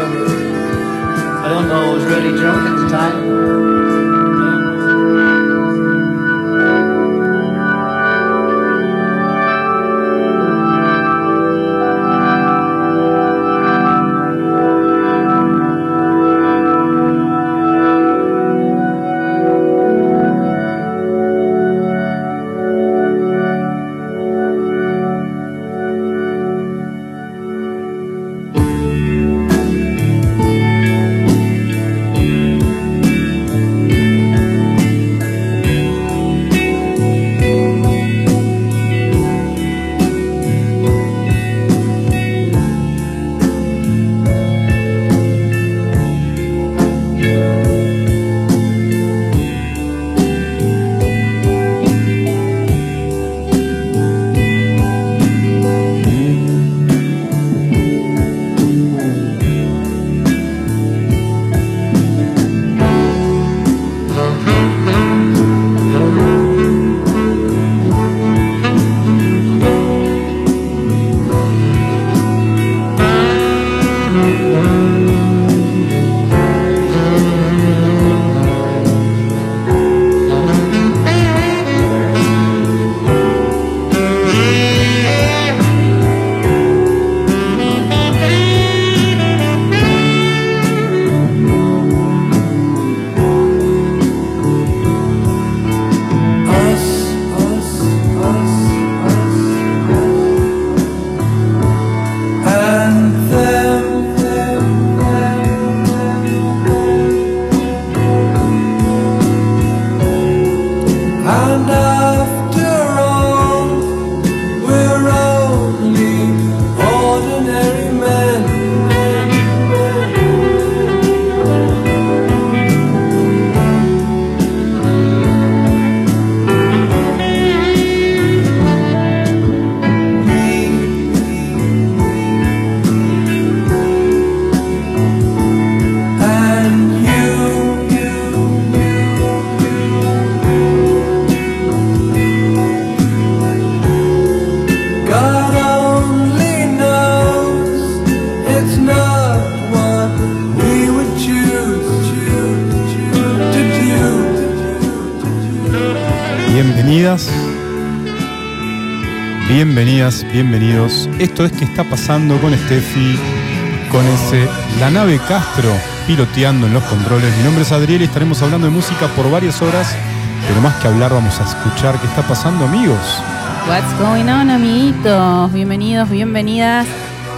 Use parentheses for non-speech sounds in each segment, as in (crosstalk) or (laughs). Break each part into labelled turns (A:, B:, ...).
A: I don't know. I was really drunk at the time.
B: Esto es que está pasando con Steffi, con ese La nave Castro piloteando en los controles. Mi nombre es Adriel y estaremos hablando de música por varias horas, pero más que hablar vamos a escuchar qué está pasando, amigos.
C: What's going on, amiguitos? Bienvenidos, bienvenidas.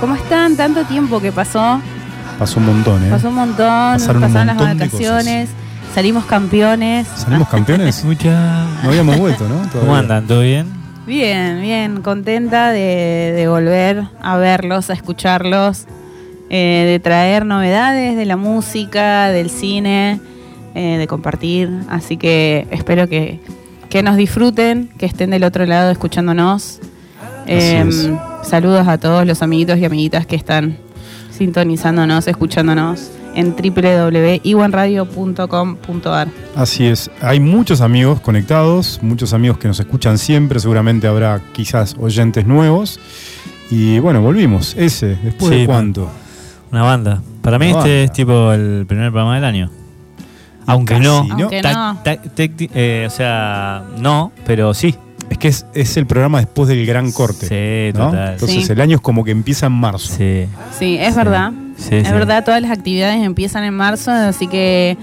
C: ¿Cómo están? Tanto tiempo que pasó.
B: Pasó un montón, ¿eh?
C: Pasó un montón.
B: Pasaron
C: las
B: montón
C: vacaciones. Salimos campeones.
B: ¿Salimos campeones? (laughs)
D: Mucha.
B: No habíamos vuelto, ¿no?
D: ¿Cómo
B: Todavía.
D: andan? ¿Todo bien?
C: Bien, bien. Contenta de, de volver a verlos, a escucharlos. eh, de traer novedades de la música, del cine, eh, de compartir. Así que espero que, que nos disfruten, que estén del otro lado escuchándonos. Em,
B: es.
C: saludos a todos los amiguitos y amiguitas que están sintonizándonos, escuchándonos en www.iwanradio.com.ar.
B: Así es, hay muchos amigos conectados, muchos amigos que nos escuchan siempre, seguramente habrá quizás oyentes nuevos. Y bueno, volvimos, ese, después
D: Sí,
B: de cuánto.
D: Una banda. Para mí
B: Una
D: este
B: banda.
D: es tipo el primer programa del año. Aunque
B: Casi,
D: no.
B: ¿no?
C: Aunque
D: Ta-
C: no.
D: ta- tecti- eh, o sea, no, pero sí.
B: Es que es, es el programa después del gran corte.
D: Sí,
B: ¿no?
D: total.
B: Entonces
C: Sí.
B: el año es como que empieza en marzo.
D: Sí.
C: Sí, es
D: Sí.
C: verdad.
D: Sí,
C: es
D: sí.
C: verdad, todas las actividades empiezan en marzo, así que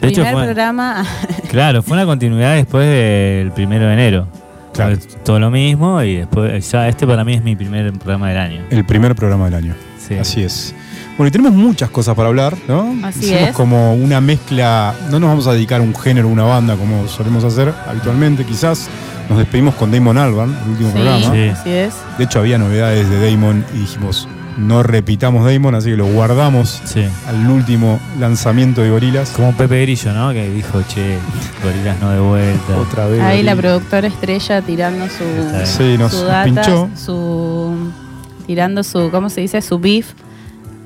D: De hecho,
C: primer
D: fue-
C: programa. (laughs)
D: Claro, fue una continuidad después del primero de enero.
B: Claro.
D: Todo lo mismo y después, ya este para mí es mi primer programa del año.
B: El primer programa del año.
D: Sí.
B: Así es. Bueno, y tenemos muchas cosas para hablar, ¿no?
C: Así
B: Hicimos
C: es.
B: como una mezcla, no nos vamos a dedicar a un género, una banda como solemos hacer habitualmente, quizás. Nos despedimos con Damon Albarn, el último
C: Sí,
B: programa.
D: Sí.
C: así es.
B: De hecho, había novedades de Damon y dijimos, no repitamos Damon, así que lo guardamos
D: Sí.
B: al último lanzamiento de Gorilas.
D: Como Pepe Grillo, ¿no? Que dijo, che, gorilas no de vuelta.
B: Otra vez.
C: Ahí la productora estrella tirando su.
B: Sí, nos,
C: su data,
B: pinchó.
C: su tirando su, ¿cómo se dice? Su beef.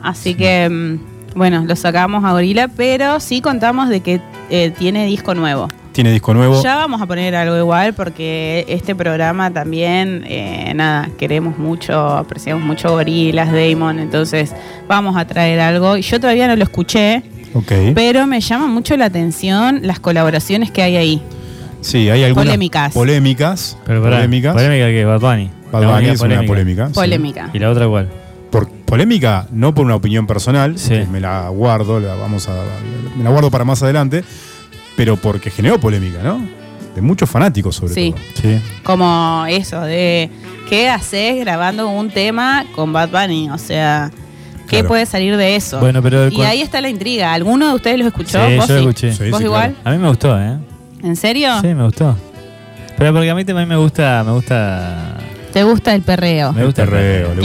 C: Así que mm, bueno, lo sacamos a Gorila, pero sí contamos de que eh, tiene disco nuevo.
B: Tiene disco nuevo.
C: Ya vamos a poner algo igual porque este programa también, eh, nada, queremos mucho, apreciamos mucho Gorilas, Damon, entonces vamos a traer algo. Y Yo todavía no lo escuché,
B: Ok.
C: pero me llama mucho la atención las colaboraciones que hay ahí.
B: Sí, hay algunas
C: Polémicas.
B: polémicas.
D: Pero pará,
B: polémicas.
D: polémica que Bad Bunny.
B: Bad Bunny es una polémica. sí.
C: Polémica.
D: ¿Y la otra cuál?
B: Por, polémica, no por una opinión personal,
D: Sí.
B: me la guardo, la vamos a, me la guardo para más adelante, pero porque generó polémica, ¿no? De muchos fanáticos sobre
C: Sí.
B: todo.
D: Sí.
C: Como eso, de qué haces grabando un tema con Bad Bunny, o sea, ¿qué
B: Claro.
C: puede salir de eso?
D: Bueno, pero
C: y ahí está la intriga. ¿Alguno de ustedes los escuchó?
D: Sí,
C: ¿Vos
D: yo lo escuché.
B: Sí,
C: ¿Vos
B: sí,
C: igual?
D: A mí me gustó, ¿eh?
C: ¿En serio?
D: Sí, me gustó. Pero porque a mí también me gusta, me gusta,
C: ¿Te gusta el perreo?
D: me gusta el
B: perreo,
D: perreo.
B: le gusta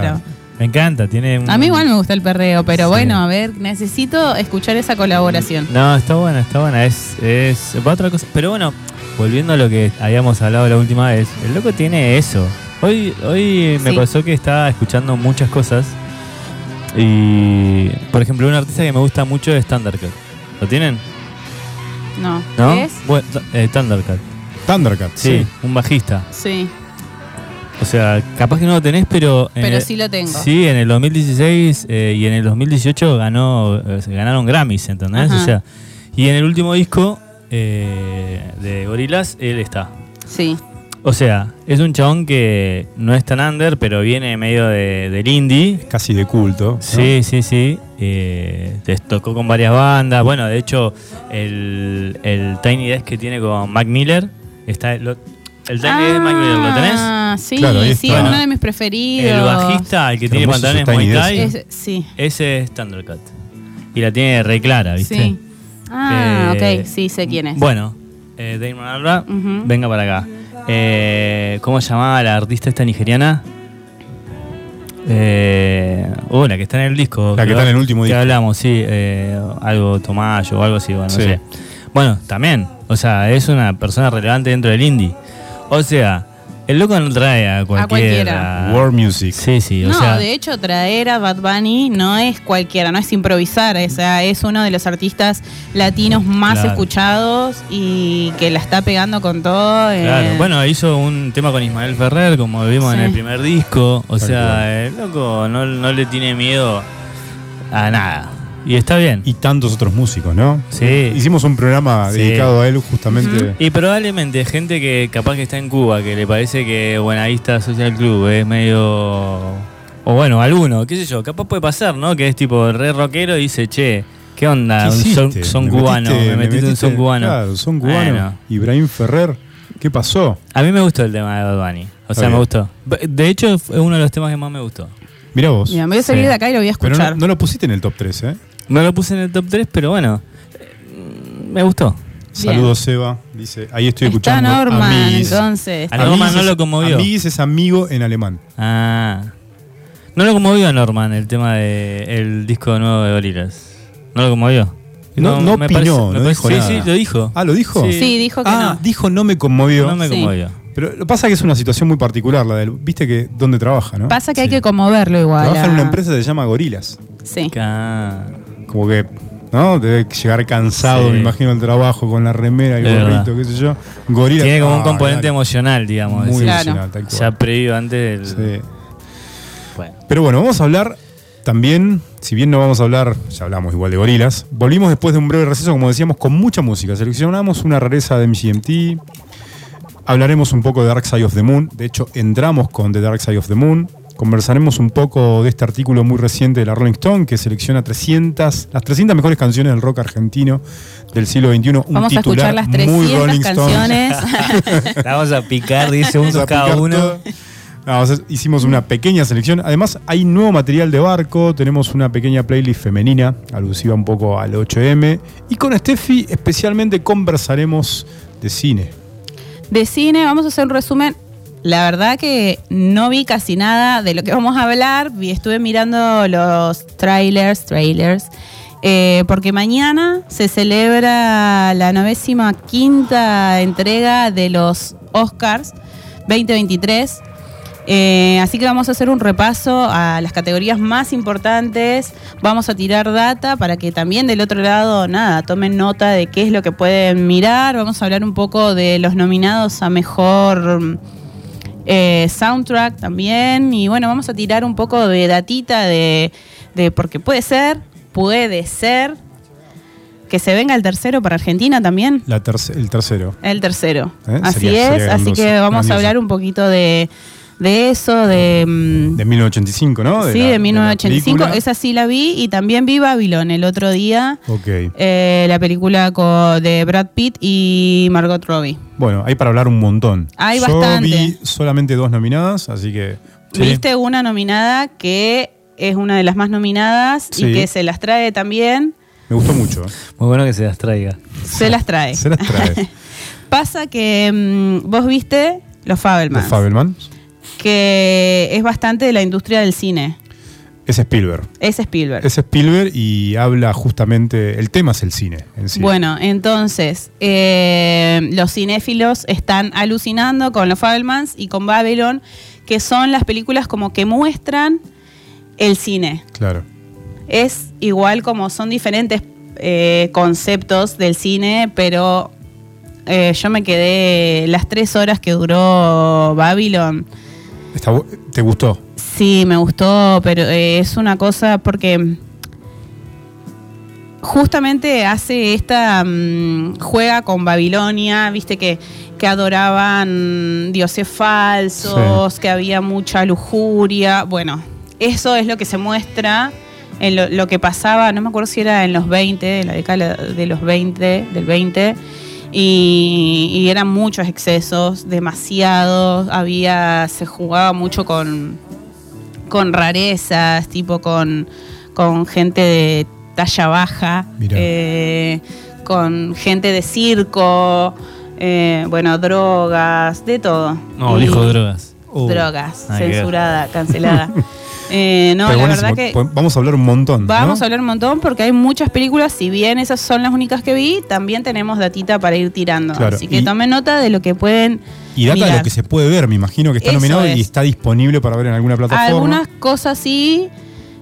C: Claro.
D: Me encanta, tiene un-
C: A mí igual me gusta el perreo, pero
D: Sí.
C: bueno, a ver, necesito escuchar esa colaboración.
D: No, está buena, está buena. Es, es va otra cosa. Pero bueno, volviendo a lo que habíamos hablado la última vez, el loco tiene eso. Hoy, hoy me
C: Sí.
D: pasó que estaba escuchando muchas cosas. Y, por ejemplo, un artista que me gusta mucho es Thundercat. ¿Lo tienen?
C: No.
D: ¿No?
C: ¿Qué es?
D: Bueno, eh, Thundercat.
B: Thundercat,
D: Sí,
B: sí.
D: un bajista.
C: Sí,
D: O sea, capaz que no lo tenés, pero.
C: pero
D: el-
C: sí lo tengo.
D: Sí, en el 2016 eh, y en el 2018 ganó, eh, ganaron Grammys, ¿entendés?
C: Ajá.
D: O sea, y en el último disco eh, de Gorillaz, él está.
C: Sí.
D: O sea, es un chabón que no es tan under, pero viene medio de, del indie.
B: Casi de culto. ¿no?
D: Sí, sí, sí. Eh, tocó con varias bandas. Bueno, de hecho, el, el Tiny Desk que tiene con Mac Miller, está, lo- el Tiny Desk de Mac Miller, ¿lo tenés?
C: Ah, sí,
B: Claro,
C: sí, es uno de mis preferidos.
D: El bajista, el que
B: Qué
D: tiene pantalones Muay. Thai,
C: Es- sí,
D: ese es Thundercat. Y la tiene re clara, ¿viste?
C: sí. Ah,
D: Eh,
C: ok, sí, sé quién es.
D: Bueno, eh, Damon venga para acá. Eh, ¿Cómo se llamaba la artista esta nigeriana? Eh, oh, la que está en el disco.
B: La que está en el último
D: que
B: disco.
D: hablamos, sí. eh, algo Tomayo o algo así, bueno,
B: Sí.
D: no sé. Bueno, también. O sea, es una persona relevante dentro del indie. O sea, el loco no trae a cualquiera.
C: cualquiera.
B: World Music.
D: Sí, sí. O
C: no,
D: sea,
C: de hecho, traer a Bad Bunny no es cualquiera, no es improvisar. O sea, es uno de los artistas latinos más
D: Claro.
C: escuchados y que la está pegando con todo. eh,
D: Claro, bueno, hizo un tema con Ismael Ferrer, como vimos en el primer disco. O
B: Tal
D: sea,
B: cual.
D: el loco no, no le tiene miedo a nada. Y está bien.
B: Y tantos otros músicos, ¿no?
D: Sí.
B: Hicimos un programa
D: Sí.
B: dedicado a él justamente.
D: Y probablemente gente que capaz que está en Cuba, que le parece que Buenavista Social Club es medio. O bueno, alguno, qué sé yo, capaz puede pasar, ¿no? Que es tipo re rockero y dice, che, ¿qué onda?
B: ¿Qué
D: Un son, son
B: Me
D: cubano,
B: metiste-
D: me metiste un son cubano.
B: Claro, son cubano.
D: Bueno.
B: Ibrahim Ferrer, ¿qué pasó?
D: A mí me gustó el tema de Bad Bunny. O sea, me gustó. De hecho, fue uno de los temas que más me gustó.
B: Mira vos.
C: Mira, me voy a salir
D: Sí.
C: de acá y lo voy a
B: Pero
C: escuchar.
B: no, no lo pusiste en el top 3, ¿eh?
D: No lo puse en el top 3, pero bueno, eh, me gustó.
B: Saludos, Seba. Dice, ahí estoy
C: Está
B: escuchando.
C: Norman,
B: Amiguis.
C: entonces.
D: A Norman
B: Amiguis
D: no
B: es-
D: lo conmovió.
B: Amiguis es amigo en alemán.
D: Ah. No lo conmovió a Norman el tema del disco nuevo de Gorillaz. No lo conmovió.
B: No- no
D: me
B: opinó, no
D: me
B: dijo
D: sí,
B: nada.
D: sí, lo dijo.
B: Ah, ¿lo dijo?
D: Sí.
C: Sí, dijo que
B: Ah,
C: no.
B: dijo no me conmovió.
D: no me
C: Sí.
D: conmovió.
B: Pero lo que pasa es que es una situación muy particular, la del. ¿Viste que dónde trabaja, no?
C: Pasa que hay que conmoverlo igual.
B: Trabaja en
C: a-
B: una empresa que se llama Gorilas.
C: Sí.
D: Ah.
B: Como que, ¿no? Debe llegar cansado,
D: Sí.
B: me imagino, el trabajo con la remera, el
D: Es
B: gorrito, qué sé yo. Gorilas.
D: Tiene como un
B: ah,
D: componente
B: claro.
D: emocional, digamos.
B: Muy.
C: Claro.
B: emocional, tal cual.
D: Ya previo antes del.
B: Sí.
D: Bueno.
B: Pero bueno, vamos a hablar también, si bien no vamos a hablar, ya hablamos igual de gorilas, volvimos después de un breve receso, como decíamos, con mucha música. Seleccionamos una rareza de MGMT, hablaremos un poco de Dark Side of the Moon, de hecho entramos con The Dark Side of the Moon, conversaremos un poco de este artículo muy reciente de la Rolling Stone que selecciona 300, las 300 mejores canciones del rock argentino del siglo XXI. Un
C: Vamos a
B: titular
C: escuchar las
B: muy
C: 300
B: Rolling Stone.
C: canciones. (laughs)
D: La vamos a picar 10
B: Vamos
D: segundos
B: a
D: cada uno.
B: todo. No, o sea, hicimos una pequeña selección. Además, hay nuevo material de barco. Tenemos una pequeña playlist femenina, alusiva un poco al 8M. Y con Steffi, especialmente, conversaremos de cine.
C: de cine, vamos a hacer un resumen. La verdad que no vi casi nada de lo que (laughs) vamos a hablar. Estuve mirando los trailers, trailers, eh, porque mañana se celebra la novésima quinta entrega de los Oscars 2023. Eh, así que vamos a hacer un repaso a las categorías más importantes. Vamos a tirar data para que también del otro lado, nada, tomen nota de qué es lo que pueden mirar. Vamos a hablar un poco de los nominados a mejor eh, soundtrack también. Y bueno, vamos a tirar un poco de datita de, de porque puede ser, puede ser que se venga el tercero para Argentina también.
B: La terce- el tercero.
C: El tercero.
B: ¿Eh?
C: Así
B: Sería-
C: es,
B: sería
C: así que vamos
B: grandioso.
C: a hablar un poquito de, de eso, de... mm,
B: De 1985, ¿no?
C: sí,
B: la-
C: de
B: la
C: 1985.
B: película.
C: Esa sí la vi y también vi Babylon el otro día.
B: Ok.
C: eh, la película de Brad Pitt y Margot Robbie.
B: Bueno, hay para hablar un montón.
C: Hay
B: Yo
C: bastante.
B: vi solamente dos nominadas, así que.
C: Viste una nominada que es una de las más nominadas
B: Sí.
C: y que se las trae también.
B: Me gustó mucho.
D: Muy bueno que se las traiga.
C: Se las trae.
B: Se las trae. (laughs)
C: Pasa que mm, vos viste Los
B: Los
C: Fabelmans,
B: Fabelman.
C: Que es bastante de la industria del cine.
B: Es Spielberg.
C: Es Spielberg.
B: Es Spielberg y habla justamente. El tema es el cine en sí.
C: Bueno, entonces, eh, los cinéfilos están alucinando con los Fabelmans y con Babylon, que son las películas como que muestran el cine.
B: Claro.
C: Es igual como son diferentes eh, conceptos del cine, pero eh, yo me quedé las tres horas que duró Babylon.
B: Está ¿Te gustó?
C: Sí, me gustó, pero eh, es una cosa porque justamente hace esta mm, juega con Babilonia, viste que, que adoraban dioses falsos, que había mucha lujuria. Bueno, eso es lo que se muestra en lo, lo que pasaba, no me acuerdo si era en los 20, en la década de los 20, del 20. Y, y eran muchos excesos, demasiados, había, se jugaba mucho con, con rarezas, tipo con, con gente de talla baja, eh, con gente de circo, eh, bueno, drogas, de todo.
D: No,
C: Y-
D: dijo drogas. Uh,
C: Drogas,
D: ver.
C: censurada, cancelada. (laughs) Eh, no,
B: Pero
C: la
B: buenísimo.
C: verdad que
B: Po- Vamos a hablar un montón.
C: vamos
B: ¿no?
C: a hablar un montón porque hay muchas películas, si bien esas son las únicas que vi, también tenemos datita para ir tirando.
B: Claro,
C: Así que
B: y-
C: tomen nota de lo que pueden
B: Y data de lo que se puede ver, me imagino que está
C: Eso
B: nominado y
C: es.
B: está disponible para ver en alguna plataforma.
C: Algunas cosas sí,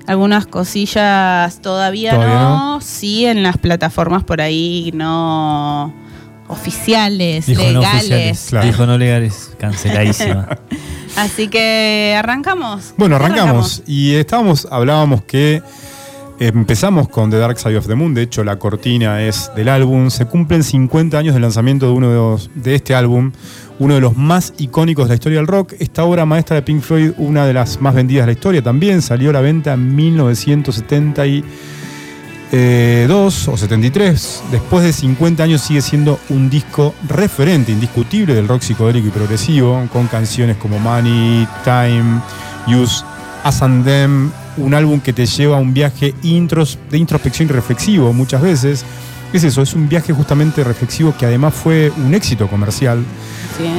C: algunas cosillas todavía,
B: Todavía
C: no. Sí, en las plataformas por ahí no oficiales,
D: Dijo no
C: legales.
D: oficiales.
B: Claro.
D: Dijo no legales. Canceladísima. (laughs)
C: Así que arrancamos.
B: Bueno, arrancamos. Y estábamos, hablábamos que empezamos con The Dark Side of the Moon. De hecho, la cortina es del álbum. Se cumplen 50 años del lanzamiento de uno de, los- de este álbum, uno de los más icónicos de la historia del rock. Esta obra maestra de Pink Floyd, una de las más vendidas de la historia, también salió a la venta en 1972 eh, o 73. Después de 50 años sigue siendo un disco referente, indiscutible del rock psicodélico y progresivo, con canciones como Money, Time, Use, Us and Them, un álbum que te lleva a un viaje intros, de introspección y reflexivo muchas veces. Es eso, es un viaje justamente reflexivo que además fue un éxito comercial.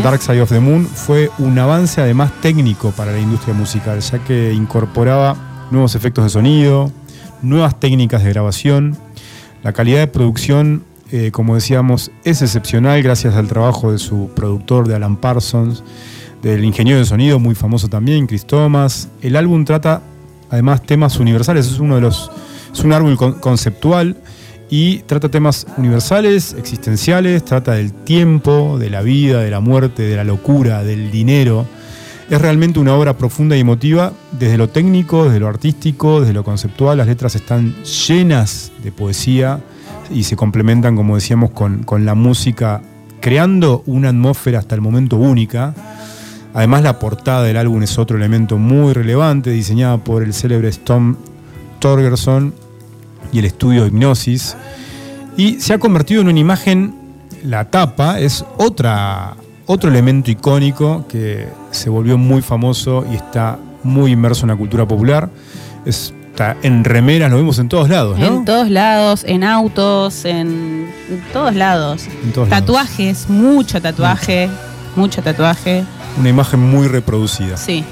B: Dark Side of the Moon fue un avance además técnico para la industria musical, ya que incorporaba nuevos efectos de sonido, nuevas técnicas de grabación. La calidad de producción, eh, como decíamos, es excepcional gracias al trabajo de su productor, de Alan Parsons, del ingeniero de sonido muy famoso también, Chris Thomas. El álbum trata además temas universales, es uno de los es un álbum con- conceptual y trata temas universales, existenciales, trata del tiempo, de la vida, de la muerte, de la locura, del dinero. Es realmente una obra profunda y emotiva desde lo técnico, desde lo artístico, desde lo conceptual. Las letras están llenas de poesía y se complementan, como decíamos, con, con la música, creando una atmósfera hasta el momento única. Además, la portada del álbum es otro elemento muy relevante, diseñada por el célebre Tom Torgerson y el estudio Hipnosis. Y se ha convertido en una imagen, la tapa es otra, otro elemento icónico que se volvió muy famoso y está muy inmerso en la cultura popular. Es- está en remeras, lo vemos en todos lados, ¿no?
C: En todos lados, en autos, en, en todos lados.
B: En todos lados.
C: Tatuajes, mucho tatuaje, mucho tatuaje.
B: Una imagen muy reproducida.
C: Sí.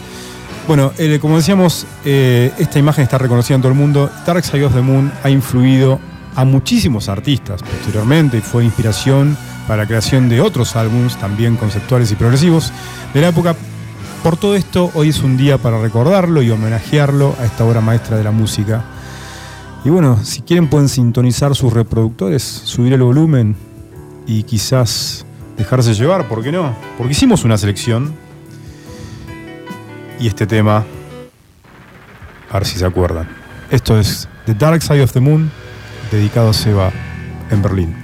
B: Bueno, eh, como decíamos, eh, esta imagen está reconocida en todo el mundo. Dark Side of the Moon ha influido a muchísimos artistas posteriormente fue inspiración para la creación de otros álbums, también conceptuales y progresivos, de la época,
E: Por todo esto, hoy es un día para recordarlo y homenajearlo a esta obra maestra de la música. Y bueno, si quieren pueden sintonizar sus reproductores, subir el volumen y quizás dejarse llevar, ¿por qué no? Porque hicimos una selección y este tema, a ver si se acuerdan. Esto es The Dark Side of the Moon, dedicado a Seba en Berlín.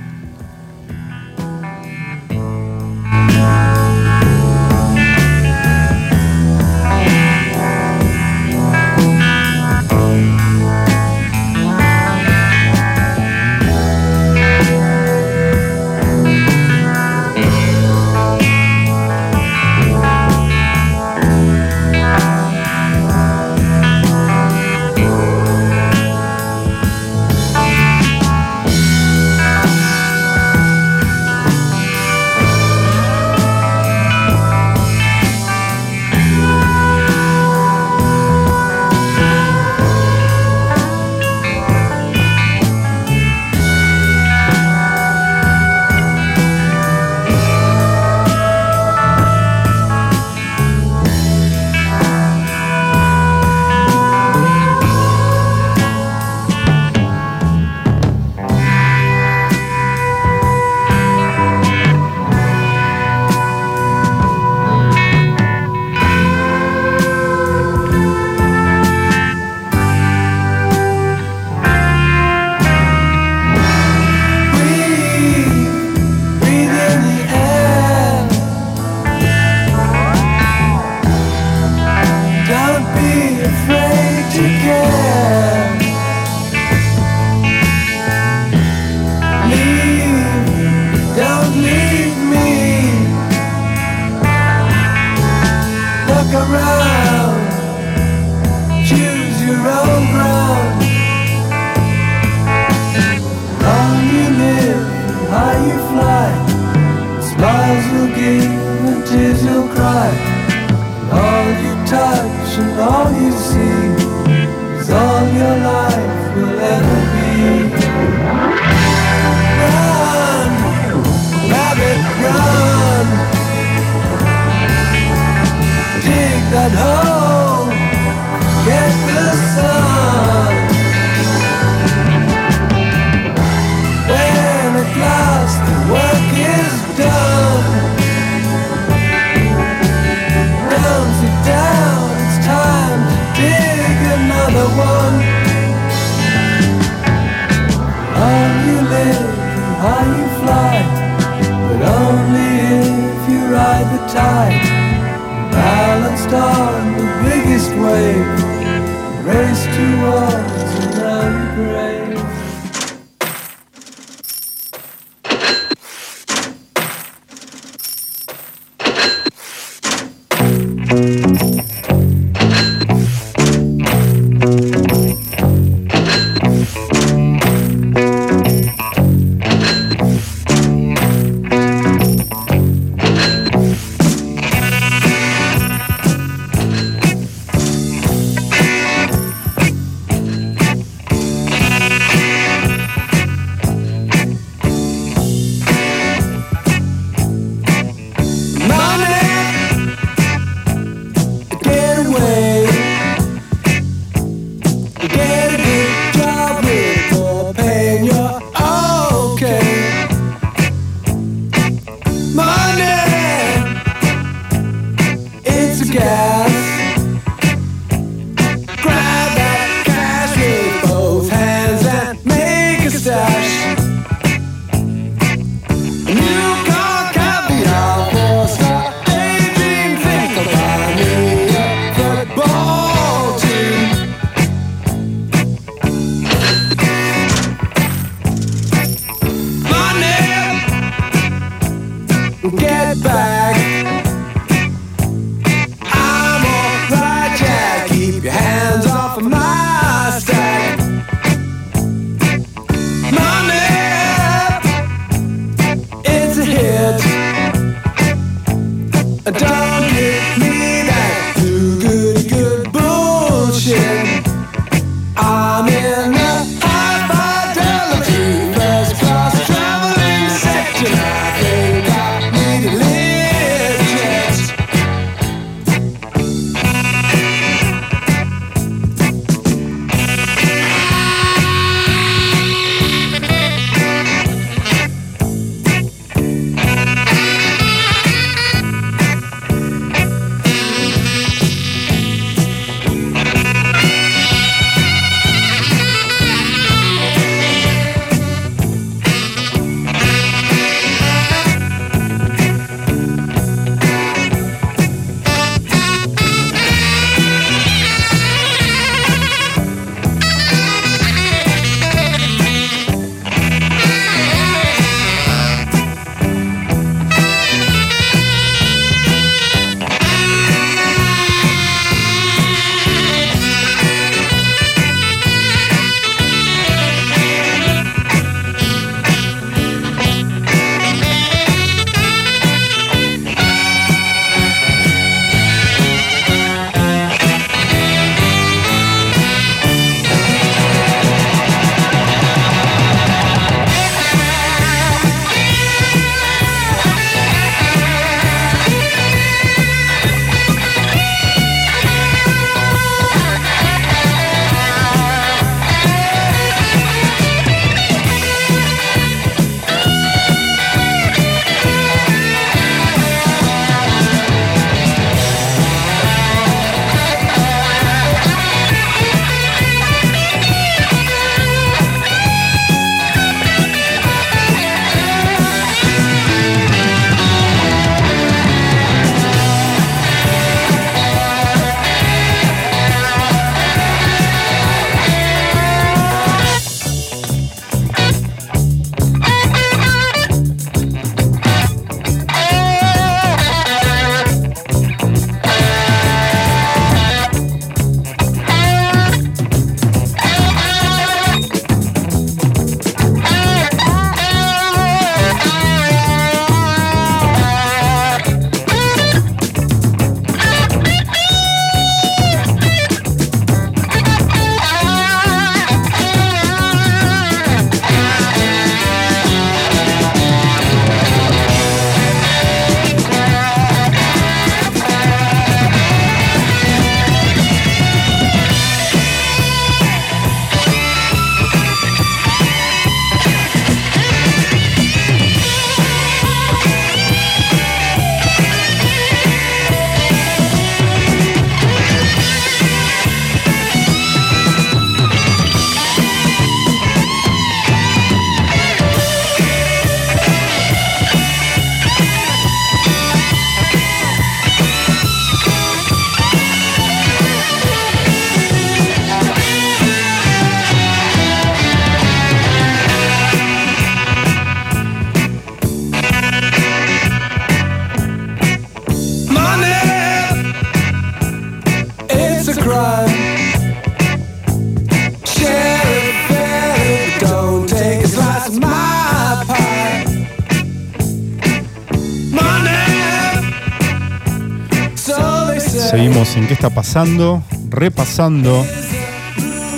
B: En qué está pasando, repasando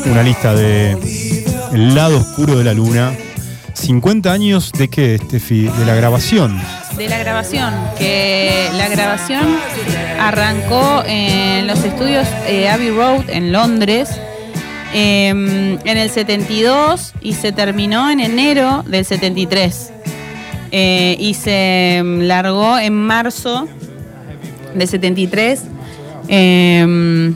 B: una lista de El lado oscuro de la luna. 50 años de qué, Steffi? De la grabación.
C: De la grabación, que la grabación arrancó en los estudios eh, Abbey Road en Londres em, en el 72 y se terminó en enero del 73. Eh, y se em, largó en marzo del 73. Em,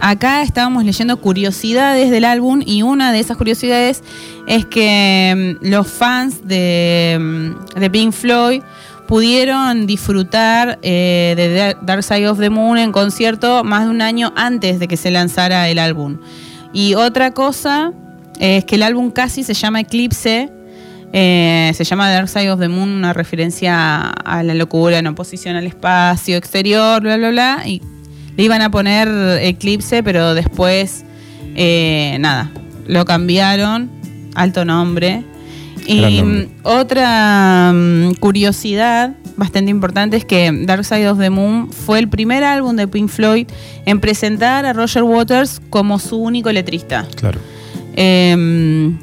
C: acá estábamos leyendo curiosidades del álbum y una de esas curiosidades es que mm, los fans de, mm, de Pink Floyd pudieron disfrutar eh, de Da- Dark Side of the Moon en concierto más de un año antes de que se lanzara el álbum. Y otra cosa es que el álbum casi se llama Eclipse, eh, se llama Dark Side of the Moon, una referencia a la locura en oposición al espacio exterior, bla, bla, bla. Y le iban a poner Eclipse, pero después, eh, nada, lo cambiaron, alto nombre. Y
B: nombre.
C: otra mm, curiosidad bastante importante es que Dark Side of the Moon fue el primer álbum de Pink Floyd en presentar a Roger Waters como su único letrista.
B: Claro.
C: Eh,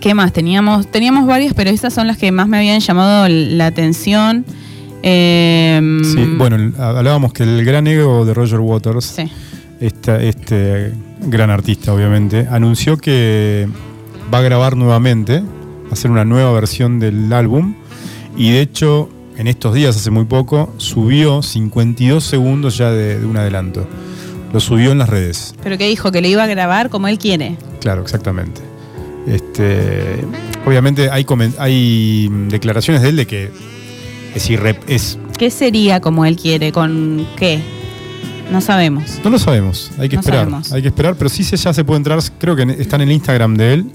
C: ¿Qué más? Teníamos, teníamos varias, pero esas son las que más me habían llamado la atención. Eh,
B: Sí, bueno, hablábamos que el gran ego de Roger Waters,
C: sí.
B: esta- este gran artista obviamente, anunció que va a grabar nuevamente, va a hacer una nueva versión del álbum y de hecho en estos días, hace muy poco, subió 52 segundos ya de, de un adelanto. Lo subió en las redes.
C: Pero que dijo que le iba a grabar como él quiere.
B: Claro, exactamente. Este, obviamente hay, hay mm, declaraciones de él de que es, es
C: ¿Qué sería como él quiere? ¿Con qué? No sabemos.
B: No lo sabemos, hay que
C: No
B: esperar.
C: sabemos.
B: Hay que esperar, pero sí se, ya se puede entrar, creo que está en el Instagram de él.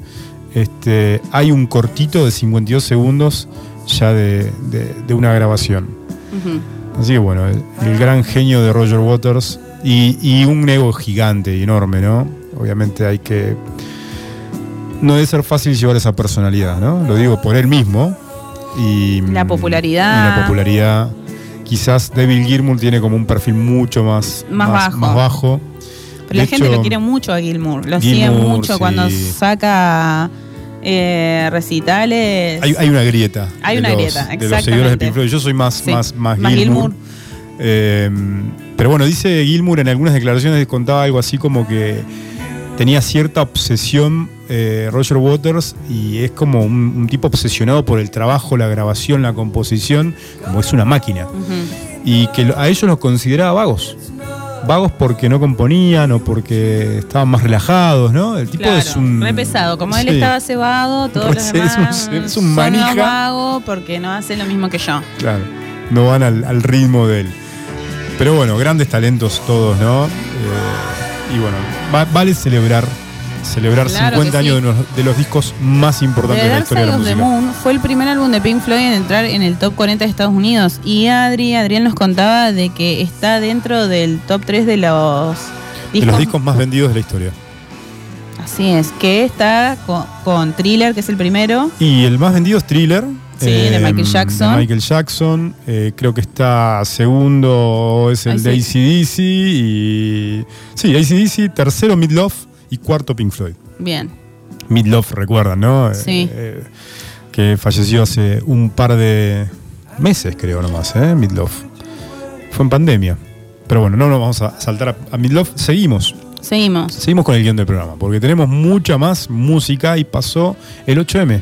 B: Este, hay un cortito de 52 segundos ya de, de- de una grabación. Así que bueno, el, el gran genio de Roger Waters y, y un ego gigante y enorme, ¿no? Obviamente hay que... No debe ser fácil llevar esa personalidad, ¿no? Lo digo por él mismo. Y,
C: La
B: mm,
C: popularidad.
B: y la popularidad. Quizás David Gilmour tiene como un perfil mucho más,
C: Más bajo.
B: más bajo.
C: Pero la gente lo quiere mucho a Gilmour. Lo sigue mucho
B: sí.
C: cuando saca eh, recitales.
B: Hay, hay una grieta.
C: Hay una
B: los-
C: grieta,
B: De los seguidores de. Pink Floyd. Yo soy más,
C: Sí,
B: más, más,
C: más
B: Gilmour.
C: Gilmour.
B: Eh, pero bueno, dice Gilmour en algunas declaraciones contaba algo así como que tenía cierta obsesión eh, Roger Waters y es como un, un tipo obsesionado por el trabajo, la grabación, la composición, como es una máquina. Y que a ellos los consideraba vagos. Vagos porque no componían o porque estaban más relajados, ¿no? El tipo
C: Claro,
B: es un.
C: re pesado. Como él
B: Sí.
C: estaba cebado, todos los (laughs)
B: es un- es un manija.
C: vagos porque no hace lo mismo que yo.
B: Claro, no van al, al ritmo de él. Pero bueno, grandes talentos todos, ¿no? Eh, y bueno, va- vale celebrar, celebrar
C: Claro
B: 50
C: que sí.
B: años de los, de los discos más importantes
C: The
B: de la historia
C: Side
B: de la
C: the. Moon fue el primer álbum de Pink Floyd en entrar en el top 40 de Estados Unidos. Y Adri, Adrián nos contaba de que está dentro del top 3 de los
B: De los discos más vendidos de la historia.
C: Así es, que está con, con Thriller, que es el primero.
B: Y el más vendido es Thriller.
C: Sí, de Michael Jackson.
B: de Michael Jackson. Eh, creo que está segundo es el
C: Ay,
B: de
C: sí.
B: ACDC. Y. Sí, ACDC, tercero Midlove y cuarto Pink Floyd.
C: Bien.
B: Midlove, recuerdan, ¿no?
C: Sí.
B: Eh, que falleció hace un par de meses, creo nomás, ¿eh? Midlove. Fue en pandemia. Pero bueno, no nos vamos a saltar a, a Midlove. Seguimos.
C: Seguimos.
B: Seguimos con el guion del programa, porque tenemos mucha más música y pasó el 8M.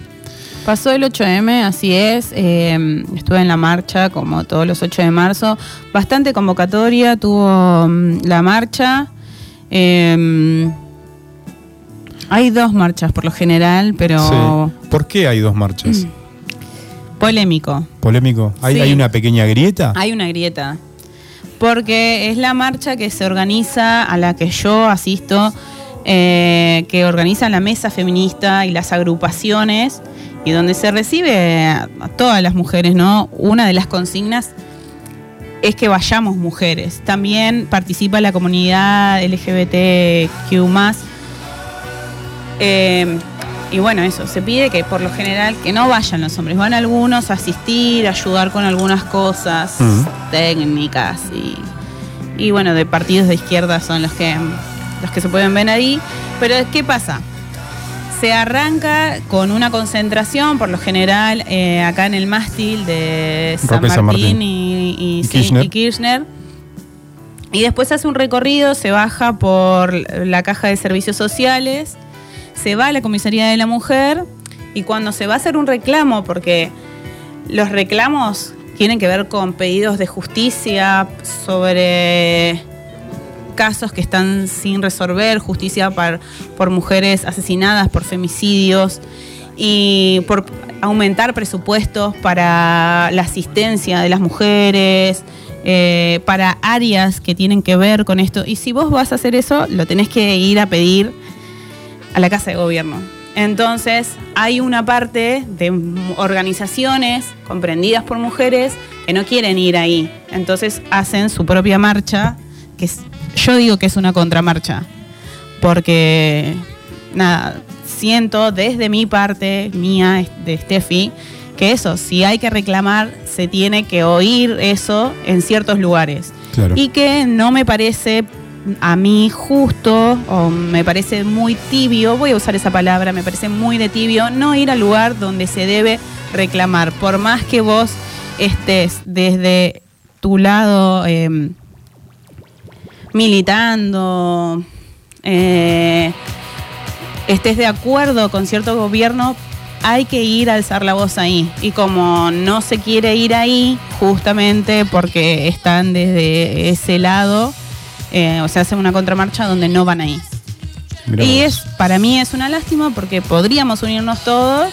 C: Pasó el 8M, así es. eh, estuve en la marcha como todos los 8 de marzo. Bastante convocatoria tuvo mm, la marcha. eh, hay dos marchas por lo general, pero
B: Sí. ¿Por qué hay dos marchas?
C: polémico.
B: Polémico. ¿Hay,
C: Sí.
B: hay una pequeña grieta?
C: Hay una grieta. Porque es la marcha que se organiza, a la que yo asisto, eh, que organiza la mesa feminista y las agrupaciones, y donde se recibe a, todas las mujeres, ¿no? Una de las consignas es que vayamos mujeres. También participa la comunidad LGBTQ. Eh, y bueno, eso, se pide que por lo general que no vayan los hombres, van algunos a asistir, a ayudar con algunas cosas técnicas y, y bueno, de partidos de izquierda son los que, los que se pueden ver ahí. Pero ¿qué pasa? Se arranca con una concentración, por lo general, eh, acá en el mástil de San Martín,
B: San Martín.
C: Y, y-
B: Y
C: sí,
B: Kirchner.
C: y Kirchner. Y después hace un recorrido, se baja por la caja de servicios sociales, se va a la comisaría de la mujer y cuando se va a hacer un reclamo, porque los reclamos tienen que ver con pedidos de justicia sobre casos que están sin resolver, justicia par- por mujeres asesinadas, por femicidios y por aumentar presupuestos para la asistencia de las mujeres, eh, para áreas que tienen que ver con esto. Y si vos vas a hacer eso, lo tenés que ir a pedir a la Casa de Gobierno. Entonces, hay una parte de organizaciones comprendidas por mujeres que no quieren ir ahí. Entonces, hacen su propia marcha, que es- yo digo que es una contramarcha, porque, nada, siento desde mi parte, mía, de Steffi, que eso, si hay que reclamar, se tiene que oír eso en ciertos lugares.
B: Claro.
C: Y que no me parece a mí justo o me parece muy tibio, voy a usar esa palabra, me parece muy de tibio, no ir al lugar donde se debe reclamar. Por más que vos estés desde tu lado eh, militando, eh, estés de acuerdo con cierto gobierno, hay que ir a alzar la voz ahí. Y como no se quiere ir ahí, justamente porque están desde ese lado, eh, o sea, hacen una contramarcha donde no van ahí.
B: Mirá
C: y es, para mí es una lástima porque podríamos unirnos todos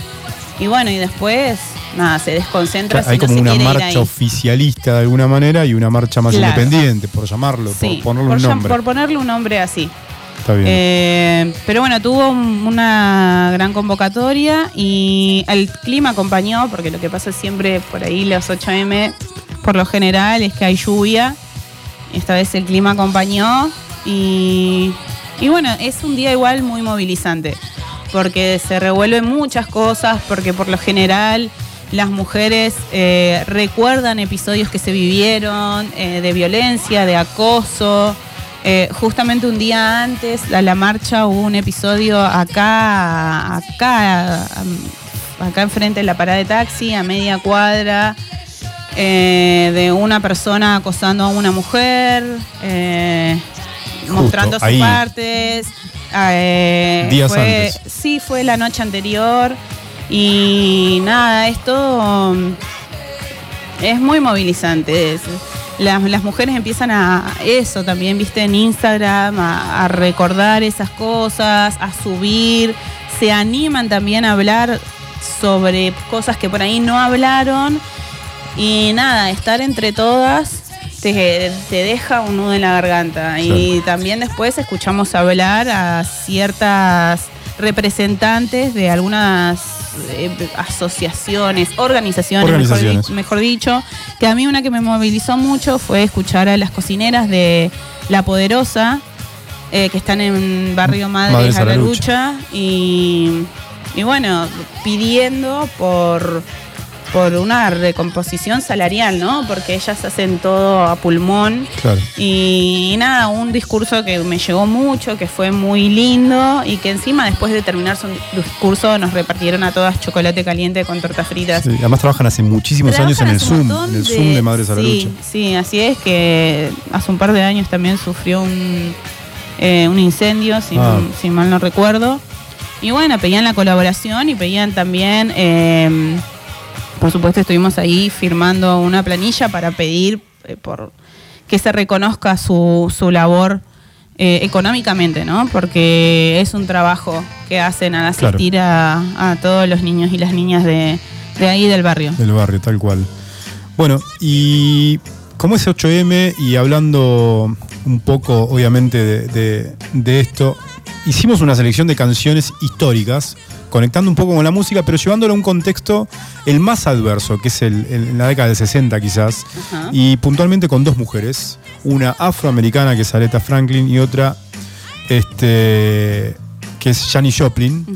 C: y bueno, y después, nada, se desconcentra.
B: Hay como una marcha oficialista de alguna manera y una marcha más
C: Claro.
B: independiente, por llamarlo,
C: Sí,
B: por ponerle
C: por
B: un nombre.
C: por ponerle un nombre así.
B: Está bien.
C: Eh, pero bueno, tuvo un- una gran convocatoria y el clima acompañó, porque lo que pasa siempre por ahí los 8M, por lo general, es que hay lluvia. Esta vez el clima acompañó y, y bueno, es un día igual muy movilizante, porque se revuelven muchas cosas, porque por lo general las mujeres eh, recuerdan episodios que se vivieron eh, de violencia, de acoso. Eh, justamente un día antes a la marcha hubo un episodio acá, acá, am- acá enfrente de la parada de taxi, a media cuadra, de una persona acosando a una mujer,
B: Justo,
C: mostrando sus
B: ahí.
C: partes. eh,
B: Días
C: fue-
B: antes.
C: Sí, fue la noche anterior. Y nada, esto mm, es muy movilizante. es- las, las mujeres empiezan a eso también, viste, en Instagram, a, a recordar esas cosas, a subir, se animan también a hablar sobre cosas que por ahí no hablaron. Y nada, estar entre todas te, te deja un nudo en la garganta. Y también después escuchamos hablar a ciertas representantes de algunas eh, asociaciones, organizaciones, mejor di-
B: Organizaciones.
C: mejor dicho, que a mí una que me movilizó mucho fue escuchar a las cocineras de La Poderosa, eh, que están en Barrio la lucha, y, y bueno, pidiendo por, por una recomposición salarial, ¿no? Porque ellas hacen todo a pulmón.
B: Claro.
C: Y nada, un discurso que me llegó mucho, que fue muy lindo y que encima después de terminar su discurso nos repartieron a todas chocolate caliente con tortas fritas.
B: Sí, además trabajan hace muchísimos años en el Zoom, en el Zoom de Madres a la
C: sí,
B: Lucha.
C: Sí, así es que hace un par de años también sufrió un, eh, un incendio, si,
B: Ah.
C: si mal no recuerdo. Y bueno, pedían la colaboración y pedían también, eh, por supuesto estuvimos ahí firmando una planilla para pedir eh, por que se reconozca su, su labor eh, económicamente, ¿no? Porque es un trabajo que hacen al
B: Claro.
C: asistir a, a todos los niños y las niñas de, de ahí del barrio.
B: Del barrio, tal cual. Bueno, y como es 8M y hablando un poco, obviamente, de, de- de esto, hicimos una selección de canciones históricas, conectando un poco con la música, pero llevándolo a un contexto el más adverso, que es el, en la década del 60 quizás, y puntualmente con dos mujeres, una afroamericana que es Aretha Franklin y otra este, que es Janis Joplin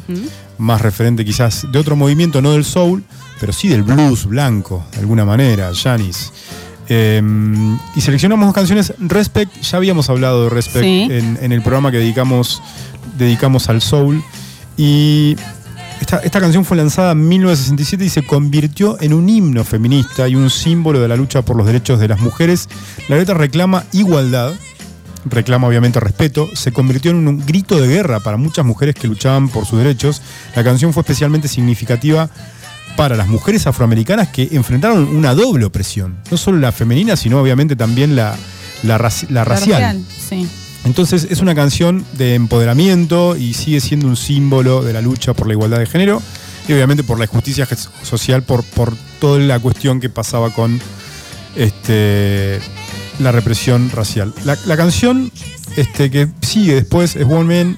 B: más referente quizás de otro movimiento, no del soul, pero sí del blues blanco, de alguna manera, Janis. Eh, y seleccionamos dos canciones. Respect, ya habíamos hablado de Respect
C: Sí.
B: en, en el programa que dedicamos, dedicamos al soul. Y esta, esta canción fue lanzada en 1967 y se convirtió en un himno feminista y un símbolo de la lucha por los derechos de las mujeres. La letra reclama igualdad, reclama obviamente respeto, se convirtió en un grito de guerra para muchas mujeres que luchaban por sus derechos. La canción fue especialmente significativa para las mujeres afroamericanas que enfrentaron una doble opresión, no solo la femenina, sino obviamente también la, la, raci- la
C: La
B: racial.
C: Sí.
B: Entonces es una canción de empoderamiento y sigue siendo un símbolo de la lucha por la igualdad de género y obviamente por la justicia ges- social, por, por toda la cuestión que pasaba con este, la represión racial. La, la canción este, que sigue después es One Man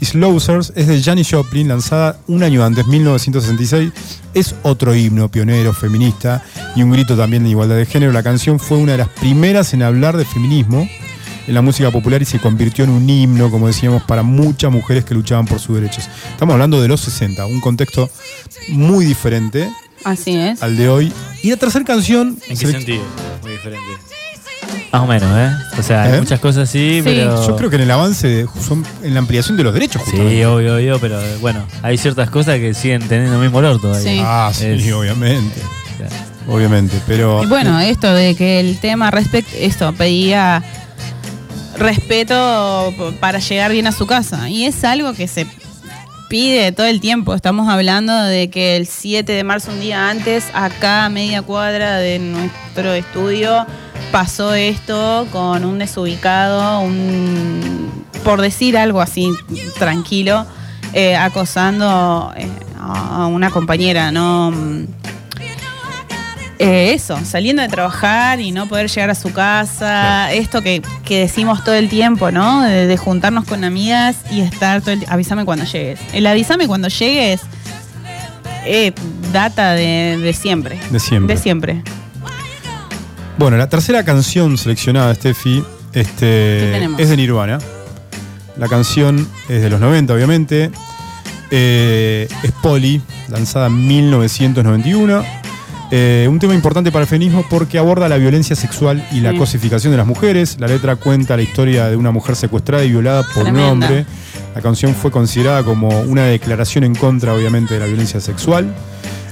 B: is Losers, es de Janis Joplin, lanzada un año antes, 1966. Es otro himno pionero feminista y un grito también de igualdad de género. La canción fue una de las primeras en hablar de feminismo en la música popular y se convirtió en un himno, como decíamos, para muchas mujeres que luchaban por sus derechos. Estamos hablando de los 60, un contexto muy diferente
C: Así es.
B: al de hoy. Y la tercera canción...
D: ¿En qué sentido? Muy diferente. Más o menos, ¿eh? O sea, hay
B: ¿Eh?
D: muchas cosas sí,
C: Sí.
D: pero.
B: Yo creo que en el avance, de- son en la ampliación de los derechos, justamente.
D: Sí, obvio, obvio, pero eh, bueno, hay ciertas cosas que siguen teniendo el mismo olor todavía.
C: Sí.
B: Ah, sí,
D: Es-
B: obviamente. Obviamente, pero...
C: Y bueno, esto de que el tema respect, esto pedía respeto para llegar bien a su casa. Y es algo que se pide todo el tiempo. Estamos hablando de que el 7 de marzo, un día antes, acá a media cuadra de nuestro estudio, pasó esto con un desubicado, un por decir algo así tranquilo, eh, acosando eh, a una compañera, ¿no? Eh, eso, saliendo de trabajar y no poder llegar a su casa, esto que, que decimos todo el tiempo, ¿no? De, de juntarnos con amigas y estar todo el. Avísame cuando llegues. El avísame cuando llegues, eh, data de, de siempre.
B: De siempre.
C: De siempre.
B: Bueno, la tercera canción seleccionada, Steffi,
C: ¿Qué
B: este, es de Nirvana. La canción es de los 90, obviamente. Eh, es Polly, lanzada en 1991. Eh, un tema importante para el feminismo porque aborda la violencia sexual y la cosificación de las mujeres. La letra cuenta la historia de una mujer secuestrada y violada por
C: Tremenda.
B: un hombre. La canción fue considerada como una declaración en contra, obviamente, de la violencia sexual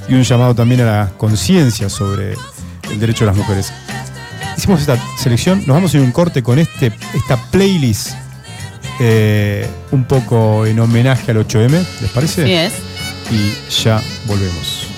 B: y un llamado también a la conciencia sobre el derecho de las mujeres. Hicimos esta selección, nos vamos a ir un corte con este, esta playlist eh, un poco en homenaje al 8M, ¿les parece?
C: Sí es.
B: Y ya volvemos.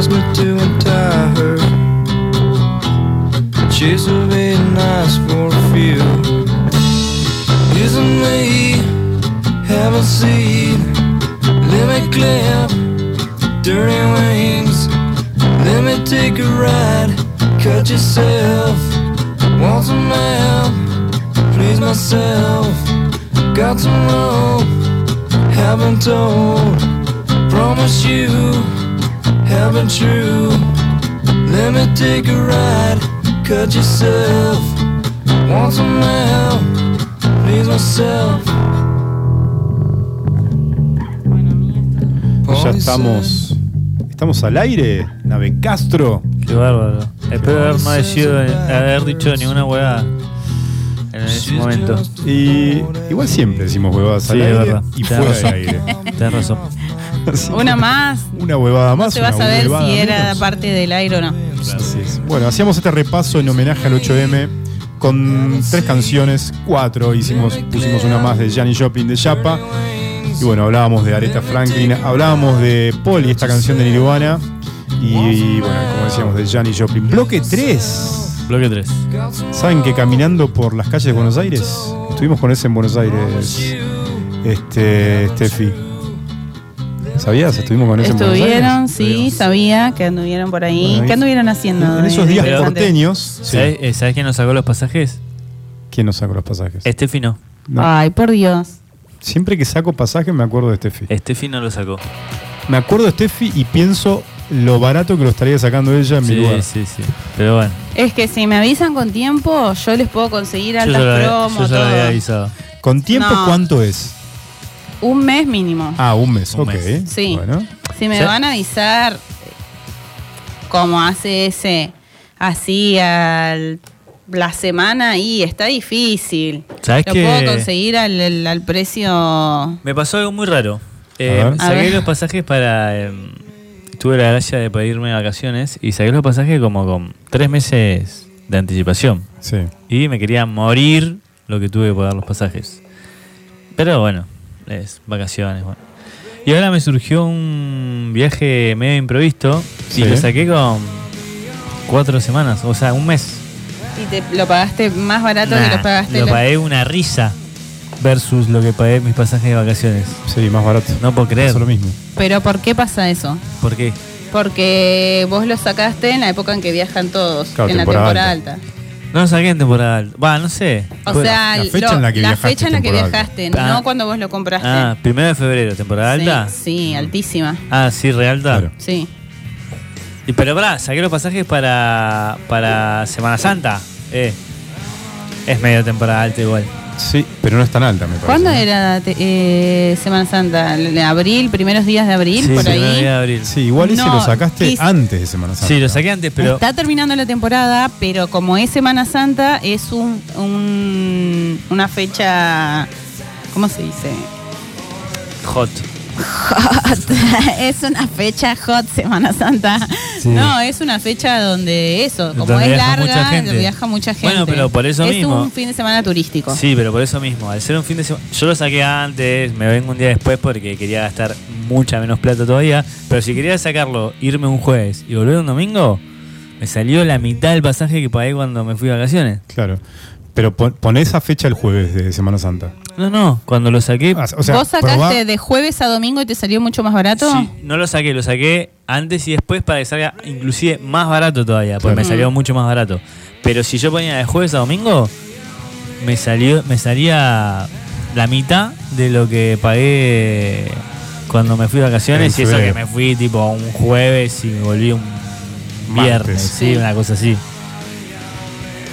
F: Asked me to untie her. She's a bit nice for a few. Isn't me? Haven't seen. Let me clip dirty wings. Let me take a ride. Cut yourself. Want some help? Please myself. Got some rope. Haven't told. Promise you. Haven't true. Let me take a ride. Cut yourself. Want some help? Please myself.
B: Ya estamos. Estamos al aire, Nave Castro.
D: Qué bárbaro. Espero haber no decidido haber dicho ninguna hueá en ese momento.
B: Y igual siempre decimos huevadas
D: Sí,
B: al aire
D: verdad.
B: y fuera del aire.
D: Tenés razón. (laughs)
B: Así
C: Una más.
B: Una huevada más.
C: No se va a saber
B: huevada
C: si era
B: menos.
C: parte del aire o no.
B: Así es. Bueno, hacíamos este repaso en homenaje al 8M con tres canciones, cuatro. Hicimos, pusimos una más de Janis Joplin de Chapa. Y bueno, hablábamos de Aretha Franklin, hablábamos de Paul y esta canción de Nirvana. Y bueno, como decíamos, de Janis Joplin. Bloque 3.
D: Bloque 3.
B: ¿Saben que caminando por las calles de Buenos Aires? Estuvimos con ese en Buenos Aires, este, Steffi. ¿Sabías? Estuvimos con Aires.
C: Estuvieron, sí, sabía que anduvieron por ahí.
B: Bueno,
C: ¿Qué anduvieron haciendo?
B: En esos días porteños. sí.
D: ¿Sabes, eh, ¿Sabes quién nos sacó los pasajes?
B: ¿Quién nos sacó los pasajes?
D: Estefi no.
B: No.
C: Ay, por Dios.
B: Siempre que saco pasajes me acuerdo de Steffi.
D: Estefi no lo sacó.
B: Me acuerdo de Steffi y pienso lo barato que lo estaría sacando ella en mi
D: Sí,
B: lugar.
D: sí, sí. Pero bueno.
C: Es que si me avisan con tiempo, yo les puedo conseguir
D: Yo
C: altas
D: ya lo había-
C: promos,
D: yo ya lo había avisado.
B: ¿Con tiempo
C: No.
B: cuánto es?
C: Un mes mínimo.
B: Ah, un mes,
D: Un
B: ok.
D: mes.
C: Sí.
B: Bueno.
C: Si me
D: ¿Sí?
C: van a avisar como hace ese, así al la semana y está difícil.
D: ¿Sabes
C: Lo
D: qué?
C: puedo conseguir al, al- al precio.
D: Me pasó algo muy raro. Eh, saqué los pasajes para. eh, tuve la gracia de pedirme de vacaciones y saqué los pasajes como con tres meses de anticipación.
B: Sí.
D: Y me quería morir lo que tuve que pagar los pasajes. Pero bueno, es vacaciones. Bueno. Y ahora me surgió un viaje medio improvisto
B: Sí.
D: y lo saqué con cuatro semanas, o sea, un mes.
C: Y te lo pagaste más barato
D: Nah,
C: que lo pagaste.
D: lo
C: la-
D: pagué una risa versus lo que pagué mis pasajes de vacaciones.
B: Sí, más barato.
D: No puedo creer.
B: Lo mismo.
C: Pero ¿por qué pasa eso?
D: ¿Por qué?
C: Porque vos lo sacaste en la época en que viajan todos,
B: Claro,
C: en la
B: temporada
C: temporada
B: alta.
C: alta.
D: No saqué en temporada. alta. Va, no sé.
C: O
D: Bueno,
C: sea,
B: la fecha
C: lo-
B: en la que viajaste,
C: fecha en la que
B: temporada
C: viajaste,
D: Ah.
C: no cuando vos lo compraste.
D: Ah, primero de febrero, temporada
C: Sí,
D: alta.
C: Sí, altísima.
D: Ah, sí, realta.
B: Claro.
C: Sí.
D: Y pero pará, saqué los pasajes para, para Semana Santa. Eh, es medio temporada alta igual.
B: Sí, pero no es tan alta, me parece.
C: ¿Cuándo era eh, Semana Santa? ¿De ¿Abril? ¿Primeros días de abril?
D: Sí,
C: por ahí.
D: día de abril.
B: Sí, igual ese
C: No,
B: lo sacaste
C: es-
B: antes de Semana Santa.
D: Sí, lo saqué antes, pero.
C: Está terminando la temporada, pero como es Semana Santa, es un, un- una fecha. ¿Cómo se dice?
D: Hot.
C: Hot. (laughs) es una fecha hot Semana Santa.
D: Sí.
C: No, es una fecha donde eso, como
D: Donde
C: es
D: mucha
C: larga,
D: gente.
C: viaja mucha gente.
D: Bueno, pero por eso
C: es
D: mismo.
C: un fin de semana turístico.
D: Sí, pero por eso mismo. Al ser un fin de semana. Yo lo saqué antes, me vengo un día después porque quería gastar mucha menos plata todavía. Pero si quería sacarlo, irme un jueves y volver un domingo, me salió la mitad del pasaje que pagué cuando me fui de vacaciones.
B: Claro. Pero pon, pon esa fecha el jueves de Semana Santa.
D: No, no, cuando lo saqué.
B: Ah, o sea,
C: ¿Vos sacaste
B: probá-
C: de jueves a domingo y te salió mucho más barato?
D: Sí, no lo saqué, lo saqué antes y después para que salga inclusive más barato todavía, porque
B: Claro.
D: me salió mucho más barato. Pero si yo ponía de jueves a domingo, me salió, me salía la mitad de lo que pagué cuando me fui de vacaciones y eso que me fui tipo un jueves y me volví un viernes,
B: Martes.
D: Sí. una cosa así.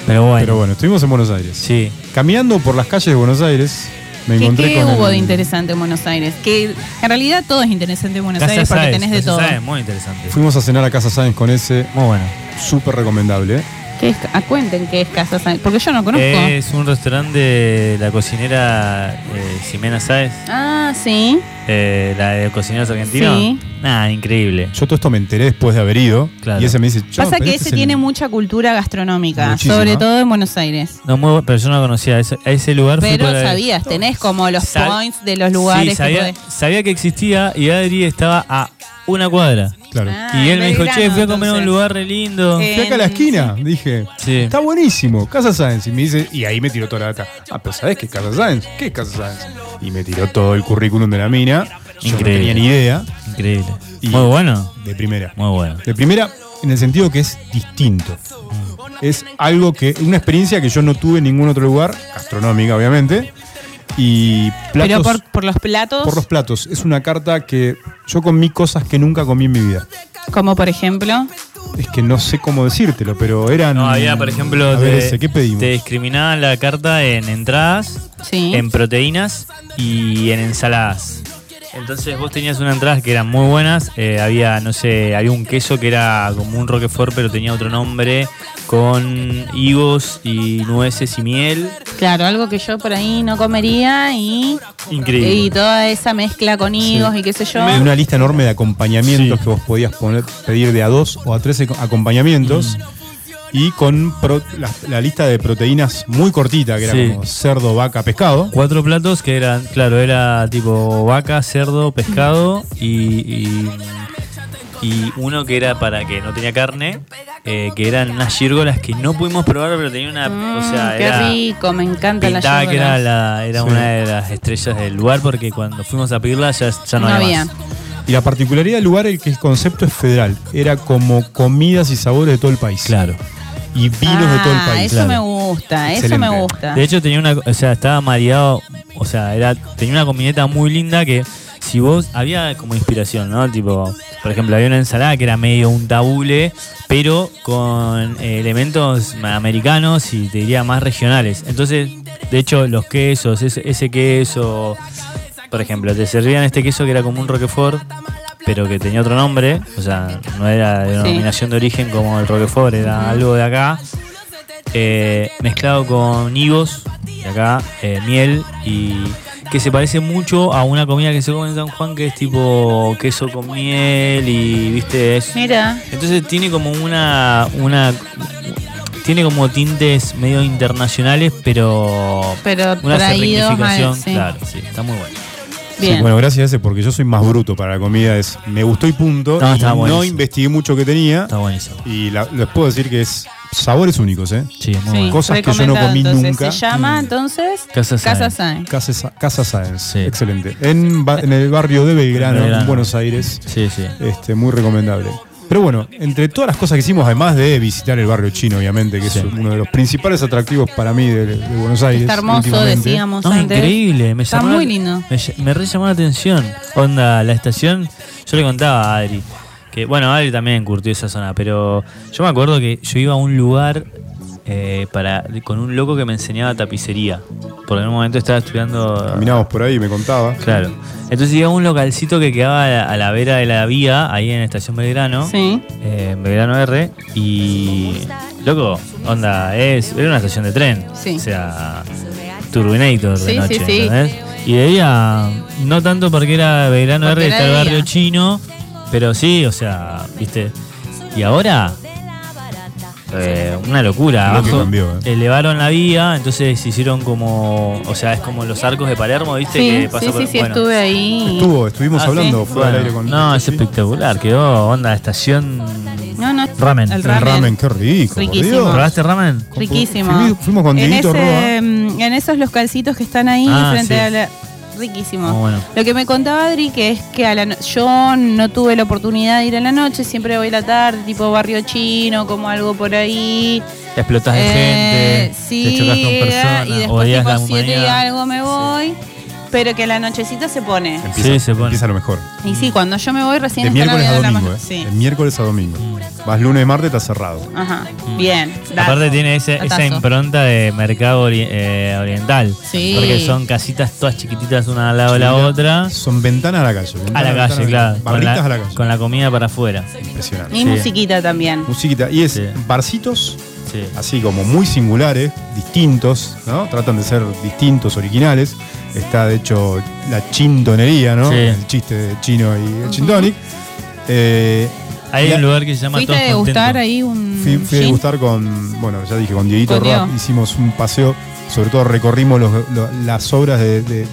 D: Pero bueno,
B: Pero bueno, estuvimos en Buenos Aires.
D: sí.
B: Caminando por las calles de Buenos Aires, Me
C: ¿Qué,
B: encontré
C: qué
B: con
C: hubo
B: el-
C: de interesante en Buenos Aires? Que en realidad todo es interesante en Buenos
D: Casa
C: Aires porque
D: Sáenz,
C: tenés de
D: Casa
C: todo.
D: Sáenz, muy interesante.
B: Fuimos a cenar a Casa Sáenz con ese,
D: Muy bueno.
B: súper recomendable. ¿eh?
C: ¿Qué es, ah, cuenten qué es Casa Sáenz, porque yo no conozco.
D: Es un restaurante de la cocinera eh, Ximena Sáez,
C: Ah, sí.
D: eh, la de cocineros argentinos.
C: Sí.
D: Nada, increíble.
B: Yo todo esto me enteré después de haber ido.
D: Claro.
B: Y ese me dice, "Chao,
C: Pasa que
B: este
C: ese
B: es el-
C: tiene mucha cultura gastronómica,
B: Muchísima.
C: sobre todo en Buenos Aires.
D: No, muy pero yo no conocía ese, a ese lugar. fui
C: Pero
D: para-
C: sabías, tenés como los
D: Sab-
C: points de los lugares
D: Sí,
C: que
D: sabía,
C: podés-
D: sabía que existía y Adri estaba a una cuadra.
B: Claro.
C: Ah,
D: y él me dijo,
C: Belgrano,
D: che, fui a comer a un
C: entonces.
D: lugar re lindo.
C: Eh,
B: Fui acá a la esquina, dije.
D: Sí.
B: Está buenísimo, Casa Sáenz. Y me dice, y ahí me tiró toda la data. Ah, pero ¿sabés qué es Casa Sáenz? ¿Qué es Casa Sáenz? Y me tiró todo el currículum de la mina. Yo no
D: Increíble.
B: tenía ni idea.
D: Increíble.
B: Y-
D: Muy bueno.
B: De primera.
D: Muy bueno.
B: De primera, en el sentido que es distinto. Es algo que, una experiencia que yo no tuve en ningún otro lugar, gastronómica obviamente. Y platos,
C: Pero por, por los platos,
B: por los platos. Es una carta que yo comí cosas que nunca comí en mi vida.
C: como por ejemplo,
B: Es que no sé cómo decírtelo, pero eran.
D: No, había, por ejemplo, te,
B: ese, ¿qué pedimos?
D: te discriminaban la carta en entradas,
C: sí.
D: en proteínas y en ensaladas. Entonces vos tenías una entrada que eran muy buenas. eh, había, no sé, había un queso que era como un roquefort, pero tenía otro nombre, con higos y nueces y miel.
C: Claro, algo que yo por ahí no comería y,
D: Increíble.
C: y toda esa mezcla con higos y qué sé yo.
B: Y una lista enorme de acompañamientos
D: Sí.
B: que vos podías poner, pedir de a dos o a tres acompañamientos. Y con pro- la, la lista de proteínas muy cortita, que era
D: Sí.
B: como cerdo, vaca, pescado.
D: Cuatro platos que eran, claro, era tipo vaca, cerdo, pescado y, y, y uno que era para que no tenía carne, eh, que eran unas gírgolas que no pudimos probar, pero tenía una, o sea,
C: Mm, qué
D: era
C: rico, me encanta la
D: que era, la, era
B: Sí.
D: una de las estrellas del lugar porque cuando fuimos a pedirla ya, ya no,
C: No
D: había
C: había.
D: más.
B: Y la particularidad del lugar es que el concepto es federal. Era como comidas y sabores de todo el país.
D: Claro.
B: Y vinos de todo el
C: Ah,
B: país.
C: Eso
D: claro.
C: me gusta, eso me gusta.
D: De hecho tenía una, o sea, estaba mareado, o sea, era tenía una combineta muy linda que si vos había como inspiración, ¿no? Tipo, por ejemplo, había una ensalada que era medio un tabule, pero con eh, elementos americanos y te diría más regionales. Entonces, de hecho, los quesos, ese, ese queso, por ejemplo, te servían este queso que era como un roquefort, pero que tenía otro nombre, o sea, no era de
C: Sí.
D: denominación de origen como el roquefort, era algo de acá eh, mezclado con higos, de acá, eh, miel y que se parece mucho a una comida que se come en San Juan que es tipo queso con miel y viste es-
C: Mira,
D: entonces tiene como una una tiene como tintes medio internacionales pero
C: pero
D: una significación
C: sí.
D: claro sí está muy bueno
B: Sí, bueno, gracias a ese, porque yo soy más bruto para la comida. Es, me gustó y punto.
D: No,
B: y no
D: buenísimo.
B: investigué mucho que tenía.
D: está buenísimo
B: Y la- les puedo decir que es sabores únicos, ¿eh?
D: sí muy
C: Sí,
D: bueno
B: Cosas que yo no comí
C: entonces.
B: nunca.
C: Se llama entonces
D: Casa Sáenz.
C: Sáenz.
B: Casa, Sa- Casa Sáenz.
D: Sí.
B: Excelente. En, en el barrio de Belgrano,
D: Belgrano.
B: en Buenos Aires.
D: sí sí
B: Este, muy recomendable. Pero bueno, entre todas las cosas que hicimos, además de visitar el barrio chino, obviamente, que
D: Sí.
B: es uno de los principales atractivos para mí de, de Buenos Aires.
C: Está hermoso, decíamos
D: No,
C: antes.
D: increíble. Me
C: Está
D: llamó
C: muy lindo.
D: Me, me re llamó la atención. Onda, la estación. Yo le contaba a Adri. Que, bueno, Adri también curtió esa zona. Pero yo me acuerdo que yo iba a un lugar eh, para con un loco que me enseñaba tapicería. Porque en un momento estaba estudiando.
B: Caminábamos por ahí y me contaba.
D: Claro. Entonces iba a un localcito que quedaba a la, a la vera de la vía, ahí en Estación Belgrano.
C: Sí.
D: eh, en Belgrano R. Y. Loco, onda, es, era una estación de tren.
C: Sí.
D: O sea, Turbinator de
C: Sí,
D: noche.
C: sí, sí.
D: ¿entendés? Y de día, no tanto porque era Belgrano
C: Porque
D: R,
C: era
D: está el barrio chino, pero sí, o sea, viste. Y ahora. Eh, una locura.
B: Lo que
D: Abajo
B: cambió, eh.
D: elevaron la vía, entonces se hicieron como. O sea, es como los arcos de Palermo, ¿viste?
C: Sí,
D: que pasa
C: sí,
D: por-
C: sí, sí,
D: bueno.
C: estuve ahí.
B: Estuvo, estuvimos
D: Ah,
B: hablando
D: sí.
B: fuera del
D: Bueno,
B: aire con
D: No, es espectacular. Quedó onda estación.
C: No, no.
D: Ramen.
C: El
B: El
C: ramen.
B: ramen, qué rico. por
C: Riquísimo.
B: Dios.
D: ¿Probaste ramen?
C: Riquísimo.
B: Fuimos- con
C: en, ese, mm, en esos localcitos que están ahí
D: Ah,
C: frente
D: sí.
C: a la. Riquísimo.
D: Bueno.
C: Lo que me contaba Adri, que es que a la no- yo no tuve la oportunidad de ir a la noche, siempre voy a la tarde, tipo barrio chino, como algo por ahí.
D: Explotas de
C: Eh,
D: gente,
C: sí,
D: te chocas con personas,
C: y después tipo siete y algo me voy. Pero que a la nochecita se pone.
B: Empieza,
D: Sí, se pone.
B: empieza lo mejor.
C: Y sí, cuando yo me voy recién
B: De
C: están
B: miércoles a
C: abriendo la
B: domingo,
C: ma-
B: ¿eh?
C: Sí.
B: De miércoles a domingo. Vas lunes y martes, está cerrado.
C: Ajá. Bien. dato.
D: Aparte tiene ese- esa
C: Datazo.
D: impronta de mercado ori- eh, oriental.
C: Sí.
D: Porque son casitas todas chiquititas una al lado de la otra.
B: Son ventanas a la calle.
D: A
B: ventanas,
D: la calle,
B: ventanas,
D: claro. Con
B: Barritas
D: la,
B: a la calle.
D: con la comida para afuera.
B: Impresionante.
C: Y
D: Sí.
C: musiquita también.
B: Musiquita. Y es
D: Sí.
B: barcitos,
D: Sí.
B: así como muy singulares, distintos, ¿no? Tratan de ser distintos, originales. Está, de hecho, la chintonería, ¿no?
D: Sí.
B: El chiste de chino y el chintonic. Eh,
D: Hay un lugar que se llama
C: ¿Fuiste a
D: Todos
C: degustar
D: Contentos.
C: ahí un
B: Fui, fui a degustar con, bueno, ya dije, con Dieguito
C: Diego.
B: Rap, hicimos un paseo, sobre todo recorrimos los- lo- las obras de, de-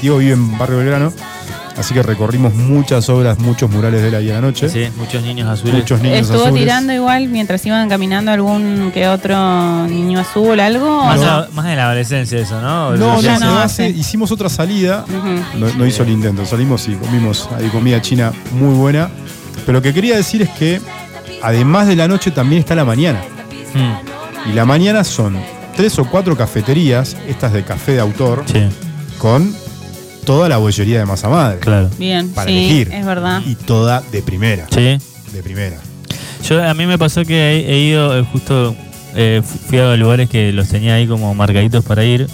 B: Diego vive en Barrio Belgrano, así que recorrimos muchas obras, muchos murales de él ahí a la noche.
D: Sí, muchos niños azules.
B: Muchos niños
C: Estuvo
B: azules.
C: tirando igual mientras iban caminando algún que otro niño azul, algo.
D: Más,
C: ¿o
D: de
C: no?
D: la, más de la adolescencia eso, ¿no?
B: No, no,
C: Ya
B: se
C: no
B: hace.
C: hace.
B: Hicimos otra salida, no, no hizo el intento, salimos y comimos ahí comida china muy buena. Pero lo que quería decir es que además de la noche también está la mañana.
D: Mm,
B: Y la mañana son tres o cuatro cafeterías, estas de café de autor,
D: sí,
B: con toda la bollería de masa madre.
D: claro.
C: Bien,
B: Para
C: sí,
B: elegir.
C: es verdad.
B: Y toda de primera.
D: Sí.
B: De primera.
D: Yo, a mí me pasó que he, he ido eh, justo, eh, fu- fui a lugares que los tenía ahí como marcaditos para ir.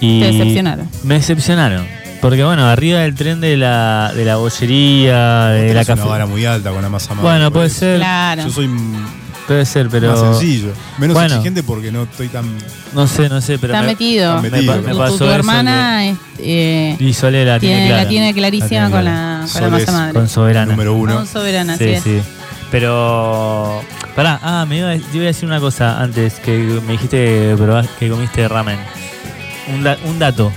D: Y
C: Te decepcionaron.
D: Me decepcionaron. Porque bueno, arriba del tren de la, de la bollería, de la
B: Es una
D: café.
B: vara muy alta con la masa madre.
D: Bueno, puede
B: eso.
D: ser.
C: Claro.
B: Yo soy
D: Puede ser, pero.
B: más sencillo. Menos
D: Bueno.
B: exigente porque no estoy tan.
D: No sé, no sé, pero.
C: Está
D: me-
C: metido. Tu-
B: Me
C: tu,
D: pasó
C: tu
D: eso
C: hermana es, eh,
D: Y Sole la tiene,
C: tiene,
D: clara.
C: la tiene clarísima
D: tiene
C: con, la, con
B: Sol
C: la masa madre.
D: Con soberana.
B: Número uno.
C: Con soberana,
D: Sí, sí. Pero. Pará, ah, me iba, a- te iba a decir una cosa antes que me dijiste que, probás- que comiste ramen. Un, da- un dato.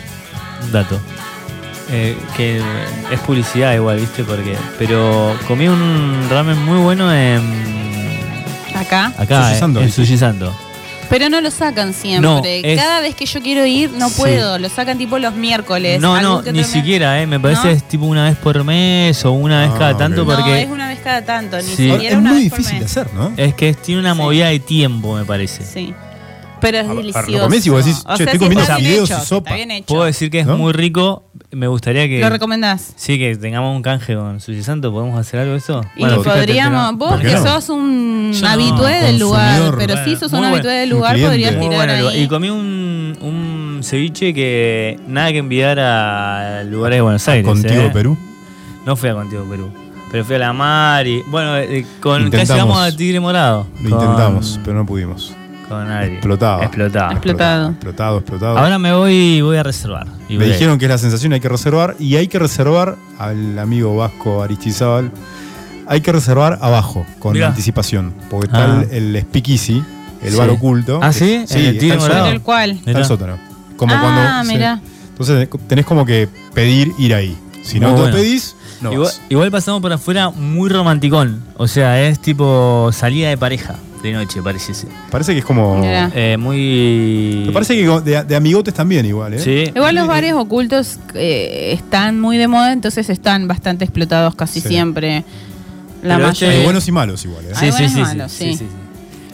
D: Un dato. Eh, que es publicidad igual, ¿viste? Porque. Pero comí un ramen muy bueno en.
C: Acá.
D: Acá,
B: Sushi
D: eh, en
B: ¿viste?
D: Sushi Santo.
C: Pero no lo sacan siempre.
D: No, es-
C: Cada vez que yo quiero ir, no
D: Sí.
C: puedo. Lo sacan tipo los miércoles.
D: No,
C: algún
D: no,
C: que
D: ni
C: otro mes.
D: siquiera, eh. Me parece
C: ¿No?
D: es tipo una vez por mes o una vez
B: Ah,
D: cada
B: ok.
D: tanto
C: No,
D: porque.
C: es una vez cada tanto. Ni
D: Sí.
B: Ahora,
C: siquiera
B: es
C: una
B: muy
C: vez por
B: difícil de
C: mes.
B: hacer, ¿no?
D: Es que tiene una
C: Sí.
D: movida de tiempo, me parece.
C: Sí. Pero es delicioso.
B: lo comés y vos decís,
C: O
B: che,
C: sea,
B: estoy
C: si
B: comiendo
C: está bien
B: fideos
C: hecho, si
B: sopa.
C: Está bien hecho.
D: Puedo decir que es
B: ¿No?
D: muy rico. Me gustaría que.
C: ¿Lo recomendás?
D: Sí, que tengamos un canje con Sushi Santo. ¿Podemos hacer algo de eso?
C: Y
D: Bueno, fíjate,
C: podríamos,
D: pero-
C: vos
B: ¿por qué
C: que
B: no?
C: sos un
D: Yo no,
C: habitué del lugar, pero
D: bueno,
C: sí sos un habitué del lugar,
B: cliente.
C: podrías
D: Muy
C: tirar
D: bueno
C: ahí.
D: Y comí un, un ceviche que nada que enviar a lugares de Buenos Aires.
B: Contigo
D: ¿eh?
B: Perú.
D: No fui a Contigo Perú. Pero fui a la mar y. Bueno, eh, con casi
B: Intentamos.
D: vamos a Tigre Morado.
B: Lo
D: Con-
B: intentamos, pero no pudimos.
D: Con Ari.
B: Explotaba.
D: Explotaba.
C: Explotado.
B: Explotado, explotado.
D: Ahora me voy y voy a reservar. Y
B: Me
D: voy
B: dijeron que es la sensación, hay que reservar. Y hay que reservar al amigo Vasco Aristizábal. Hay que reservar abajo, con
D: Mirá.
B: anticipación. Porque está
D: Ah.
B: el, el speakeasy, el
D: Sí.
B: bar oculto.
D: Ah, ¿sí? ¿En el
B: está el
C: el cual?
B: Está
D: Mirá.
B: el sótano. Como
C: ah,
B: cuando. sí.
C: mira.
B: Entonces tenés como que pedir ir ahí. Si no te
D: bueno.
B: pedís, no
D: igual, igual pasamos por afuera muy romanticón. O sea, es tipo salida de pareja de noche, pareciese.
B: Parece que es como.
C: Mirá.
D: Eh, muy.
B: Me parece que de, de amigotes también igual, ¿eh?
D: Sí.
C: Igual los bares ocultos eh, están muy de moda, entonces están bastante explotados casi
B: Sí.
C: siempre. La
D: Pero este-
B: Hay
C: mayoría.
B: buenos y malos igual, ¿eh?
C: Hay buenos y malos, sí.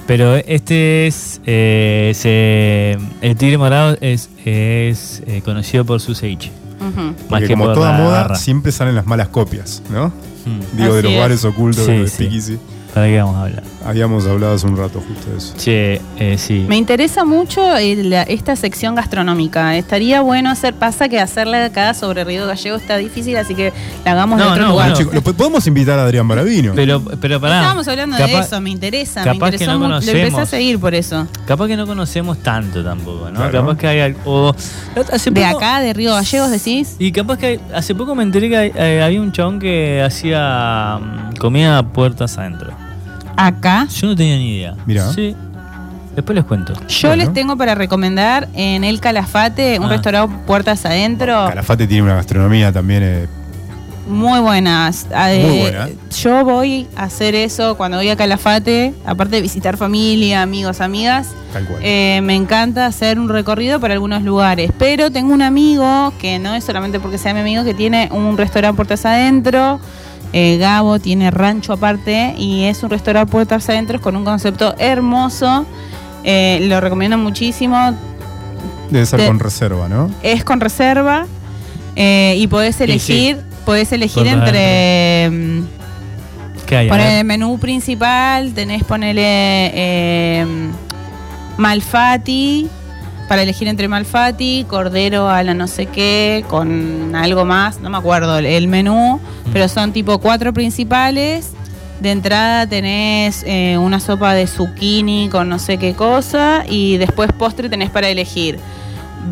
D: Pero este es. eh, se- el Tigre Morado es, es eh, conocido por su ceviche.
C: Ujú.
D: Más
B: Porque
D: que
B: como
D: por
B: toda
D: la
B: moda,
D: garra.
B: siempre salen las malas copias, ¿no?
D: Hmm.
B: Digo, de los
C: es.
B: bares ocultos,
D: Sí,
B: de los
D: sí. ¿Para qué vamos a hablar?
B: Habíamos hablado hace un rato justo de eso.
D: Che, eh, sí.
C: Me interesa mucho eh, la- esta sección gastronómica. Estaría bueno hacer, pasa que hacerla acá sobre Río Gallego está difícil, así que la hagamos
D: No,
C: de otro
D: no,
C: lugar.
D: bueno.
B: Chicos, lo po- podemos invitar a Adrián Baravino.
D: Pero, pero pará.
C: Estábamos hablando de
D: Capaz-
C: eso, me interesa, me
D: capaz que
C: interesó
D: no
C: mucho. Lo empecé a
D: conocemos.
C: seguir por eso.
D: Capaz que no conocemos tanto tampoco, ¿no?
B: Claro.
D: Capaz que hay algo. hace
C: De
D: poco-
C: acá, de Río Gallegos, decís.
D: Y capaz que hay- hace poco me enteré que hay- eh, había un chabón que hacía mm, comida puertas adentro.
C: Acá.
D: Yo no tenía ni idea.
B: Mirá.
D: Sí. Después les cuento.
C: Yo
B: Bueno.
C: les tengo para recomendar en El Calafate, un
D: Ah.
C: restaurante puertas adentro.
B: Calafate tiene una gastronomía también. eh,
C: Muy buenas. Ah,
B: Muy
C: eh,
B: buena.
C: Yo voy a hacer eso cuando voy a Calafate, aparte de visitar familia, amigos, amigas.
B: tal cual.
C: eh, me encanta hacer un recorrido por algunos lugares. Pero tengo un amigo, que no es solamente porque sea mi amigo, que tiene un restaurante puertas adentro. Eh, Gabo tiene rancho aparte y es un restaurante puertas adentro con un concepto hermoso. Eh, lo recomiendo muchísimo.
B: Debe ser
C: de-
B: con reserva, ¿no?
C: Es con reserva. Eh, y podés elegir, podés elegir
D: Por
C: entre.
D: ¿Qué hay? A
C: Poner el menú principal, tenés ponerle eh, Malfati, para elegir entre Malfati, Cordero a la no sé qué, con algo más, no me acuerdo el- menú, pero son tipo cuatro principales. De entrada tenés eh, una sopa de zucchini con no sé qué cosa y después postre tenés para elegir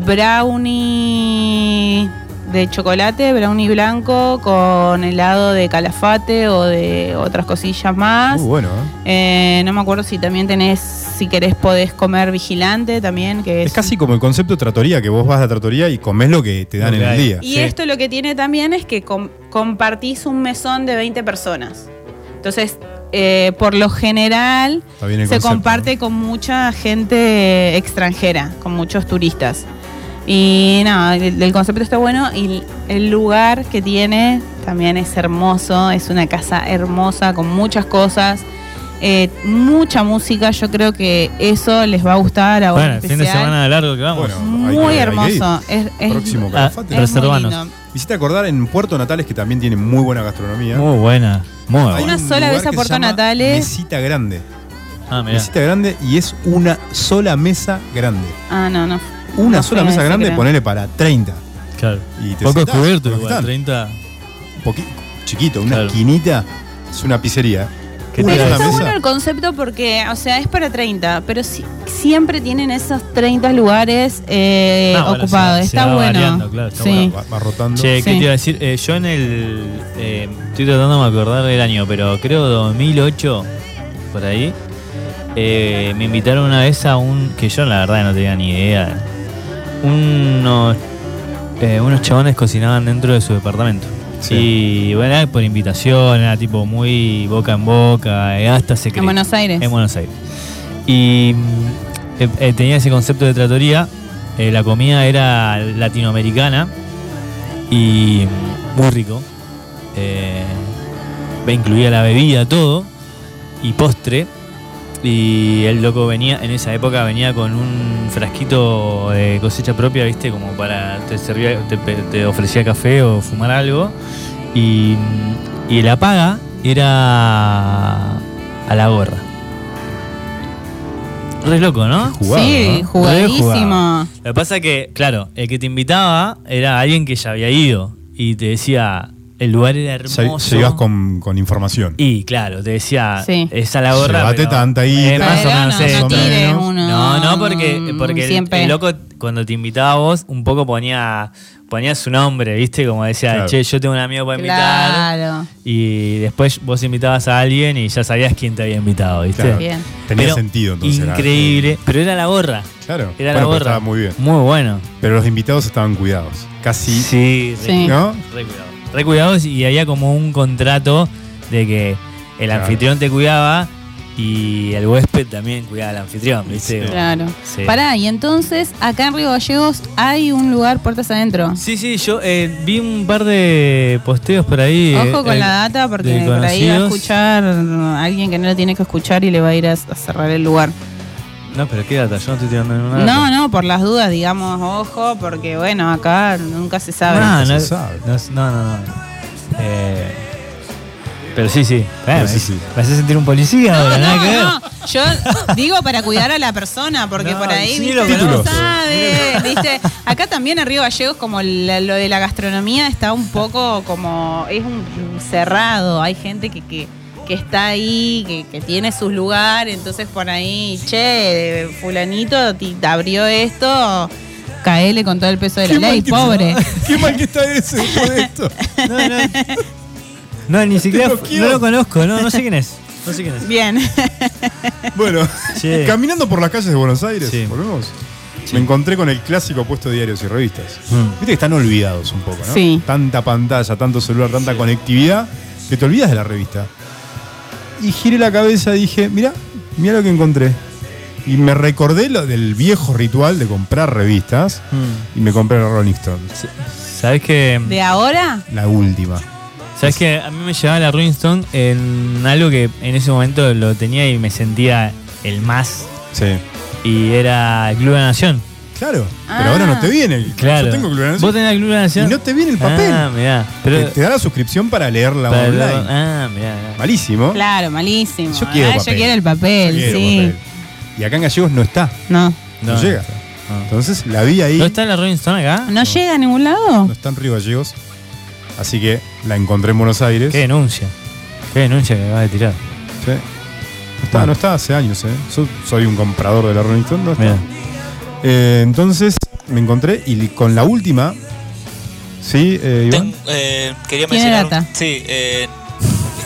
C: brownie de chocolate, brownie blanco con helado de calafate o de otras cosillas más.
B: Muy bueno, ¿eh?
C: Eh, no me acuerdo si también tenés, si querés podés comer vigilante también, que es,
B: Es casi como el concepto de tratoría, que vos vas a la tratoría y comés lo que te dan en el día.
C: Y
D: Sí.
C: esto lo que tiene también es que com- compartís un mesón de 20 personas. Entonces, eh, por lo general, se
B: concepto,
C: comparte con mucha gente extranjera, con muchos turistas. Y nada, el, el concepto está bueno y el lugar que tiene también es hermoso, es una casa hermosa con muchas cosas, eh, mucha música, yo creo que eso les va a gustar a vos
D: Bueno, fin de semana largo que vamos.
B: Bueno,
C: Muy
B: que-
C: hermoso, es, es-
B: Próximo
D: Ah,
C: es muy
D: Reservanos.
C: lindo.
B: Me hiciste acordar en Puerto Natales, que también tiene muy buena gastronomía.
D: Muy buena. Muy
B: Hay
D: buena.
C: Una
B: un
C: sola vez a Puerto Natales.
B: Mesita Grande.
D: Ah, mirá.
B: Mesita Grande y es una sola mesa grande.
C: Ah, no, no.
B: Una
C: No
B: sola mesa grande,
C: creo.
B: ponele para 30.
D: Claro.
B: Y te
D: Poco
B: sentás
D: cubierto,
B: con los que
D: igual,
B: están.
D: 30.
B: Un poqui- chiquito, una
D: Claro.
B: esquinita. Es una pizzería.
D: ¿Qué
B: Una
D: te
C: Pero está bueno el concepto porque, o sea, es para 30, pero si- siempre tienen esos 30 lugares eh,
D: bueno,
C: ocupados.
D: se- se
C: está
D: va
C: bueno.
D: variando, claro, está
C: sí.
B: Va, va rotando.
D: Che, ¿qué
C: Sí.
D: te iba a decir? Eh, yo en el. eh, estoy tratando de acordar del año, pero creo 2008, por ahí. eh, me invitaron una vez a un. que yo la verdad no tenía ni idea. Unos. eh, unos chabones cocinaban dentro de su departamento.
B: Sí.
D: Y bueno, era por invitación, era tipo muy boca en boca, eh, hasta secreto.
C: En Buenos Aires.
D: En Buenos Aires. Y mm, eh, eh, tenía ese concepto de tratoría. eh, la comida era latinoamericana y mm, muy rico. Eh, incluía la bebida, todo. Y postre. Y el loco venía, en esa época venía con un frasquito de cosecha propia, viste, como para, te servía, te, ofrecía café o fumar algo. Y, y la paga era a la gorra. Re loco, ¿no?
B: Jugado,
C: sí,
B: ¿no?
C: jugadísimo.
D: Lo que pasa que, claro, el que te invitaba era alguien que ya había ido y te decía, el lugar era
B: Se-
D: hermoso.
B: Llegas con, con información.
D: Y claro, te decía,
C: Sí.
D: es a la gorra.
B: Llévate tanta.
D: Eh, más o menos
C: no, no uno,
D: No, no, porque, porque el-
C: siempre.
D: el, loco cuando te invitaba a vos, un poco ponía, ponía su nombre, ¿viste? Como decía,
B: Claro.
D: che, yo tengo un amigo para invitar.
C: Claro.
D: Y después vos invitabas a alguien y ya sabías quién te había invitado, ¿viste?
B: Claro.
C: Bien.
B: Tenía
D: Pero
B: sentido entonces. era-
D: Increíble. Pero era la gorra.
B: Claro.
D: Era
B: Bueno,
D: la
B: pero
D: gorra.
B: estaba muy bien.
D: Muy bueno.
B: Pero los invitados estaban cuidados. Casi.
D: Sí, re-
C: Sí.
B: ¿No?
D: Re cuidados. Re cuidados y había como un contrato de que el
B: Claro.
D: anfitrión te cuidaba y el huésped también cuidaba al anfitrión, ¿viste?
B: Sí.
C: Claro.
D: Sí.
C: Pará, y entonces acá en Río Gallegos hay un lugar puertas adentro.
D: Sí, sí, yo eh, vi un par de posteos por ahí. eh,
C: Ojo con
D: eh,
C: la data porque por ahí va a escuchar a alguien que no lo tiene que escuchar y le va a ir a, a cerrar el lugar.
D: No, pero qué data, yo no estoy tirando ninguna data.
C: No, no, por las dudas, digamos, ojo, porque bueno, acá nunca se sabe.
D: No,
B: se
D: no,
B: sabe.
D: no, no, no, no. Eh, pero sí, sí.
B: Pero
D: Bueno,
B: sí, sí.
D: Me hace sentir un policía ahora, nada
C: No,
D: que ver.
C: no, yo digo para cuidar a la persona, porque
D: No,
C: por ahí,
D: sí
C: viste,
D: lo
C: no
B: conozco.
C: sabe, viste. Acá también en Río Gallegos, como la- lo de la gastronomía está un poco como, es un cerrado, hay gente que, que, que está ahí, que, que tiene sus lugares, entonces por ahí, che, fulanito te abrió esto, caele con todo el peso de la ley, pobre.
B: Qué mal que está ese (laughs) de esto.
D: No, no. No, ni siquiera no lo conozco, no, no sé quién es. No sé quién es.
C: Bien.
B: Bueno,
D: Che.
B: caminando por las calles de Buenos Aires,
D: Sí.
B: ¿volvemos? Me encontré con el clásico puesto de diarios y revistas.
D: Mm.
B: Viste que están olvidados un poco, ¿no?
C: Sí.
B: Tanta pantalla, tanto celular, tanta conectividad, que te olvidas de la revista. Y giré la cabeza y dije, mira, mira lo que encontré. Y me recordé lo del viejo ritual de comprar revistas
D: Mm.
B: y me compré la Rolling Stone.
D: ¿Sabes que
C: ¿De ahora?
B: La última.
D: ¿Sabes que A mí me llevaba la Rolling Stone en algo que en ese momento lo tenía y me sentía el más.
B: Sí.
D: Y era el Club de la Nación.
B: Claro,
C: Ah.
B: pero ahora no te viene. el-
D: Claro.
B: Yo tengo Club de la
D: Vos tenés Club de la Nación.
B: Y no te viene el papel.
D: Ah, mirá. Pero,
B: te, te da la suscripción para leerla
D: para-
B: online.
D: Ah, mirá. mirá.
B: Malísimo.
C: Claro, malísimo.
B: Yo quiero
C: Ah,
B: papel.
C: yo quiero el papel,
B: Yo quiero
C: sí.
B: papel. Y acá en Gallegos no está.
C: No.
B: No,
D: No,
B: llega.
D: no.
B: Entonces la vi ahí.
D: ¿No está la Rolling Stone acá?
C: ¿No llega a ningún lado?
B: No está en Río Gallegos. Así que la encontré en Buenos Aires.
D: Qué denuncia. Qué denuncia que acabas de tirar.
B: Sí. No está, no está hace años, ¿eh? Yo soy un comprador de la Rolling Stone, no está. Eh, entonces me encontré y con la última. ¿Sí, eh, Iván?
G: Ten- eh, quería
C: Tiene
G: mencionar.
C: data.
G: Sí, eh,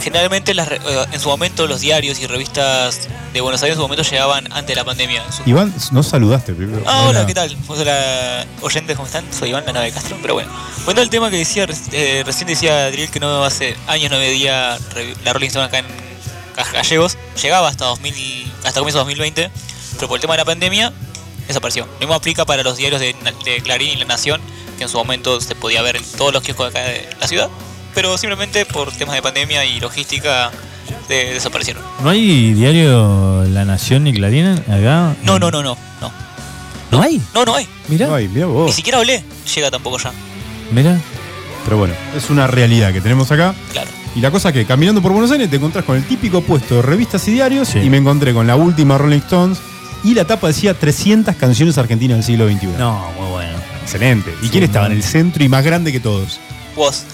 G: generalmente las re- eh, en su momento los diarios y revistas de Buenos Aires en su momento llegaban antes de la pandemia. Su-
B: Iván, no saludaste primero.
G: Ah,
B: hola.
G: ¿qué tal? Hola, oyentes, ¿cómo están? Soy Iván, la nave Castro, pero bueno. Bueno, el tema que decía, eh, recién decía Adriel que no hace años no veía revi- la Rolling Stone acá en Ga- Gallegos. Llegaba hasta 2000, y- hasta comienzo de 2020, pero por el tema de la pandemia desapareció. Lo mismo aplica para los diarios de, Clarín y La Nación, que en su momento se podía ver en todos los kioscos de acá de la ciudad, pero simplemente por temas de pandemia y logística de- desaparecieron.
D: ¿No hay diario La Nación ni Clarín acá?
G: No, no, no, no, no.
D: ¿No hay?
G: No, no hay.
D: Mira.
B: Ay, mira
G: Ni
B: vos.
G: siquiera hablé, llega tampoco ya.
D: Mira.
B: Pero bueno, es una realidad que tenemos acá.
G: Claro.
B: Y la cosa que caminando por Buenos Aires te encontrás con el típico puesto de revistas y diarios
D: Sí.
B: y me encontré con la última Rolling Stones y la tapa decía 300 canciones argentinas del siglo XXI.
D: No, muy bueno.
B: Excelente. ¿Y
D: Sí,
B: quién estaba en el centro y más grande que todos?
G: Vos.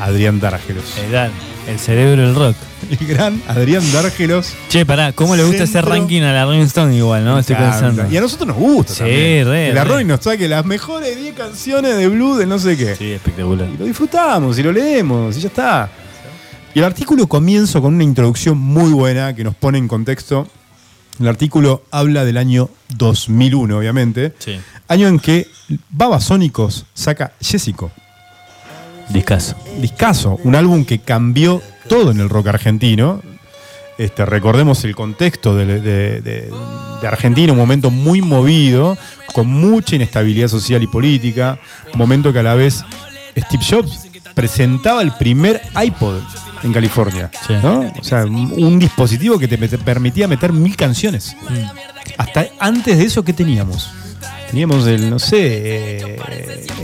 B: Adrián Dárgelos.
D: El, gran- el cerebro del rock.
B: El gran Adrián Dárgelos.
D: Che, pará, ¿cómo le gusta ese
B: Centro.
D: ranking a la Rolling Stone igual, no? Estoy pensando.
B: Y a nosotros nos gusta.
D: Sí,
B: también.
D: re,
B: Que La. Rolling nos saque las mejores 10 canciones de blues de no sé qué.
D: Sí, espectacular.
B: Y lo disfrutamos y lo leemos y ya está. Y el artículo comienza con una introducción muy buena que nos pone en contexto. El artículo habla del año 2001, obviamente.
D: Sí.
B: Año en que Babasónicos saca Jessico.
D: Discaso.
B: Discaso, un álbum que cambió todo en el rock argentino. Este, recordemos el contexto de, de- de- de Argentina, un momento muy movido, con mucha inestabilidad social y política, un momento que a la vez Steve Jobs presentaba el primer iPod en California.
D: Sí.
B: ¿no? O sea, un, dispositivo que te, permitía meter mil canciones. Hasta antes de eso, ¿qué teníamos? Teníamos el, no sé, eh,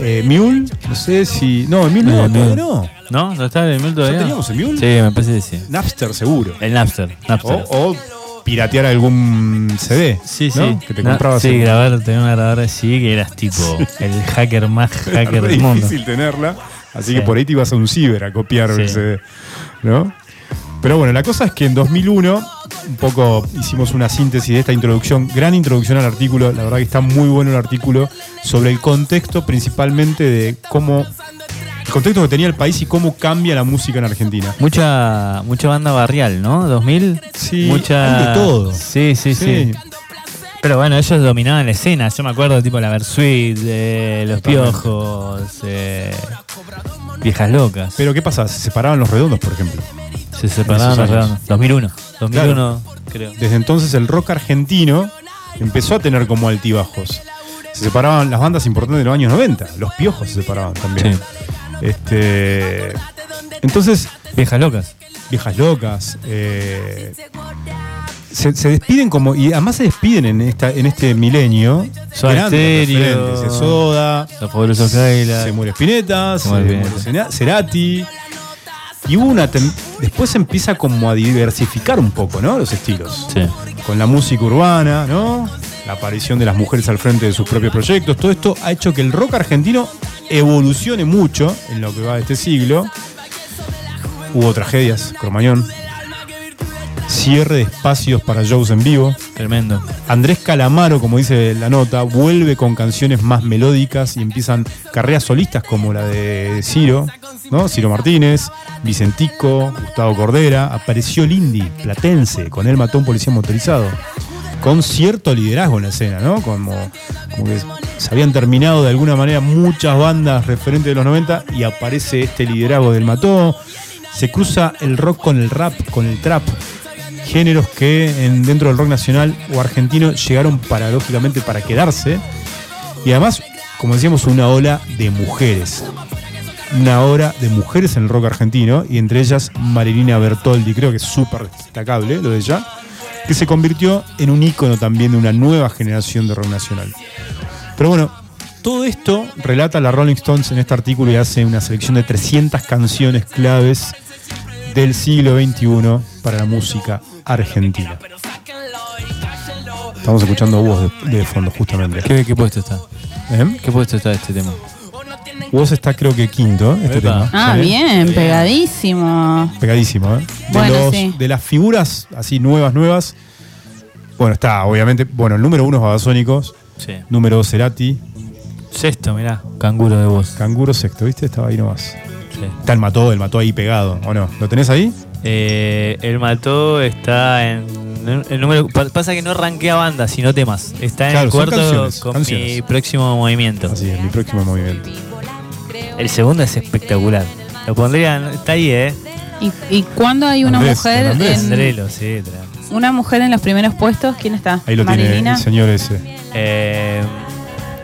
B: eh, Mule, no sé si... No, el Mule no,
D: Mule.
B: no.
D: ¿No? ¿No está el Mule todavía?
B: teníamos el Mule?
D: Sí, me parece que sí.
B: Napster seguro.
D: El Napster.
B: O,
D: Napster.
B: o piratear algún CD.
D: Sí,
B: ¿no?
D: sí.
B: Que te
D: No,
B: comprabas.
D: Sí, grabar, tener una grabadora así que eras tipo (laughs) el hacker más hacker del mundo.
B: difícil tenerla. Así
D: Sí.
B: que por ahí te ibas a un ciber a copiar el. CD. ¿No? Pero bueno, la cosa es que en 2001, un poco hicimos una síntesis de esta introducción, gran introducción al artículo, la verdad que está muy bueno el artículo, sobre el contexto principalmente de cómo, el contexto que tenía el país y cómo cambia la música en Argentina.
D: Mucha, mucha banda barrial, ¿no? 2000.
B: Sí,
D: mucha...
B: hay de todo.
D: Sí, sí, sí, Pero bueno, ellos dominaban la escena. Yo me acuerdo, tipo, la Versuit, eh, Los. Piojos, eh, Viejas Locas.
B: Pero ¿qué pasa? Se separaban los redondos, por ejemplo.
D: Se separaban los redondos. 2001. 2001, creo.
B: Desde entonces el rock argentino empezó a tener como altibajos. Se separaban las bandas importantes de los años 90. Los piojos se separaban también.
D: Sí.
B: Este, entonces,
D: Viejas Locas.
B: viejas locas. eh, se, se despiden como. Y además se despiden en esta, en este milenio.
D: Soda Stereo.
B: Se Soda.
D: Los Fabulosos Cadillacs.
B: Se muere Spinetta, se,
D: Se muere
B: Cerati. Y una. Después se empieza como a diversificar un poco, ¿no? Los estilos
D: Sí.
B: con la música urbana, ¿no? La aparición de las mujeres al frente de sus propios proyectos. Todo esto ha hecho que el rock argentino evolucione mucho en lo que va de este siglo. Hubo tragedias, Cromañón. Cierre de espacios para shows en vivo.
D: Tremendo.
B: Andrés Calamaro, como dice la nota, vuelve con canciones más melódicas y empiezan carreras solistas como la de Ciro, ¿no? Ciro Martínez, Vicentico, Gustavo Cordera. Apareció Lindy, platense, con él mató a un policía motorizado. Con cierto liderazgo en la escena, ¿no? Como, como que se habían terminado de alguna manera muchas bandas referentes de los 90 y aparece este liderazgo del mató. Se cruza el rock con el rap, con el trap géneros que en- dentro del rock nacional o argentino llegaron paradójicamente para quedarse. Y además, como decíamos, una ola de mujeres. Una ola de mujeres en el rock argentino, y entre ellas Marilina Bertoldi, creo que es súper destacable lo de ella, que se convirtió en un ícono también de una nueva generación de rock nacional. Pero bueno, todo esto relata la Rolling Stones en este artículo y hace una selección de 300 canciones claves del siglo XXI para la música argentina. Estamos escuchando voz de, de fondo, justamente.
D: ¿Qué, qué puesto está?
B: ¿Eh?
D: ¿Qué puesto está este tema?
B: Voz está creo que quinto, este
D: Epa.
B: tema.
C: Ah, bien, pegadísimo.
B: Pegadísimo, ¿eh? De,
C: Bueno,
B: los-
C: sí.
B: de las figuras así nuevas, nuevas. Bueno, está, obviamente. Bueno, el número uno es Babasónicos.
D: Sí.
B: Número dos, Cerati.
D: Sexto, mirá. Canguro de voz.
B: Canguro sexto, ¿viste? Estaba ahí nomás.
D: Sí.
B: Está el mató, el mató ahí pegado, ¿o no? ¿Lo tenés ahí?
D: Eh, el Mató está en el número. pa- Pasa que no rankea bandas, sino temas. Está en
B: Claro,
D: el cuarto
B: canciones,
D: con
B: canciones.
D: mi próximo movimiento.
B: Así es, mi próximo movimiento.
D: El segundo es espectacular. Lo pondrían. Está ahí, ¿eh?
C: ¿Y, y cuándo hay una
B: Andrés,
C: mujer
B: Andrés.
C: en
D: Andrelo, sí.
C: una mujer en los primeros puestos? ¿Quién está?
B: Ahí lo tiene
C: Marilina.
B: el señor ese.
D: Eh,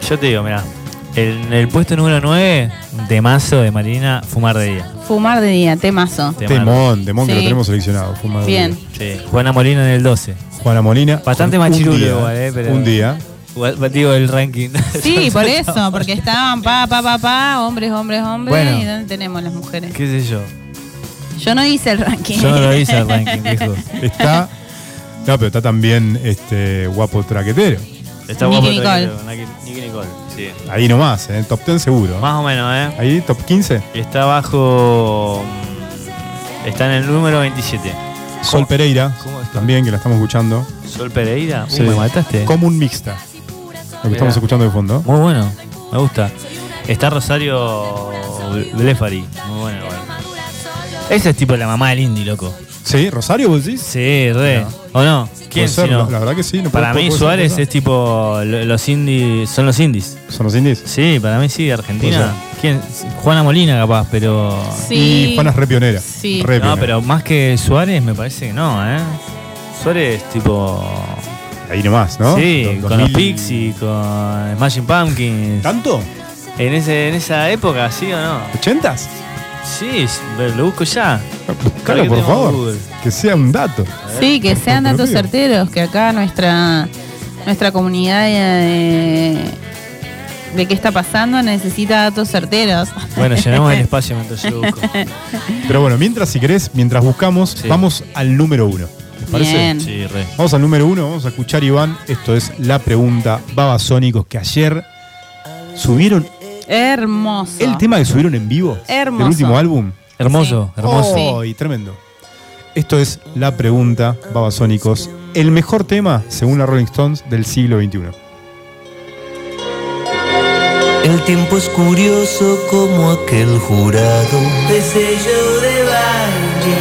D: yo te digo, mirá. En el puesto número 9, de mazo de Marina, Fumar de Día.
C: Fumar de día, temazo.
D: Temón.
B: Temón, que
C: Sí.
B: lo tenemos seleccionado. Fumado.
C: Bien.
D: Sí. Juana Molina en el 12.
B: Juana Molina.
D: Bastante machirulo
B: día,
D: igual, eh, pero-
B: Un día.
D: Digo, el ranking. (laughs)
C: Sí, por eso, porque estaban pa, pa, pa, pa, hombres, hombres, hombres.
D: Bueno.
C: ¿Y dónde tenemos las mujeres?
D: ¿Qué sé yo?
C: Yo no hice el ranking.
D: Yo no lo hice el (laughs) ranking, viejo.
B: Está. No, pero está también este guapo traquetero.
D: Está
C: Nicky
D: guapo
C: Nicole.
D: Nicky, Nicky Nicole, sí.
B: Ahí nomás, ¿eh? Top 10 seguro.
D: Más o menos, ¿eh?
B: Ahí, top 15.
D: Y está abajo. Está en el número 27.
B: Sol Pereira, también que la estamos escuchando.
D: Sol Pereira. Uh,
B: Sí.
D: me mataste.
B: Como un mixta. Lo que estamos escuchando de fondo.
D: Muy bueno, me gusta. Está Rosario Blefari. Muy bueno. Esa es tipo la mamá del indie, loco.
B: Sí, Rosario, vos decís.
D: Sí, re. ¿O no? ¿Quién
B: Puede ser,
D: si no?
B: La, verdad que sí. no
D: Para
B: puede-
D: mí Suárez es tipo lo- los indies, son los indies.
B: ¿Son los indies?
D: Sí, para mí sí, Argentina. ¿Quién? Juana Molina capaz, pero
C: Sí.
B: Y Juana es re pionera.
C: Sí.
B: Re
D: no, pero más que Suárez me parece que no, ¿eh? Suárez tipo
B: Ahí nomás, ¿no?
D: sí, con los
B: 2000.
D: Pixies, con Smashing Pumpkins.
B: ¿Tanto?
D: En ese en esa época, ¿sí o no?
B: ¿80s?
D: Sí, lo busco ya. Que
B: por favor.
D: Google.
B: Que sea un dato.
C: Sí, que sean datos certeros, que acá nuestra nuestra comunidad de, de qué está pasando necesita datos certeros.
D: Bueno, llenamos el (laughs) espacio mientras yo busco.
B: Pero bueno, mientras, si querés, mientras buscamos,
D: Sí.
B: vamos al número uno. ¿Les parece?
C: Bien.
D: Sí, re.
B: Vamos al número uno, vamos a escuchar Iván. Esto es la pregunta Babasónicos que ayer subieron
C: Hermoso.
B: el tema que subieron en vivo
C: Hermoso.
B: del último álbum.
D: Hermoso, hermoso.
B: Oh, y tremendo. Esto es la pregunta Babasónicos. El mejor tema, según la Rolling Stones, del siglo XXI.
F: El tiempo es curioso como aquel jurado de sello de baile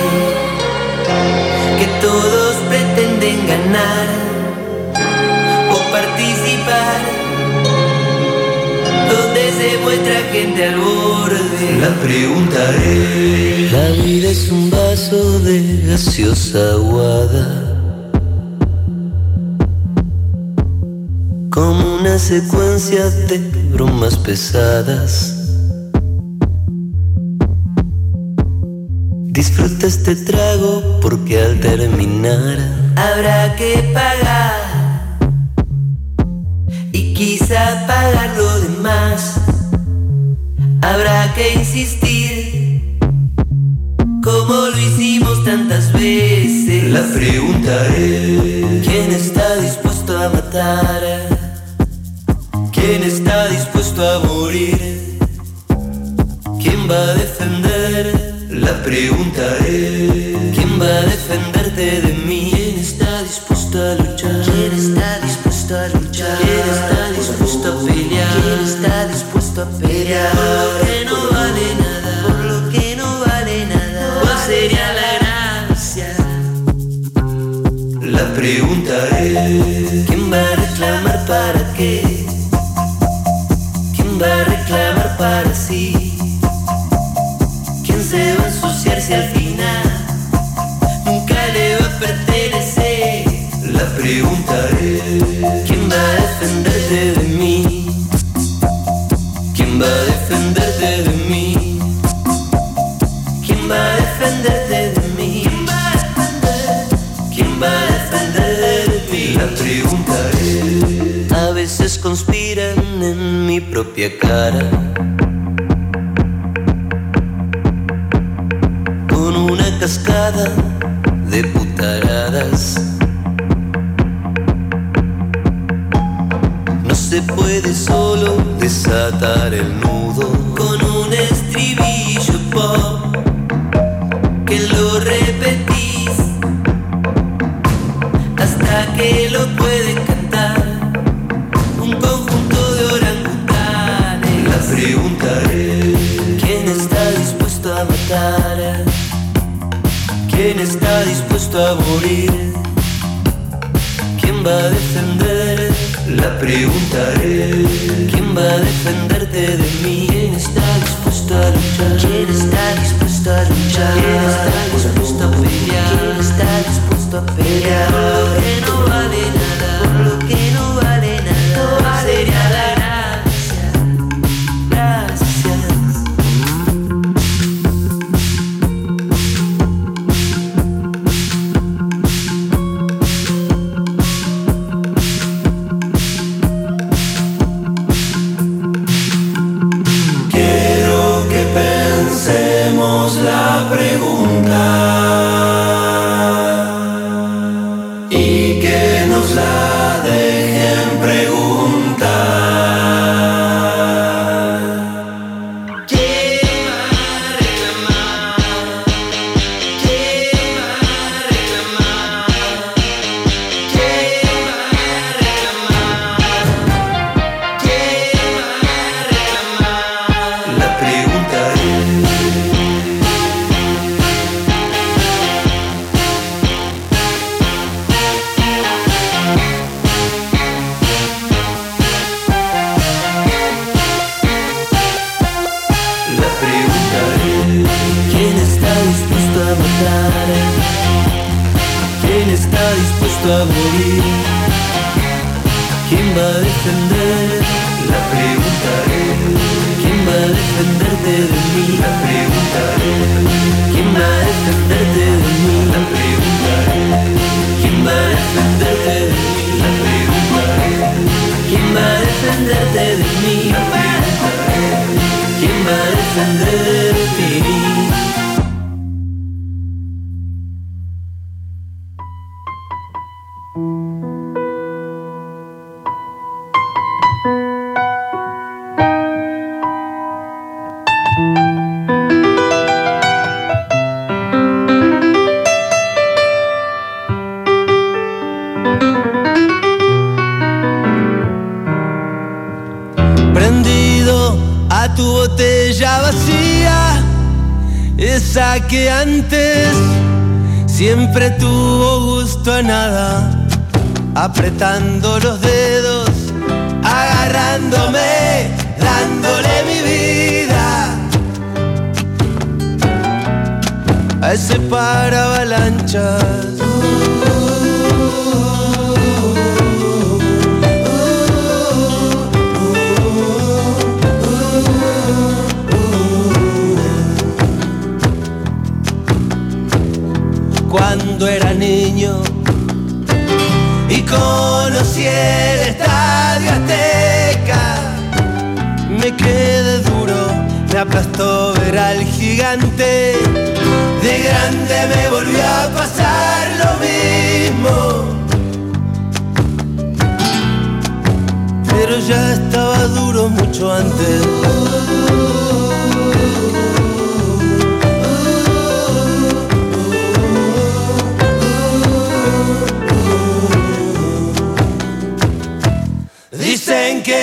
F: que todos pretenden ganar se muestra gente al borde. La pregunta es: La vida es un vaso de gaseosa aguada. como una secuencia de bromas pesadas. Disfruta este trago porque al terminar habrá que pagar y quizá pagar lo demás. Habrá que insistir como lo hicimos tantas veces. La pregunta es: ¿quién está dispuesto a matar? ¿Quién está dispuesto a morir? ¿Quién va a defender? La pregunta es ¿Quién va a defenderte de mí? ¿Quién está dispuesto a luchar? ¿Quién está dispuesto a luchar? ¿Quién está dispuesto a pelear? ¿Quién está dispuesto a pelear? Por lo que no vale nada Por lo que no vale nada ¿Cuál sería la gracia? La pregunta es ¿Quién va a reclamar para qué? ¿Quién va a reclamar para sí? ¿Quién se va a ensuciar si al final nunca le va a pertenecer? La pregunta es ¿Quién va a defenderte de mí? ¿Quién va a defenderte de mí? ¿Quién va a defenderte de mí? ¿Quién va a defender? ¿Quién va a defender de mí? La pregunta es A veces conspiran en mi propia cara. Con una cascada de putaradas. No se puede solo desatar el nudo con un estribillo pop que lo repetís hasta que lo pueden cantar un conjunto de orangutanes. La pregunta es: ¿quién está dispuesto a matar? ¿Quién está dispuesto a morir? ¿Quién va a defender? La pregunta es: ¿quién va defenderte de mí? ¿Quién está dispuesto a luchar? ¿Quién está dispuesto a luchar?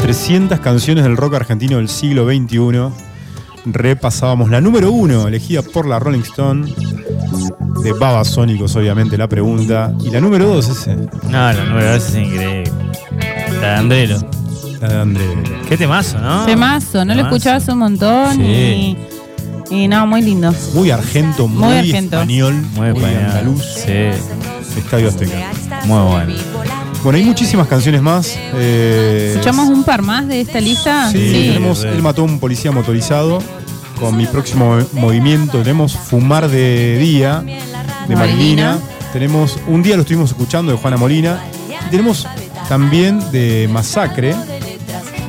B: 300 canciones del rock argentino del siglo XXI. Repasábamos la número uno, elegida por la Rolling Stone. De Babasónicos, obviamente, la pregunta. Y la número dos, ese.
D: No, la nueva es increíble. La de Andrelo.
B: La de André.
D: Qué temazo, ¿no?
C: Temazo, no lo
D: Temazo.
C: escuchaba hace un montón
D: Sí.
C: y, y no, muy lindo.
B: Muy argento, muy,
C: Muy argento.
B: español,
D: Muy
B: muy,
D: español.
B: andaluz.
D: Sí,
B: Estadio Azteca.
D: muy bueno.
B: Bueno, hay muchísimas canciones más. eh,
C: ¿Escuchamos un par más de esta lista?
B: Sí, tenemos. Él mató a un policía motorizado. Con mi próximo movimiento tenemos Fumar de Día de Marilina.
C: Marilina.
B: Tenemos Un día lo estuvimos escuchando de Juana Molina. Y tenemos también de Masacre,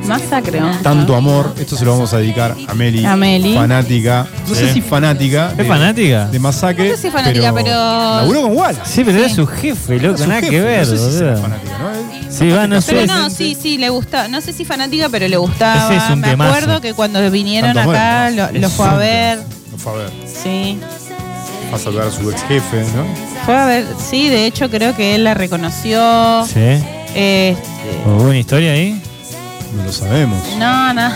C: Masacre, ¿no?
B: Tanto Amor. Esto se lo vamos a dedicar a Meli.
C: A Meli.
B: Fanática. No sé
D: Sí.
B: si fanática.
D: ¿Es fanática?
B: De Masacre.
C: No sé si fanática, pero-
B: Laburó con Wallace.
D: Sí, pero era
C: Sí.
D: su jefe, loco,
B: Su
D: nada
B: jefe,
D: que ver,
B: No sé si será
D: boludo.
B: fanática, ¿no?
D: Sí, va, no sé.
C: Pero no, sí, sí, le gusta. No sé si fanática, pero le gustaba.
D: Ese es un
C: Me
D: temazo.
C: acuerdo que cuando vinieron
B: Tanto
C: acá lo, lo fue a ver.
B: No fue a ver.
C: Sí.
B: Va a saludar a su ex jefe, ¿no?
C: Fue a ver. Sí, de hecho creo que él la reconoció.
D: Sí.
C: Este,
D: ¿Hubo una historia ahí?
B: No lo sabemos.
C: no, no. (laughs)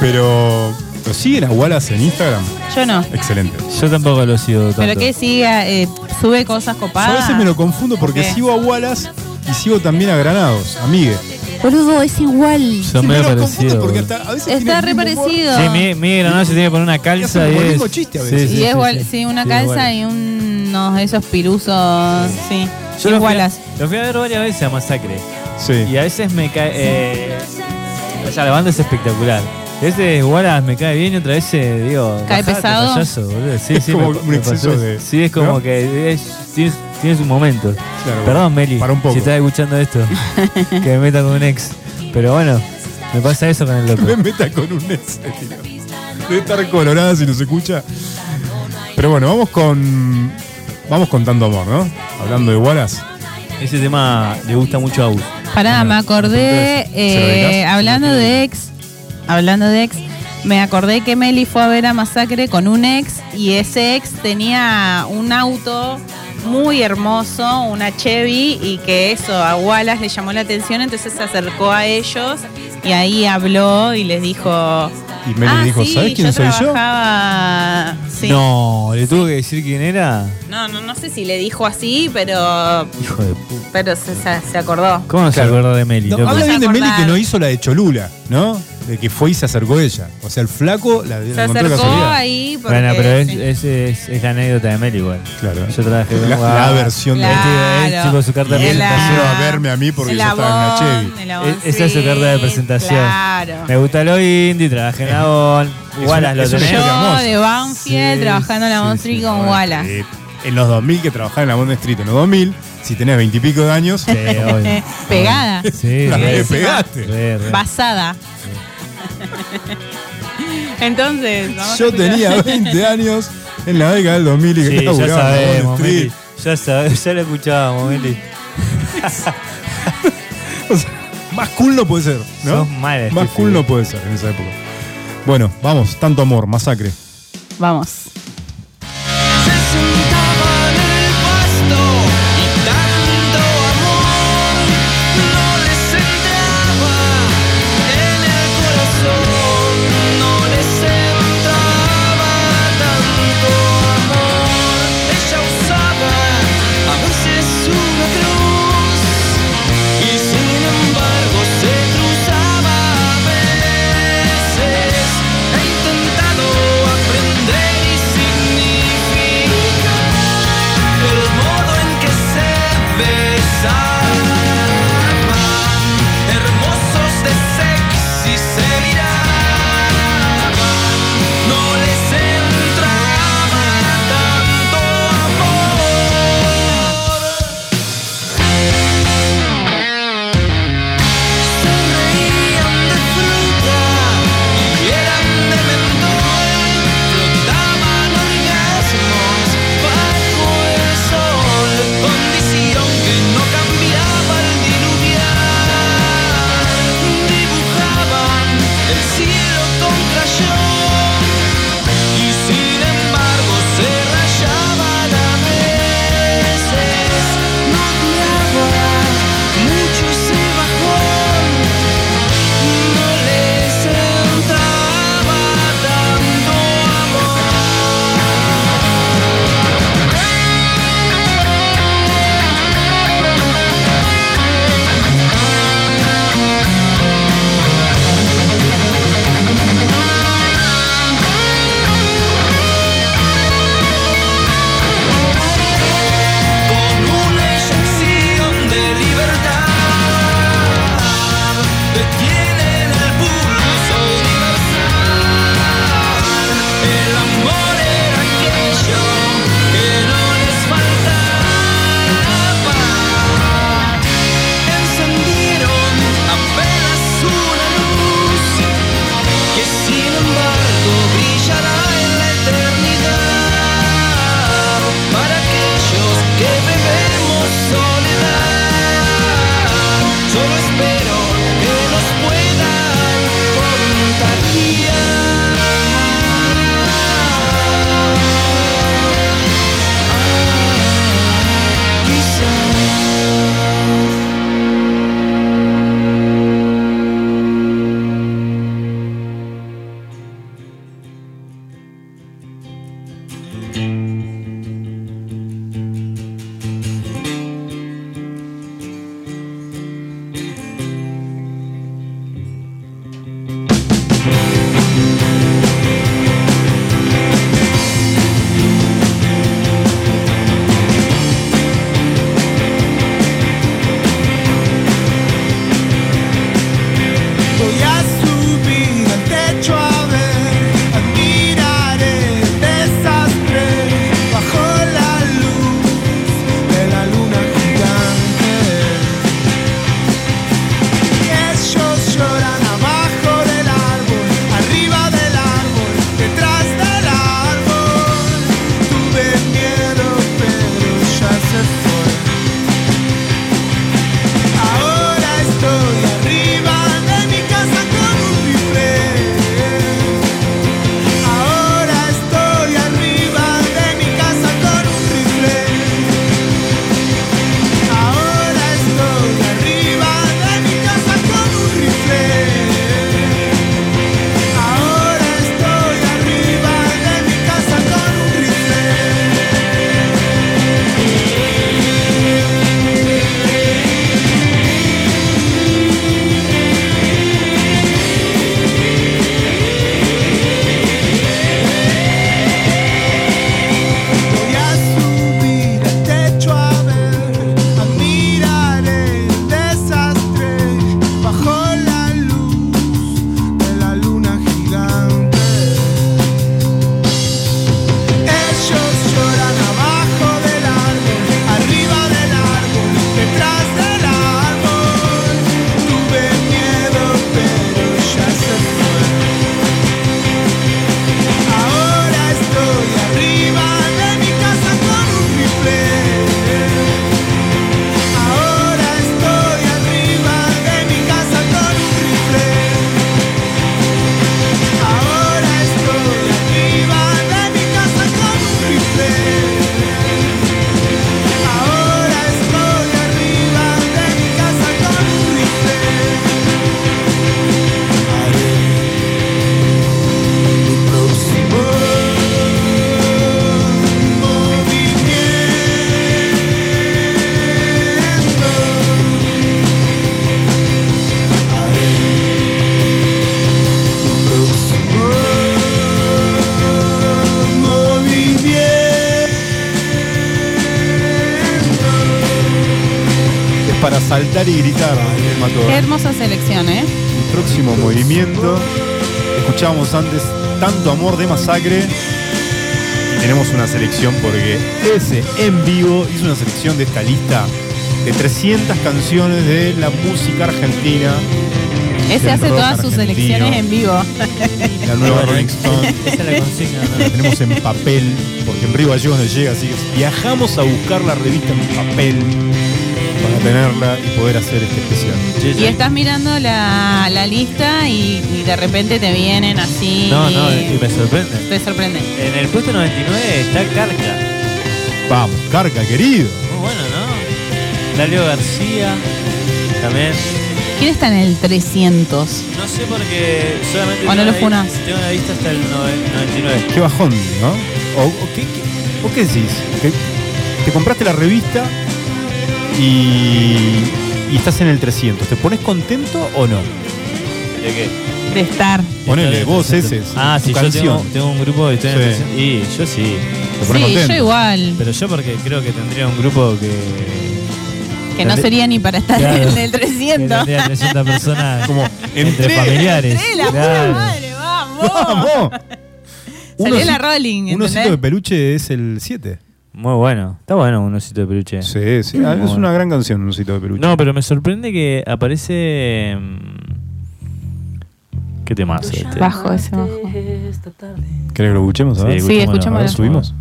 B: Pero. ¿Lo siguen a Wallace en Instagram?
C: Yo no.
B: Excelente.
D: Yo tampoco lo sigo tanto.
C: Pero que siga, eh, sube cosas
B: Yo
C: copadas.
B: a veces me lo confundo porque
C: ¿Qué?
B: sigo a Wallace y sigo también a Granados, a Miguel.
C: Boludo, es igual.
D: Son
B: Sí,
D: medio
B: me lo confundo
D: parecidos.
C: Está re parecido.
D: Sí, mi, mi Granado se tiene que poner una calza y
B: el
D: es...
B: chiste a veces.
C: y es igual, sí, una calza y unos de esos piruzos. Sí.
D: Yo lo fui, a,
C: Igualas.
D: lo fui a ver varias veces a Masacre.
B: Sí.
D: Y a veces me cae... Eh, o sea, la banda es espectacular. A veces Wallace me cae bien y otra vez eh, digo...
C: ¿Cae
D: bajate,
C: pesado?
D: payaso, boludo. Sí,
B: Es
D: sí,
B: como
D: me-
B: un
D: me
B: exceso
D: pasó
B: de-
D: eso. Sí, es como
B: ¿no?
D: que es, tiene, tiene su momento.
B: Claro,
D: Perdón, Meli,
B: Para un poco.
D: si estás escuchando esto, (laughs) que me meta con un ex. Pero bueno, me pasa eso con el loco. (laughs)
B: Me meta con un ex. tío. Debe estar colorada si nos escucha. Pero bueno, vamos con. Vamos con tanto amor, ¿no? Hablando de Wallace.
D: Ese tema le gusta mucho a Us.
C: Pará, me acordé,
B: entonces, ¿se lo
C: eh, hablando de ex, hablando de ex, me acordé que Meli fue a ver a Masacre con un ex y ese ex tenía un auto muy hermoso, una Chevy, y que eso a Wallace le llamó la atención, entonces se acercó a ellos y ahí habló y les dijo...
B: Y Meli
C: ah,
B: dijo,
C: sí,
B: ¿sabes quién soy yo?
C: Sí.
D: No, le tuvo que decir quién era.
C: no, no, no sé si le dijo así, pero,
D: Hijo de puta.
C: pero se, se- acordó.
D: ¿Cómo no se
B: Claro.
D: acuerda de Meli?
B: No, habla bien de. Meli que no hizo la de Cholula, ¿no? De que fue y se acercó ella. O sea, el flaco la, la
C: Se
B: encontró de
C: acercó
B: casualidad.
C: ahí porque...
D: Bueno, pero es,
C: sí.
D: es, es- es la anécdota de Meli igual.
B: Claro.
D: Yo trabajé con
B: La, la versión de
C: Claro.
D: Tipo su carta de
B: Y él
D: presentación.
B: vino a verme a mí porque
C: El
B: yo estaba en la Chevy.
C: el Avon
D: Es- esa es su carta de presentación.
C: Claro.
D: Me gusta lo indie, trabajé en Avon.
B: Es
D: Wallace
B: una-
D: lo
B: es una
D: tenés.
B: historia
C: Yo
B: hermosa.
C: de Banfield
D: Sí,
C: trabajando en la
D: sí,
C: Bond
D: sí,
C: Street con
B: Bueno,
C: Wallace.
B: eh, en los 2000 que trabajaba en la Bond Street, en los 2000, si tenés veintipico de años,
D: Sí, obvio. (laughs)
C: Pegada,
D: Sí,
B: la
D: re,
B: pegaste.
D: re, re.
C: basada. Entonces, vamos
B: Yo tenía 20 años en la década del 2000 y
D: Sí, ya sabemos. Meli. Ya sabemos, ya lo escuchábamos, Meli. (laughs)
B: O sea, más cool no puede ser, ¿no?
D: Sos mala,
B: Más cool no puede ser en esa época. Bueno, vamos, tanto amor, masacre.
C: Vamos.
B: Masacre. Y tenemos una selección porque ese en vivo hizo una selección de esta lista de 300 canciones de la música argentina.
C: Ese hace todas sus selecciones en vivo.
B: La nueva Rolling Stone.
D: Esa es la consigna.
B: La tenemos en papel, porque en Río Gallegos nos llega, así que viajamos a buscar la revista en papel tenerla y poder hacer este especial.
D: Sí, sí.
C: Y estás mirando la, la lista y, y de repente te vienen así.
D: No, no, y me sorprende.
C: Te sorprende.
D: En el puesto 99 está Carca.
B: Vamos, Carca, querido.
D: Muy bueno, ¿no? Dalio García. También.
C: ¿Quién está en el 300?
D: No sé porque solamente.
C: ¿O no
D: tengo
C: lo
D: la
C: funás?
D: lista- Tengo la lista hasta el noven- 99.
B: Qué bajón, ¿no? ¿O, o qué, qué- vos qué decís? Que te compraste la revista y, y estás en el 300. ¿Te pones contento o no?
D: ¿De qué?
C: De estar.
B: Ponele, vos ese.
D: Ah,
B: tu
D: sí, yo
B: canción.
D: tengo, tengo un grupo de estoy en el
B: Sí.
D: 300. Y yo sí.
B: Te pones
C: Sí,
B: contento.
C: yo igual.
D: Pero yo porque creo que tendría un grupo que.
C: Que no sería ni para estar
D: Claro.
C: en (laughs) el
D: que
C: 300.
D: tendría 300 personas.
B: Como
D: entre
B: entré.
D: familiares.
C: ¡Eh, la puta
D: Claro.
C: madre! ¡Vamos!
B: ¡Vamos!
C: Salió la Rolling,
B: Un
C: ¿entendés?
B: osito de peluche es el 7.
D: Muy bueno. Está bueno un osito de peluche.
B: Sí, sí. Ah, Es una gran canción, un osito de peluche.
D: No, pero me sorprende que aparece. mm, ¿Qué temazo este?
C: Bajo ese bajo.
B: ¿Querés que lo escuchemos?
D: Sí,
C: Sí,
B: ver, subimos.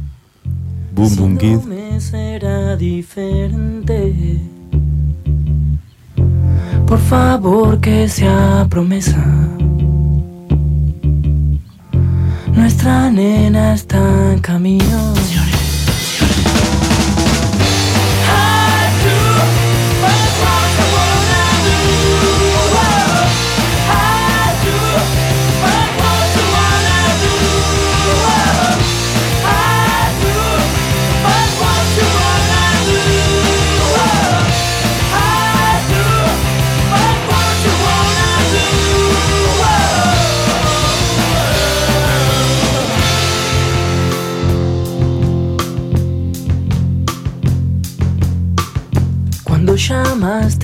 B: Boom Boom Kid.
F: me será diferente. Por favor que sea promesa. Nuestra nena está en camino.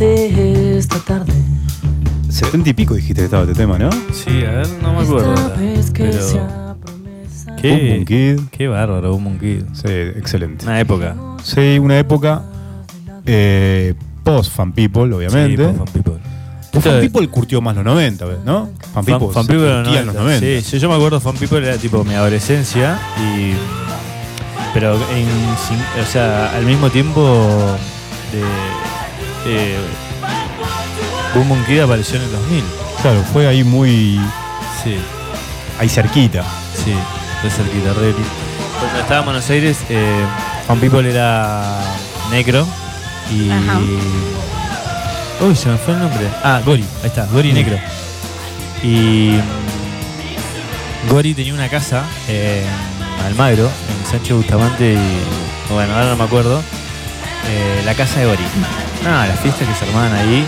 F: Esta tarde.
B: 70 y pico dijiste que estaba este tema, ¿no?
D: Sí, a ver, no me acuerdo.
F: Esta
D: ahora,
F: vez que
D: Pero.
F: sea promesa.
B: Boom Boom
D: Qué,
B: Kid.
D: qué bárbaro, Boom Boom Kid.
B: Sí, excelente.
D: Una época.
B: Sí, una época eh, post Fan People, obviamente.
D: Sí, Fan People.
B: Pues Fan People curtió más los 90, ¿ves? ¿no? Fan
D: Fan,
B: People,
D: Fan People
B: curtía
D: era
B: en los
D: 90.
B: 90.
D: Sí, yo, yo me acuerdo Fan People era tipo mi adolescencia y pero en, o sea, al mismo tiempo de, eh, Boom Boom Kid apareció en el 2000.
B: Claro, fue ahí muy.
D: Sí,
B: ahí cerquita.
D: sí, de cerquita, re. Cuando estaba en Buenos Aires, eh, Fan People era negro y
C: Ajá.
D: Uy, se me fue el nombre. Ah, Gori, ahí está, Gori negro. Y mm, Gori tenía una casa en Almagro, en Sánchez Bustamante y. Bueno, ahora no me acuerdo. Eh, la casa de Gori. No, las fiestas que se armaban ahí.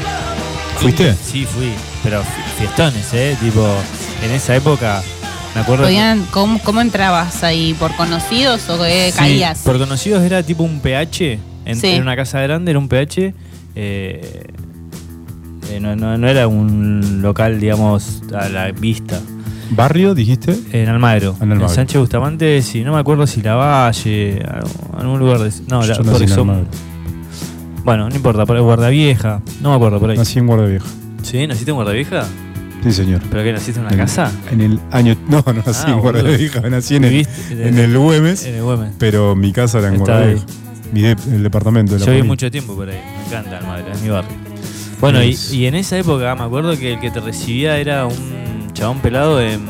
B: ¿Fuiste?
D: Sí, fui. Pero fi- fiestones, ¿eh? Tipo, en esa época, me acuerdo. que-
C: Podían, ¿cómo, ¿Cómo entrabas ahí? ¿Por conocidos o
D: Sí,
C: caías?
D: Por conocidos era tipo un PH. En,
C: Sí.
D: en una casa grande era un PH. eh, eh, no, no- no era un local, digamos, a la vista.
B: ¿Barrio, dijiste?
D: En Almagro.
B: En Almagro.
D: Sánchez Bustamante, sí, no me acuerdo si La Valle, algún lugar de. No, la,
B: Yo nací en
D: son-
B: Almagro.
D: Bueno, no importa, por ahí, Guardavieja. No me acuerdo por ahí.
B: Nací en Guardavieja.
D: ¿Sí? ¿Naciste en Guardavieja?
B: Sí, señor.
D: ¿Pero qué? ¿Naciste en una
B: En-
D: casa?
B: En el año. No, no nací
D: Ah,
B: en
D: boludo.
B: Guardavieja, nací en el, en el Güemes,
D: En el Güemes.
B: pero mi casa era en
D: Estaba
B: Guardavieja. Mi de- el departamento de la
D: Yo viví
B: Poli.
D: mucho tiempo por ahí, me encanta Almagro, es mi barrio. Bueno, y, y en esa época me acuerdo que el que te recibía era un chabón pelado en,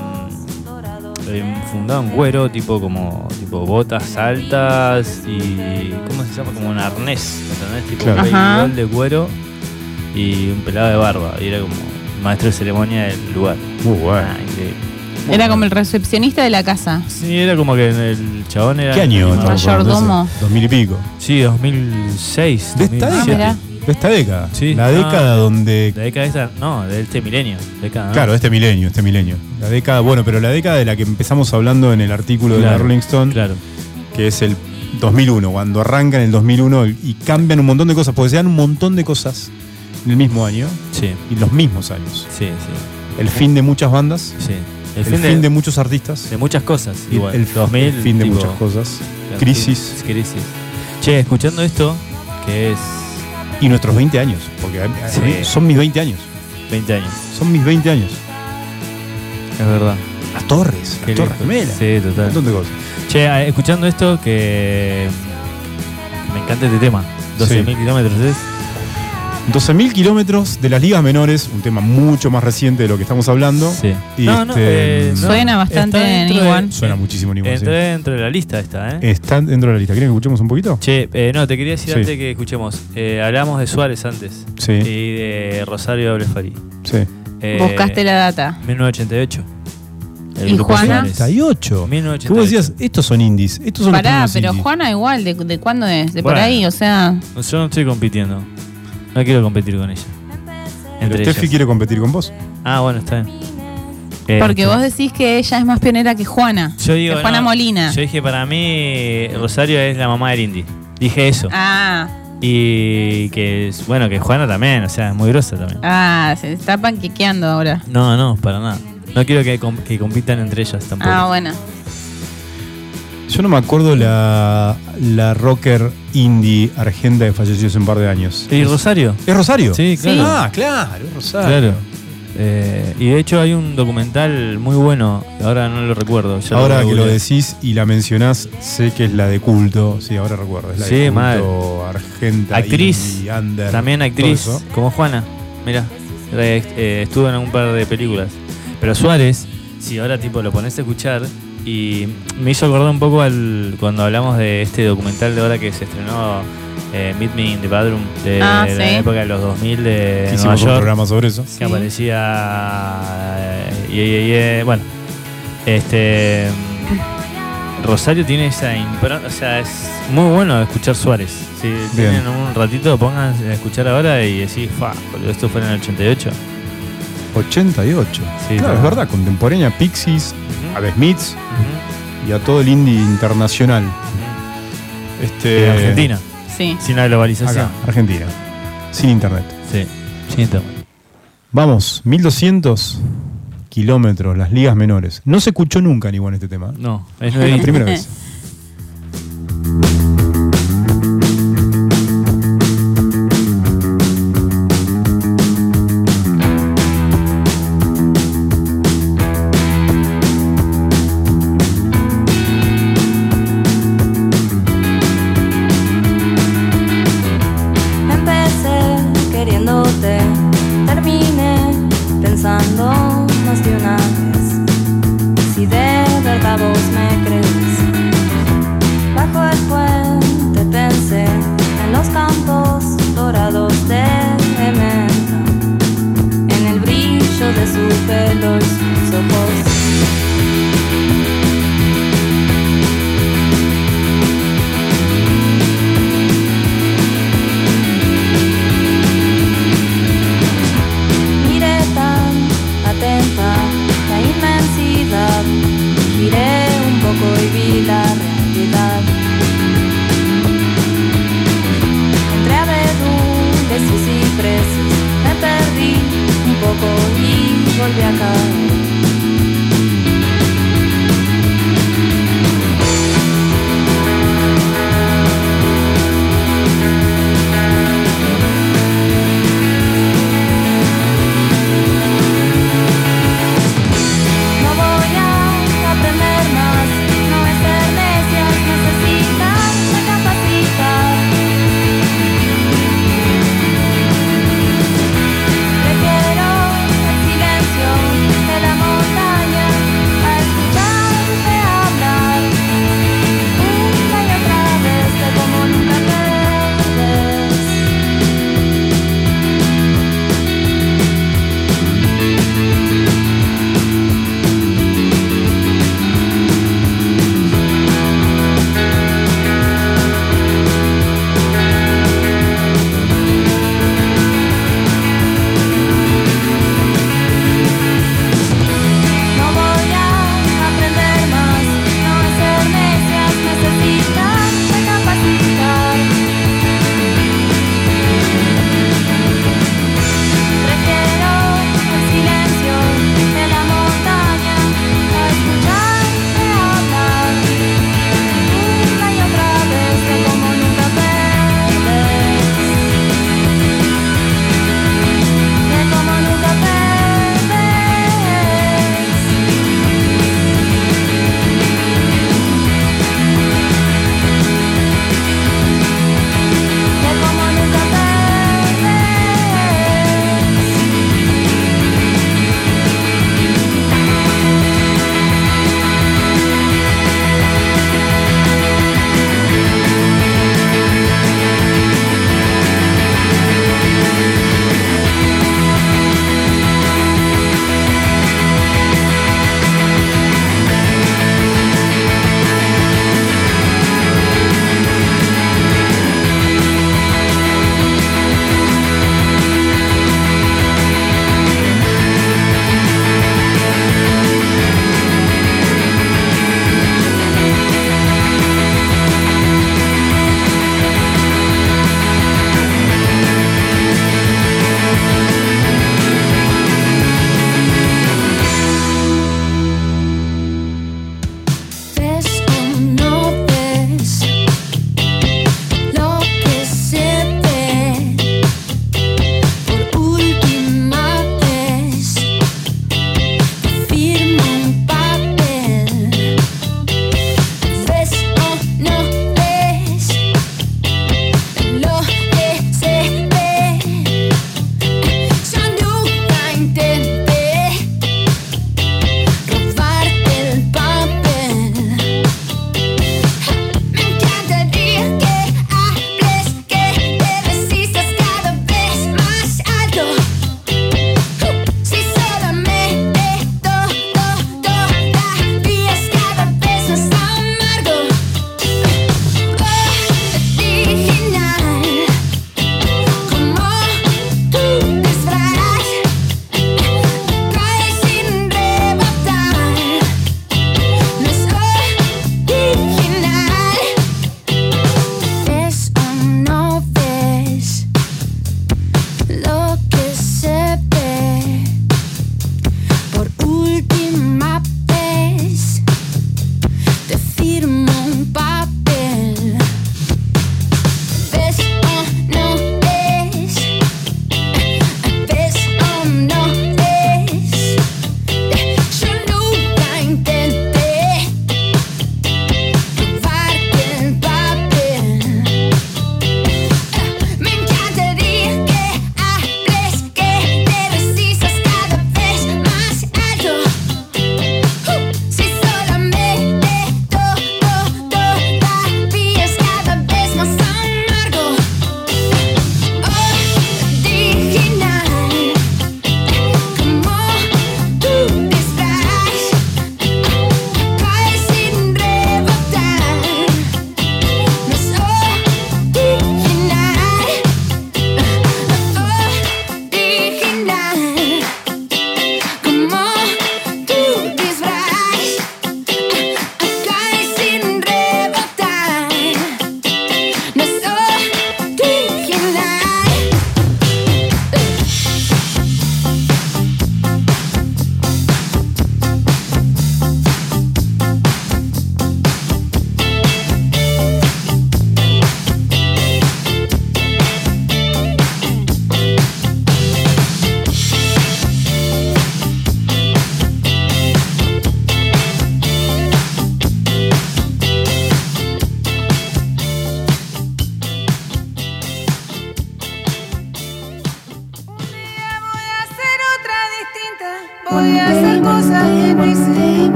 D: en- fundado en cuero, tipo como tipo botas altas y ¿cómo se llama? Como un arnés, ¿entendés? Tipo
B: Claro.
D: un
C: Ajá.
D: de cuero y un pelado de barba, y era como maestro de ceremonia del lugar.
B: Muy bueno.
D: Ah.
C: Era como el recepcionista de la casa.
D: Sí, era como que el chabón era.
B: ¿Qué año?
C: Mayordomo.
B: Dos mil y pico.
D: Sí, 2006.
B: De esta
D: 2007.
B: De esta década.
D: Sí.
B: La
D: Ah.
B: década donde.
D: La década esta, no, de este milenio. Década, ¿no?
B: Claro, este milenio, este milenio. La década, bueno, pero la década de la que empezamos hablando en el artículo de la Rolling Stone,
D: Claro.
B: que es el 2001, cuando arranca en el 2001 y cambian un montón de cosas, porque se dan un montón de cosas en el mismo año
D: Sí,
B: y los mismos años.
D: sí, sí.
B: El fin de muchas bandas,
D: sí.
B: el, fin, de, muchos artistas,
D: de muchas cosas. Igual.
B: el,
D: 2000,
B: el fin de
D: tipo,
B: muchas cosas, crisis
D: crisis. Che, escuchando esto, que es
B: y nuestros 20 años, porque a-
D: Sí.
B: son mis 20 años,
D: 20 años.
B: son mis 20 años.
D: Es verdad.
B: Las torres, las torres gemelas,
D: Sí,
B: un
D: total.
B: montón de cosas.
D: Che, eh, escuchando esto, que me encanta este tema. 12.000 kilómetros es.
B: 12.000 kilómetros de las ligas menores, un tema mucho más reciente de lo que estamos hablando.
D: Sí.
B: Y
D: no, no,
B: este,
D: eh, no,
C: Suena bastante en
D: de-
C: igual.
B: Suena muchísimo Newman,
D: Entró
B: sí.
D: dentro de la lista esta, ¿eh?
B: Está dentro de la lista. ¿Quieren que escuchemos un poquito?
D: Che, eh, no, te quería decir
B: Sí.
D: antes que escuchemos. Eh, hablamos de Suárez antes.
B: Sí,
D: Y de Rosario Blefari.
B: sí.
D: Eh,
C: Buscaste la data.
D: 1988. El
C: ¿Y
D: grupo
C: Juana?
D: Suárez.
B: 38.
D: 1988.
B: Que vos decías, estos son indies. Estos son
C: Pará, pero
B: indies.
C: Juana igual, ¿de, de cuándo es? De por
D: Bueno.
C: ahí, o sea.
D: Yo no estoy compitiendo. No quiero competir con ella.
B: Pero
D: Entre
B: Steffi
D: ellas.
B: quiere competir con vos.
D: Ah, bueno, está bien. Eh,
C: Porque vos decís que ella es más pionera que Juana.
D: Yo digo.
C: que Juana
D: no,
C: Molina.
D: Yo dije, para mí, Rosario es la mamá del indie. Dije eso.
C: Ah,
D: Y que, bueno, que Juana también, o sea, es muy grosa también.
C: ah, se está panquequeando ahora.
D: No, no, para nada. No quiero que, com- que compitan entre ellas tampoco.
C: Ah, bueno.
B: Yo no me acuerdo la, la rocker indie argenta que falleció hace un par de años.
D: ¿Y Rosario?
B: ¿Es Rosario?
D: Sí, claro.
B: Ah, claro, es Rosario.
D: Claro. Eh, y de hecho hay un documental muy bueno, ahora no lo recuerdo. ya
B: Ahora que lo decís y la mencionás, sé que es la de culto. Sí, ahora recuerdo. Es la
D: Sí,
B: de
D: mal.
B: culto argenta.
D: Actriz.
B: indie, under,
D: También actriz, como Juana. Mira, estuvo en un par de películas. Pero Suárez, si ahora tipo lo pones a escuchar, y me hizo acordar un poco al cuando hablamos de este documental de ahora que se estrenó eh, Meet Me in the Bedroom, de
C: Ah,
D: la
C: sí.
D: época de los 2000 de
B: Que
D: Nueva
B: hicimos un
D: York.
B: programa sobre eso.
D: que
C: Sí.
D: aparecía eh, yeah, yeah, yeah. bueno este Rosario tiene esa impronta o sea es muy bueno escuchar Suárez si tienen un ratito pongan a escuchar ahora y decís fa esto fue en el 88
B: 88.
D: Sí,
B: claro,
D: claro.
B: es verdad. Contemporánea, Pixies, a The Smiths y a todo el indie internacional. Este,
D: de Argentina
C: Sí.
D: sin la globalización
B: Acá, Argentina. Sin internet.
D: sí sin internet.
B: Vamos, 1200 kilómetros, las ligas menores. No se escuchó nunca ni igual este tema.
D: no es
B: la primera vez. (laughs)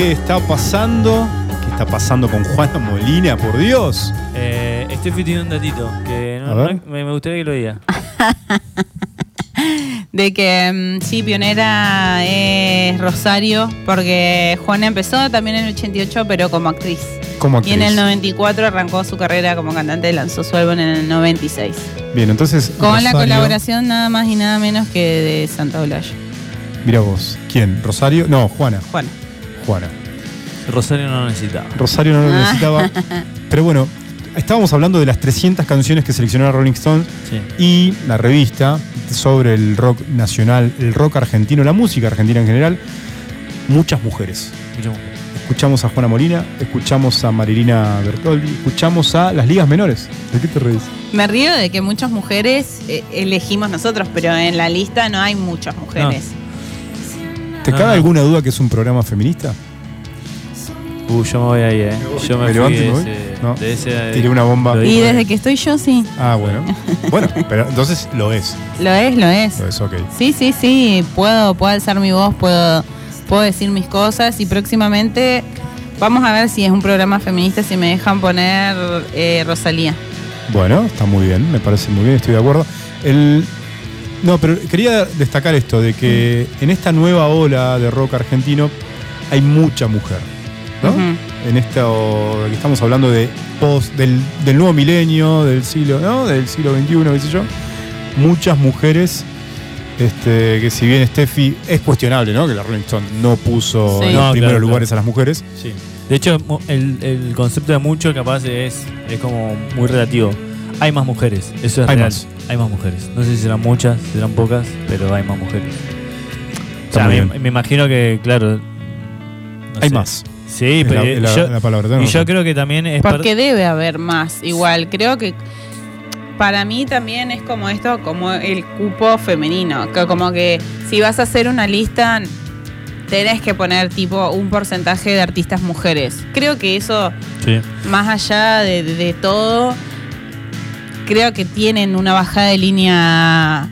B: qué está pasando. ¿Qué está pasando con Juana Molina? Por Dios.
D: Eh, Steffi tiene un datito que no- no- me, me gustaría que lo diga. (laughs)
C: De que mm, sí, pionera es Rosario, porque Juana empezó también en el 88, pero como actriz.
B: Como
C: Y
B: actriz.
C: en el 94 arrancó su carrera como cantante, lanzó su álbum en el 96.
B: Bien, entonces.
C: Con la
B: Rosario-
C: colaboración nada más y nada menos que de Santa Olaya.
B: Mira vos. ¿Quién? ¿Rosario? No, Juana.
C: Juana.
B: Juana.
D: Rosario no lo necesitaba.
B: Rosario no lo necesitaba. (laughs) Pero bueno, estábamos hablando de las 300 canciones que seleccionó Rolling Stones
D: Sí.
B: y la revista sobre el rock nacional, el rock argentino, la música argentina en general. Muchas mujeres.
D: Muchas mujeres.
B: Escuchamos a Juana Molina, escuchamos a Marilina Bertoldi, escuchamos a las ligas menores. ¿De qué te reís?
C: Me río de que muchas mujeres eh, elegimos nosotros, pero en la lista no hay muchas mujeres.
B: ¿Te
D: No,
B: cabe
D: no.
B: alguna duda que es un programa feminista?
D: Uh, yo me voy ahí, eh. Yo me,
B: ¿Me
D: fui
B: levanto y
D: de
B: me voy?
D: ese,
B: No.
D: de ese-
B: Tiré una bomba.
D: Lo
C: Y desde que estoy yo, sí.
B: Ah, bueno. (laughs) Bueno, pero entonces lo es.
C: Lo es, lo es.
B: Lo es, ok.
C: Sí, sí, sí. Puedo, puedo alzar mi voz, puedo, puedo decir mis cosas y próximamente vamos a ver si es un programa feminista, si me dejan poner eh, Rosalía.
B: Bueno, está muy bien, me parece muy bien, estoy de acuerdo. El, no, pero quería destacar esto, de que en esta nueva ola de rock argentino hay mucha mujer. ¿no?
C: Ujú.
B: En esto que estamos hablando de post, del, del nuevo milenio, del siglo, ¿no? Del siglo XXI, qué sé yo. Muchas mujeres. Este, que si bien Steffi es cuestionable, ¿no? Que la Rolling Stone no puso
C: Sí.
B: en los
D: No,
B: primeros
D: claro,
B: lugares
D: claro.
B: a las mujeres.
D: Sí. De hecho, el, el concepto de mucho capaz es, es como muy relativo. Hay más mujeres, eso es
B: Hay
D: real.
B: más.
D: Hay más mujeres. No sé si serán muchas, serán pocas, pero hay más mujeres. O sea, me, imagino que, claro. no
B: hay
D: sé.
B: más.
D: Sí,
B: Es
D: pero
B: la, la-
D: yo,
B: la palabra.
D: y yo creo que también es
C: Porque debe haber más, igual. Creo que para mí también es como esto, como el cupo femenino. Que como que si vas a hacer una lista, tenés que poner tipo un porcentaje de artistas mujeres. Creo que eso,
D: Sí.
C: más allá de todo, creo que tienen una bajada de línea.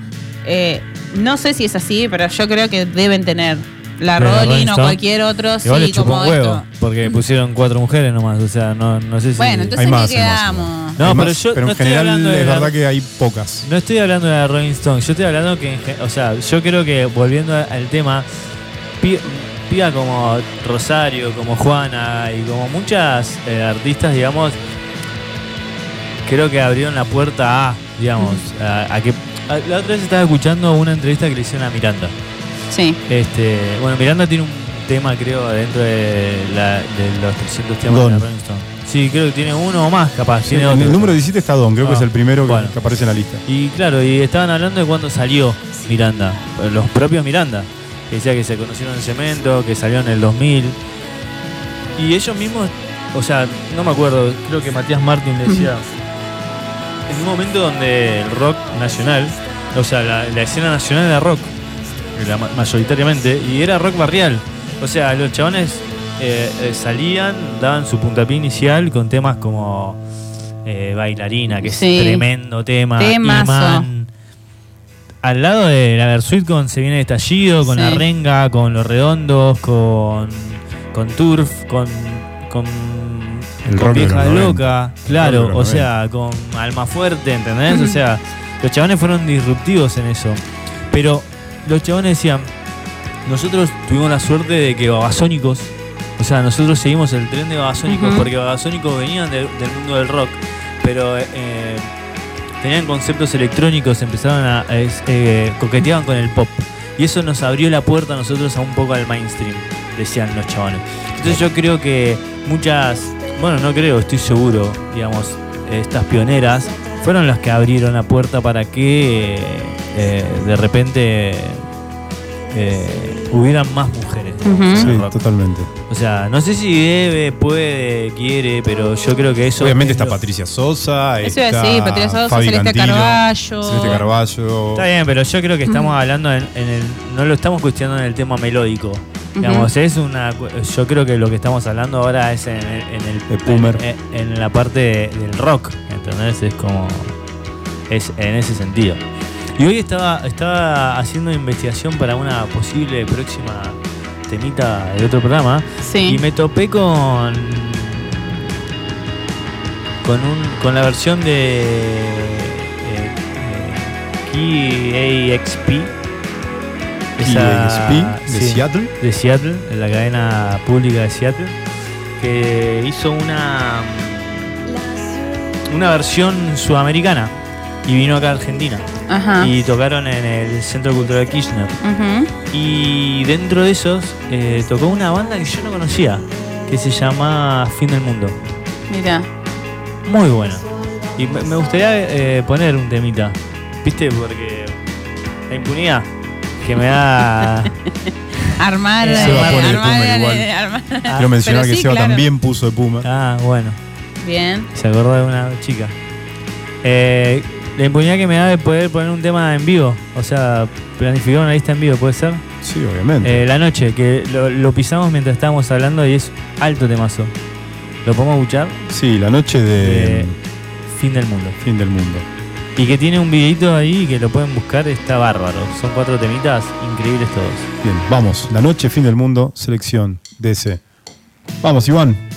C: eh, no sé si es así, pero yo creo que deben tener. La Rolling o
D: Stone.
C: cualquier otro,
D: Igual
C: sí,
D: chupó
C: como
D: un huevo,
C: esto.
D: porque (laughs) pusieron cuatro mujeres nomás, o sea, no, no sé si...
C: Bueno, entonces
B: Hay más,
C: ¿qué
B: hay más, hay
C: quedamos?
D: No,
B: Hay
D: pero
B: más,
D: yo
B: pero
D: no
B: en
D: estoy
B: general
D: hablando de
B: es
D: la-
B: verdad que hay pocas.
D: No estoy hablando de la Rolling Stone, yo estoy hablando que, en gen- o sea, yo creo que volviendo a- al tema, pi- piba como Rosario, como Juana y como muchas eh, artistas, digamos, creo que abrieron la puerta a, digamos, a, a que... a- la otra vez estaba escuchando una entrevista que le hicieron a Miranda.
C: Sí.
D: Este, bueno, Miranda tiene un tema, creo, dentro de, la- de los 300 temas de
B: Don.
D: la Rolling Stone. Sí, creo que tiene uno o más, capaz.
B: Sí,
D: tiene
B: en
D: otro.
B: el número 17 está Don, creo que
D: Ah,
B: es el primero que,
D: bueno.
B: que aparece en la lista.
D: Y claro, y estaban hablando de cuándo salió Miranda, los propios Miranda, que decía que se conocieron en Cemento, que salió en el 2000. Y ellos mismos, o sea, no me acuerdo, creo que Matías Martín decía, (laughs) en un momento donde el rock nacional, o sea, la, la escena nacional era rock, ma- mayoritariamente, y era rock barrial. O sea, los chabones eh, eh, salían, daban su puntapié inicial con temas como eh, Bailarina, que
C: Sí.
D: es tremendo tema.
C: Temazo.
D: Imán. Al lado de la Versuit con Se viene estallido, con
C: Sí.
D: la renga, con los redondos, con, con Turf, con, con,
B: El
D: con Vieja
B: 90.
D: Loca, claro, o sea, con Alma Fuerte, ¿entendés? O sea, los chabones fueron disruptivos en eso. Pero los chabones decían, nosotros tuvimos la suerte de que Babasónicos, o sea, nosotros seguimos el tren de Babasónicos porque Babasónicos venían de- del mundo del rock, pero eh, tenían conceptos electrónicos, empezaron a, eh, coqueteaban con el pop. Y eso nos abrió la puerta a nosotros a un poco al mainstream, decían los chabones. Entonces yo creo que muchas, bueno, no creo, estoy seguro, digamos, estas pioneras fueron las que abrieron la puerta para que eh, eh, de repente eh, hubieran más mujeres.
B: Sí, totalmente.
D: O sea, no sé si debe, puede, quiere, pero yo creo que eso.
B: Obviamente
D: es
B: está
D: lo-
B: Patricia Sosa,
C: Eso
B: está
C: decir, Patricia Sosa,
B: Fabi
C: Celeste Carballo.
B: Celeste Carballo.
D: Está bien, pero yo creo que estamos hablando en, en el. No lo estamos cuestionando en el tema melódico. Digamos, es una. cu- Yo creo que lo que estamos hablando ahora es en el. En, el-
B: De Pumer.
D: en- en la parte de- del rock. ¿Entendés? Es como. Es en ese sentido. Y hoy estaba, estaba haciendo investigación para una posible próxima temita del otro programa.
C: Sí.
D: Y me topé con. con, un, con la versión de. eh, eh, KAXP. Esa-
B: de
D: sí,
B: Seattle.
D: de Seattle, de la cadena pública de Seattle, que hizo una. una versión sudamericana y vino acá a Argentina.
C: Ajá.
D: Y tocaron en el Centro Cultural Kirchner. Y dentro de esos eh, tocó una banda que yo no conocía, que se llama Fin del Mundo.
C: Mira.
D: Muy buena. Y me me gustaría eh, poner un temita, ¿viste? Porque la impunidad que me da... (laughs)
C: Armar.
D: Se va a
C: eh,
D: poner
C: armar,
B: Puma
C: eh,
B: igual.
C: armar.
B: Quiero mencionar
C: Pero
B: que
C: sí,
B: Seba
C: claro.
B: también puso de Puma.
D: Ah, bueno,
C: Bien.
D: se acordó de una chica. Eh, la impunidad que me da de poder poner un tema en vivo, o sea, planificar una lista en vivo, ¿puede ser?
B: Sí, obviamente.
D: Eh, la noche, que lo, lo pisamos mientras estábamos hablando y es alto temazo. ¿Lo podemos escuchar?
B: sí, la noche de
D: eh, Fin del mundo.
B: Fin del Mundo.
D: Y que tiene un videito ahí que lo pueden buscar, está bárbaro. Son cuatro temitas increíbles todos.
B: Bien, vamos. La noche, Fin del Mundo, selección DC. Vamos, Iván.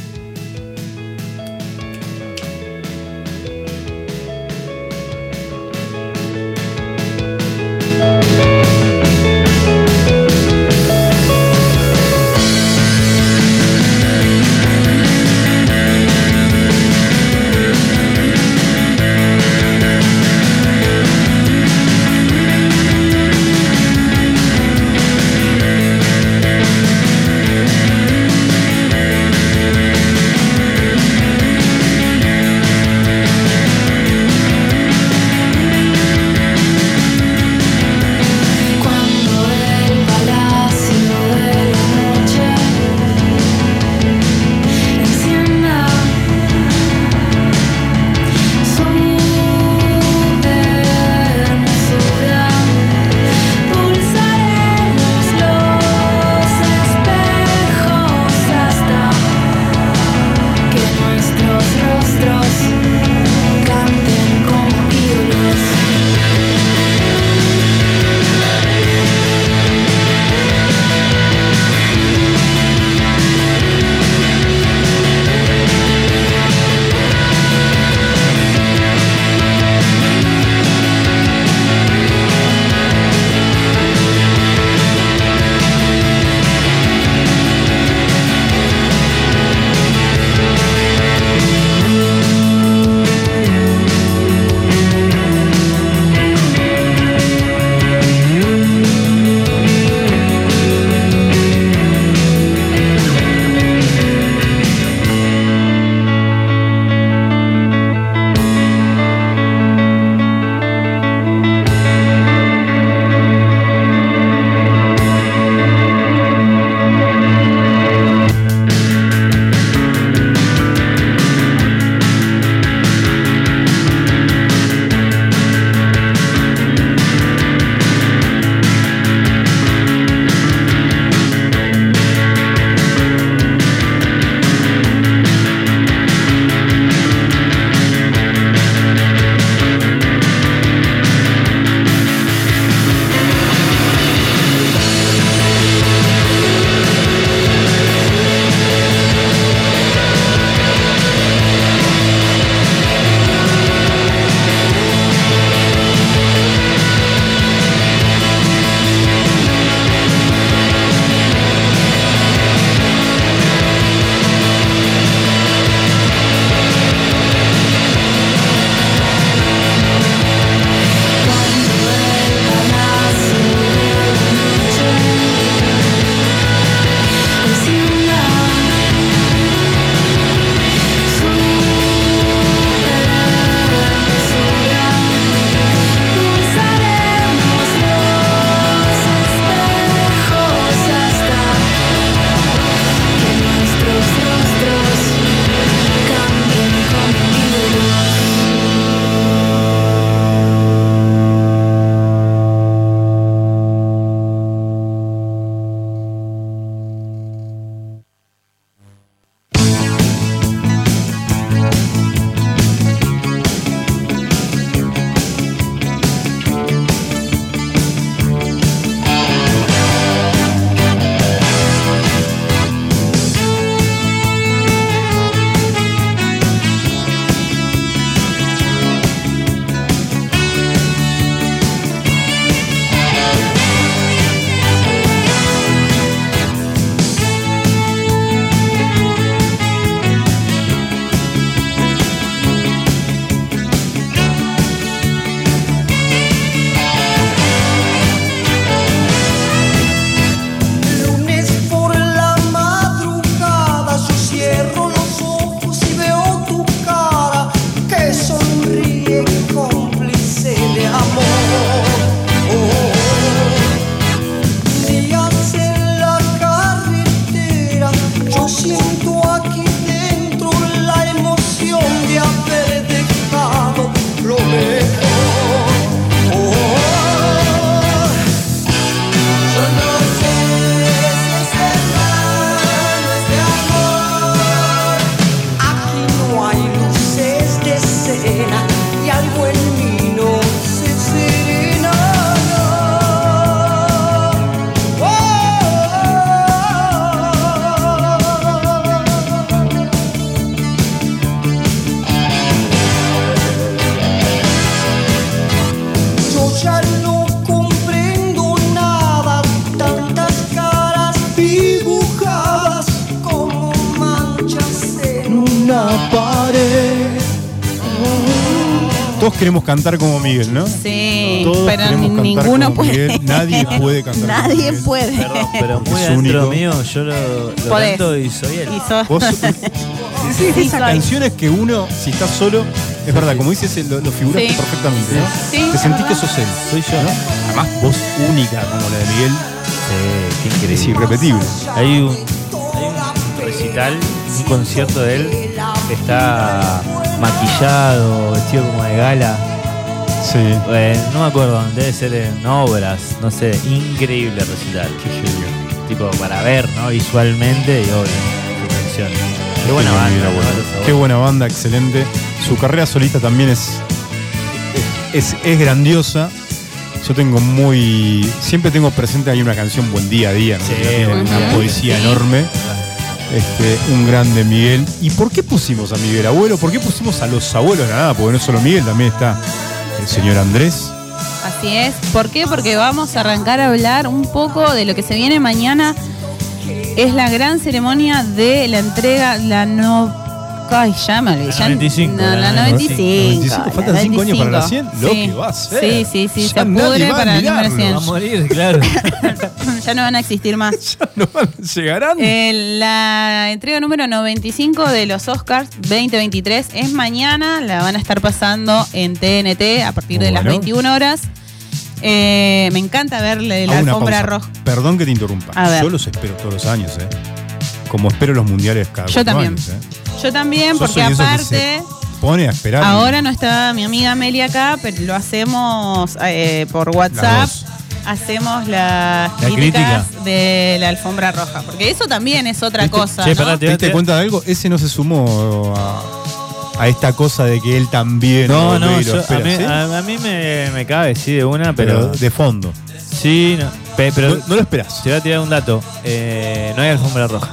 B: Todos queremos cantar como Miguel, ¿no?
C: Sí,
B: Todos
C: pero ninguno
B: como
C: puede.
B: Miguel. Nadie puede cantar como
C: Nadie
B: Miguel.
C: puede.
D: Perdón, pero muy
B: Es
D: adentro
B: único.
D: mío yo lo, lo
C: Podés.
D: canto y soy él.
C: Y sos-
B: Vos- (laughs)
C: Sí,
B: esas
C: soy.
B: canciones que uno, si está solo, es verdad, como dices, lo, lo figuraste
C: Sí.
B: perfectamente, ¿no?
C: Sí,
B: Te
C: es
B: sentís
C: verdad.
B: que sos él.
D: Soy yo.
B: ¿no? Además, voz única como la de Miguel,
D: Sí, qué increíble.
B: es irrepetible.
D: Hay un, hay un recital, un concierto de él que está maquillado, vestido como de gala.
B: Sí.
D: Eh, no me acuerdo, debe ser en obras, no sé, increíble recital.
B: Qué genio.
D: Tipo, para ver, ¿no? Visualmente y obvio, su canción. Qué buena
B: genio,
D: banda.
B: Qué buena banda, excelente. Su carrera solista también es, es, es grandiosa. Yo tengo muy. Siempre tengo presente ahí una canción Buen Día a Día, ¿no?
D: Sí,
B: una
D: Día
B: poesía
C: Sí.
B: enorme. Este, un grande Miguel. ¿Y por qué pusimos a Miguel Abuelo? ¿Por qué pusimos a los abuelos? Nada, porque no solo Miguel, también está el señor Andrés.
C: Así es. ¿Por qué? Porque vamos a arrancar a hablar un poco de lo que se viene mañana. Es la gran ceremonia de la entrega, la no. Ay, llámale.
D: La
C: ya-
D: 95,
C: No, la
D: la
C: 95.
B: 95,
C: la
B: faltan cinco años para la 100. Lo que va a ser.
C: Sí, sí, sí.
B: Ya
C: se pudre para el número
B: mirarlo,
C: 100.
D: Va a morir, claro. (laughs)
C: ya no van a existir más. (laughs)
B: Ya no van- llegarán.
C: Eh, la entrega número 95 de los Oscars 2023 es mañana, la van a estar pasando en TNT a partir
B: Muy
C: de las
B: bueno.
C: 21 horas. Eh, me encanta verle la
B: una
C: alfombra roja.
B: Perdón que te interrumpa.
C: Ver.
B: Yo los espero todos los años, ¿eh? Como espero los mundiales cada
C: Yo también.
B: años, ¿eh?
C: Yo también,
B: Yo
C: porque aparte,
B: Pone a esperar.
C: ahora no está mi amiga Amelia acá, pero lo hacemos eh, por WhatsApp. Hacemos las
D: La
C: críticas
D: crítica.
C: de la alfombra roja, porque eso también es otra
B: ¿Viste?
C: cosa.
D: Che,
C: ¿no?
D: pará,
B: ¿Te diste
D: te-
B: cuenta de algo? Ese no se sumó a, a esta cosa de que él también.
D: No, no, a mí,
B: ¿sí?
D: a, a mí me, me cabe, sí, de una,
B: pero
D: pero.
B: de fondo.
D: sí, no, pe- pero.
B: no, no lo esperás.
D: Te voy a tirar un dato. Eh, no hay alfombra roja.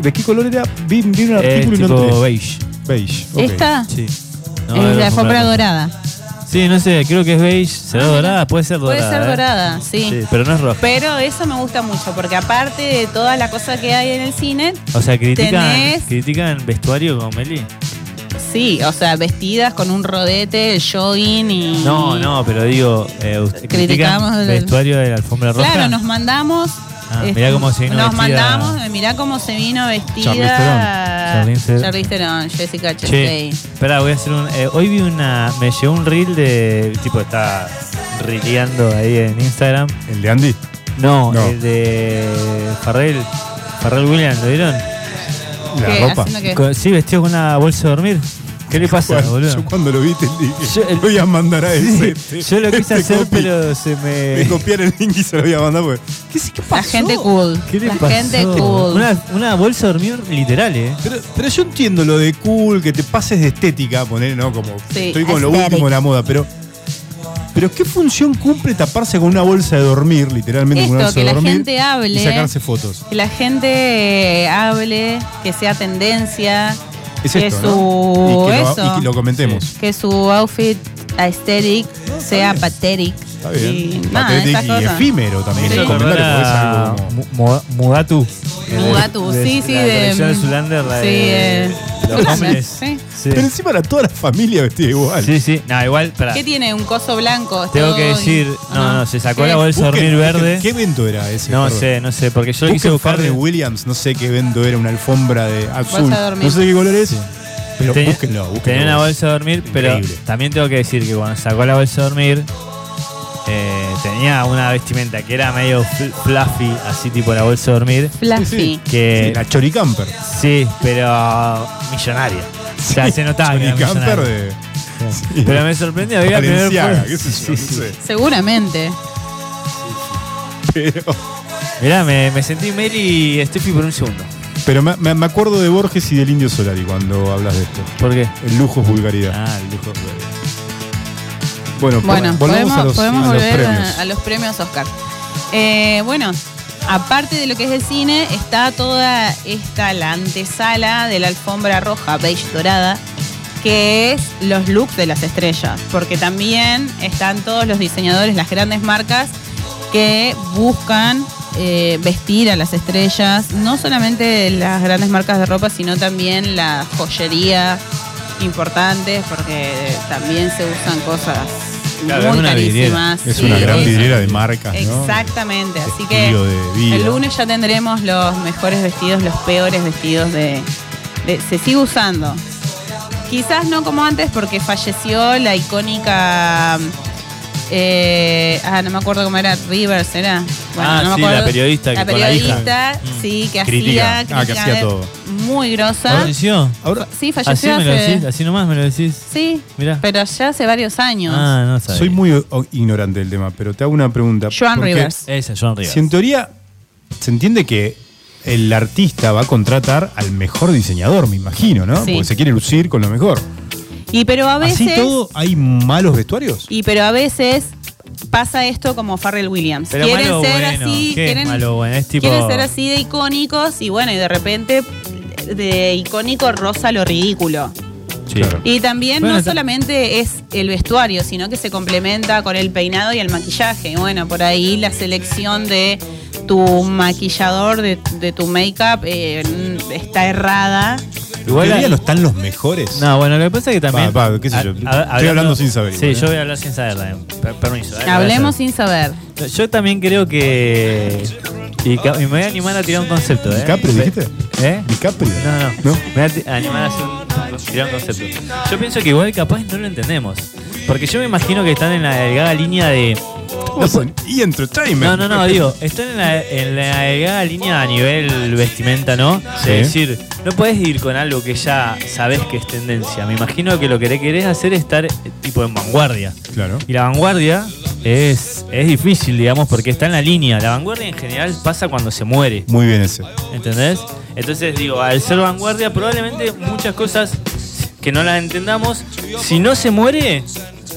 B: ¿De qué color era? Vi, vi un
D: Es
B: artículo y no
D: tipo
B: entré.
D: beige.
B: Beige. ok.
C: Esta
D: Sí. No,
C: es
D: hay
C: la alfombra dorada.
D: Sí, no sé, creo que es beige. ¿Será dorada? Puede ser
C: Puede
D: dorada.
C: ser
D: ¿eh?
C: dorada, sí.
D: Sí, pero no es roja.
C: Pero eso me gusta mucho, porque aparte de toda la cosa que hay en el cine,
D: O sea, critican,
C: Tenés-
D: critican vestuario con Meli.
C: sí, o sea, vestidas con un rodete, el jogging y.
D: No, no, pero digo, eh, usted-
C: Criticamos
D: critican
C: el-
D: vestuario de la alfombra roja.
C: Claro, nos mandamos.
D: Ah,
C: este,
D: mirá cómo se vino
C: Nos
D: vestida-
C: mandamos, mirá cómo se vino vestida.
B: Charlize Theron.
D: Charlize
C: Jessica Chastain.
D: espera, voy a hacer un. eh, hoy vi una. Me llegó un reel de. Tipo, está rileando ahí en Instagram.
B: ¿El de Andy?
D: No,
B: No.
D: el de Farrell. Farrell Williams, ¿lo vieron?
B: La
C: ¿Qué?
B: ropa.
C: Qué?
D: Sí, vestido con una bolsa de dormir. ¿Qué le pasa,
B: Bueno,
D: boludo?
B: yo cuando lo vi te dije,
D: Yo- el-
B: voy a mandar a ese.
D: Yo lo quise
B: Este
D: hacer,
B: copy.
D: pero se me.
B: Me copiar el link y se lo voy a mandar porque. ¿Qué, qué
C: La
B: pasó?
C: gente cool.
D: ¿Qué le
C: la
D: pasó?
C: gente cool.
D: Una, una bolsa de dormir literal, ¿eh?
B: Pero, pero yo entiendo lo de cool, que te pases de estética, poner, ¿no? Como
C: Sí,
B: estoy con lo último de la moda, pero. Pero ¿qué función cumple taparse con una bolsa de dormir, literalmente con una
C: Esto,
B: bolsa
C: que
B: de
C: la
B: dormir?
C: gente hable.
B: Y sacarse fotos.
C: Que la gente hable, que sea tendencia,
B: Es
C: que
B: esto,
C: su
B: ¿no? Y que, lo,
C: eso,
B: y que lo comentemos.
C: que su outfit aesthetic sea pathetic.
B: Está bien.
C: Y nada, esas
B: y
C: cosas.
B: efímero también.
C: Sí.
B: algo como-
D: Mu- Mu- Mugatu.
C: Mugatu,
D: De-
C: sí, sí,
D: la
C: de-
D: de Zulander, la
C: sí,
D: de
C: eh,
D: los (laughs)
C: Zulander,
D: hombres.
C: sí.
D: Sí.
B: Pero encima era toda la familia vestida igual.
D: sí, sí. No, igual, para.
C: ¿Qué tiene? ¿Un coso blanco? ¿Es
D: Tengo que decir,
C: o
D: no, no, se sacó
C: ¿Qué?
D: la bolsa de dormir verde.
B: ¿Qué evento era ese?
D: No
B: Perdón.
D: sé, no sé, porque yo lo quise buscar. De-
B: Williams, no sé qué evento era, una alfombra de azul.
C: De.
B: No sé qué color es. Pero búsquenlo, búsquenlo.
D: Tenía una bolsa de dormir, pero también tengo que decir que cuando sacó la bolsa de dormir, eh, tenía una vestimenta que era medio fl- fluffy, así tipo la bolsa de dormir.
C: Fluffy.
B: Sí, sí.
D: Que
B: La Choricamper.
D: sí, pero millonaria. O sea, se notaba que era
B: Choricamper
D: millonaria.
B: de.
D: Sí. Pero me sorprendió, había primer
B: Valenciaga,
D: puesto.
B: qué sé yo, no sé.
C: Seguramente.
B: Pero,
D: Mirá, me, me sentí Mary y Steffi por un segundo.
B: pero me, me- me acuerdo de Borges y del Indio Solari cuando hablas de esto.
D: ¿Por qué?
B: El lujo es vulgaridad.
D: Ah, el lujo.
B: Bueno,
C: podemos,
B: a los,
C: podemos
B: a los
C: volver
B: premios.
C: a, a los premios Oscar. Eh, bueno, aparte de lo que es el cine, está toda esta, la antesala de la alfombra roja, beige dorada, que es los looks de las estrellas, porque también están todos los diseñadores, las grandes marcas, que buscan eh, vestir a las estrellas, no solamente las grandes marcas de ropa, sino también la joyería importantes, porque también se usan cosas
D: Claro, es
C: muy
D: vidriera.
C: carísimas.
B: Es
C: Sí,
B: una gran
C: es-
B: vidriera de marcas, ¿no?
C: Exactamente, así que el lunes ya tendremos los mejores vestidos, los peores vestidos de, de- Se sigue usando. Quizás no como antes porque falleció la icónica... eh, ah, no me acuerdo cómo era, Rivers, ¿era?
D: Ah,
C: no me
D: sí, la periodista
C: La
D: que con la
C: periodista, sí, que
B: Crítica.
C: hacía...
B: Ah, que hacía todo.
C: Muy grosa.
D: ¿Falleció?
B: Ahora,
C: Sí,
D: Así
C: falleció
D: me lo
C: hace...
D: decís, así nomás me lo decís.
C: Sí,
D: Mirá.
C: pero ya hace varios años.
D: Ah, no sabía.
B: soy muy ignorante del tema, pero te hago una pregunta.
C: Joan Rivers.
D: Esa, John Rivers.
B: Si en teoría se entiende que el artista va a contratar al mejor diseñador, me imagino, ¿no?
C: Sí.
B: Porque se quiere lucir con lo mejor.
C: Y pero a veces...
B: Así todo, ¿hay malos vestuarios?
C: Y pero a veces pasa esto como Farrell Williams.
D: Pero
C: quieren
D: malo
C: ser
D: bueno,
C: así,
D: ¿qué es
C: quieren,
D: malo bueno? Es tipo-
C: quieren ser así de icónicos y bueno, y de repente de icónico rosa lo ridículo.
D: Sí.
B: Claro.
C: Y también
D: Bueno,
C: no solamente es el vestuario, sino que se complementa con el peinado y el maquillaje. Y Bueno, por ahí la selección de tu maquillador, de, de tu make-up, eh, está errada.
B: ¿En
D: Igual la-
B: no están los mejores?
D: No, bueno, lo que pasa es que también.
B: Va, va, qué sé yo. Estoy hablando sin saber
D: Sí,
B: igual, ¿eh?
D: yo voy a hablar sin saber. Per- permiso. eh,
C: Hablemos sin saber.
D: Yo también creo que. Y, me voy a animar a tirar un concepto, ¿eh?
B: ¿DiCaprio dijiste?
D: ¿Eh?
B: ¿DiCaprio?
D: No, no.
B: ¿No?
D: Me voy a animar a hacer un, Yo pienso que igual capaz no lo entendemos. Porque yo me imagino que están en la delgada línea de.
B: No, y entertainment.
D: No, no, no, digo, están en la, en la línea a nivel vestimenta, ¿no?
B: Sí.
D: Es decir, no puedes ir con algo que ya sabes que es tendencia. Me imagino que lo que querés hacer es estar eh, tipo en vanguardia.
B: Claro.
D: Y la vanguardia es, es difícil, digamos, porque está en la línea. La vanguardia en general pasa cuando se muere.
B: Muy bien ese.
D: ¿Entendés? Entonces digo, al ser vanguardia, probablemente muchas cosas que no las entendamos, si no se muere,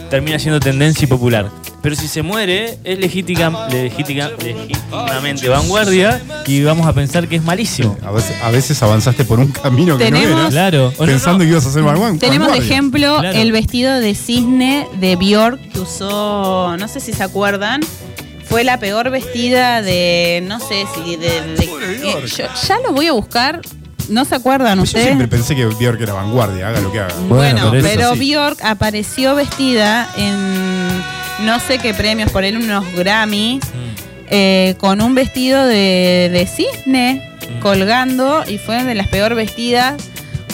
D: termina siendo tendencia y popular. Pero si se muere, es legítima, legítima- legítimamente vanguardia y vamos a pensar que es malísimo.
B: A veces, a veces avanzaste por un camino que
C: Tenemos-
B: no era.
D: Claro. No,
B: Pensando
D: no.
B: que ibas a ser vanguardia.
C: Tenemos de ejemplo
D: Claro.
C: el vestido de cisne de Bjork que usó, no sé si se acuerdan, fue la peor vestida de, no sé si de... eh, yo- ya lo voy a buscar, ¿no se acuerdan
B: Yo
C: ustedes?
B: siempre pensé que Bjork era vanguardia, haga lo que haga.
C: Bueno,
D: Bueno, pero
C: pero,
D: sí.
C: Bjork apareció vestida en no sé qué premios, por él unos Grammy, eh, con un vestido de, de cisne
D: Mm.
C: colgando y fue de las peor vestidas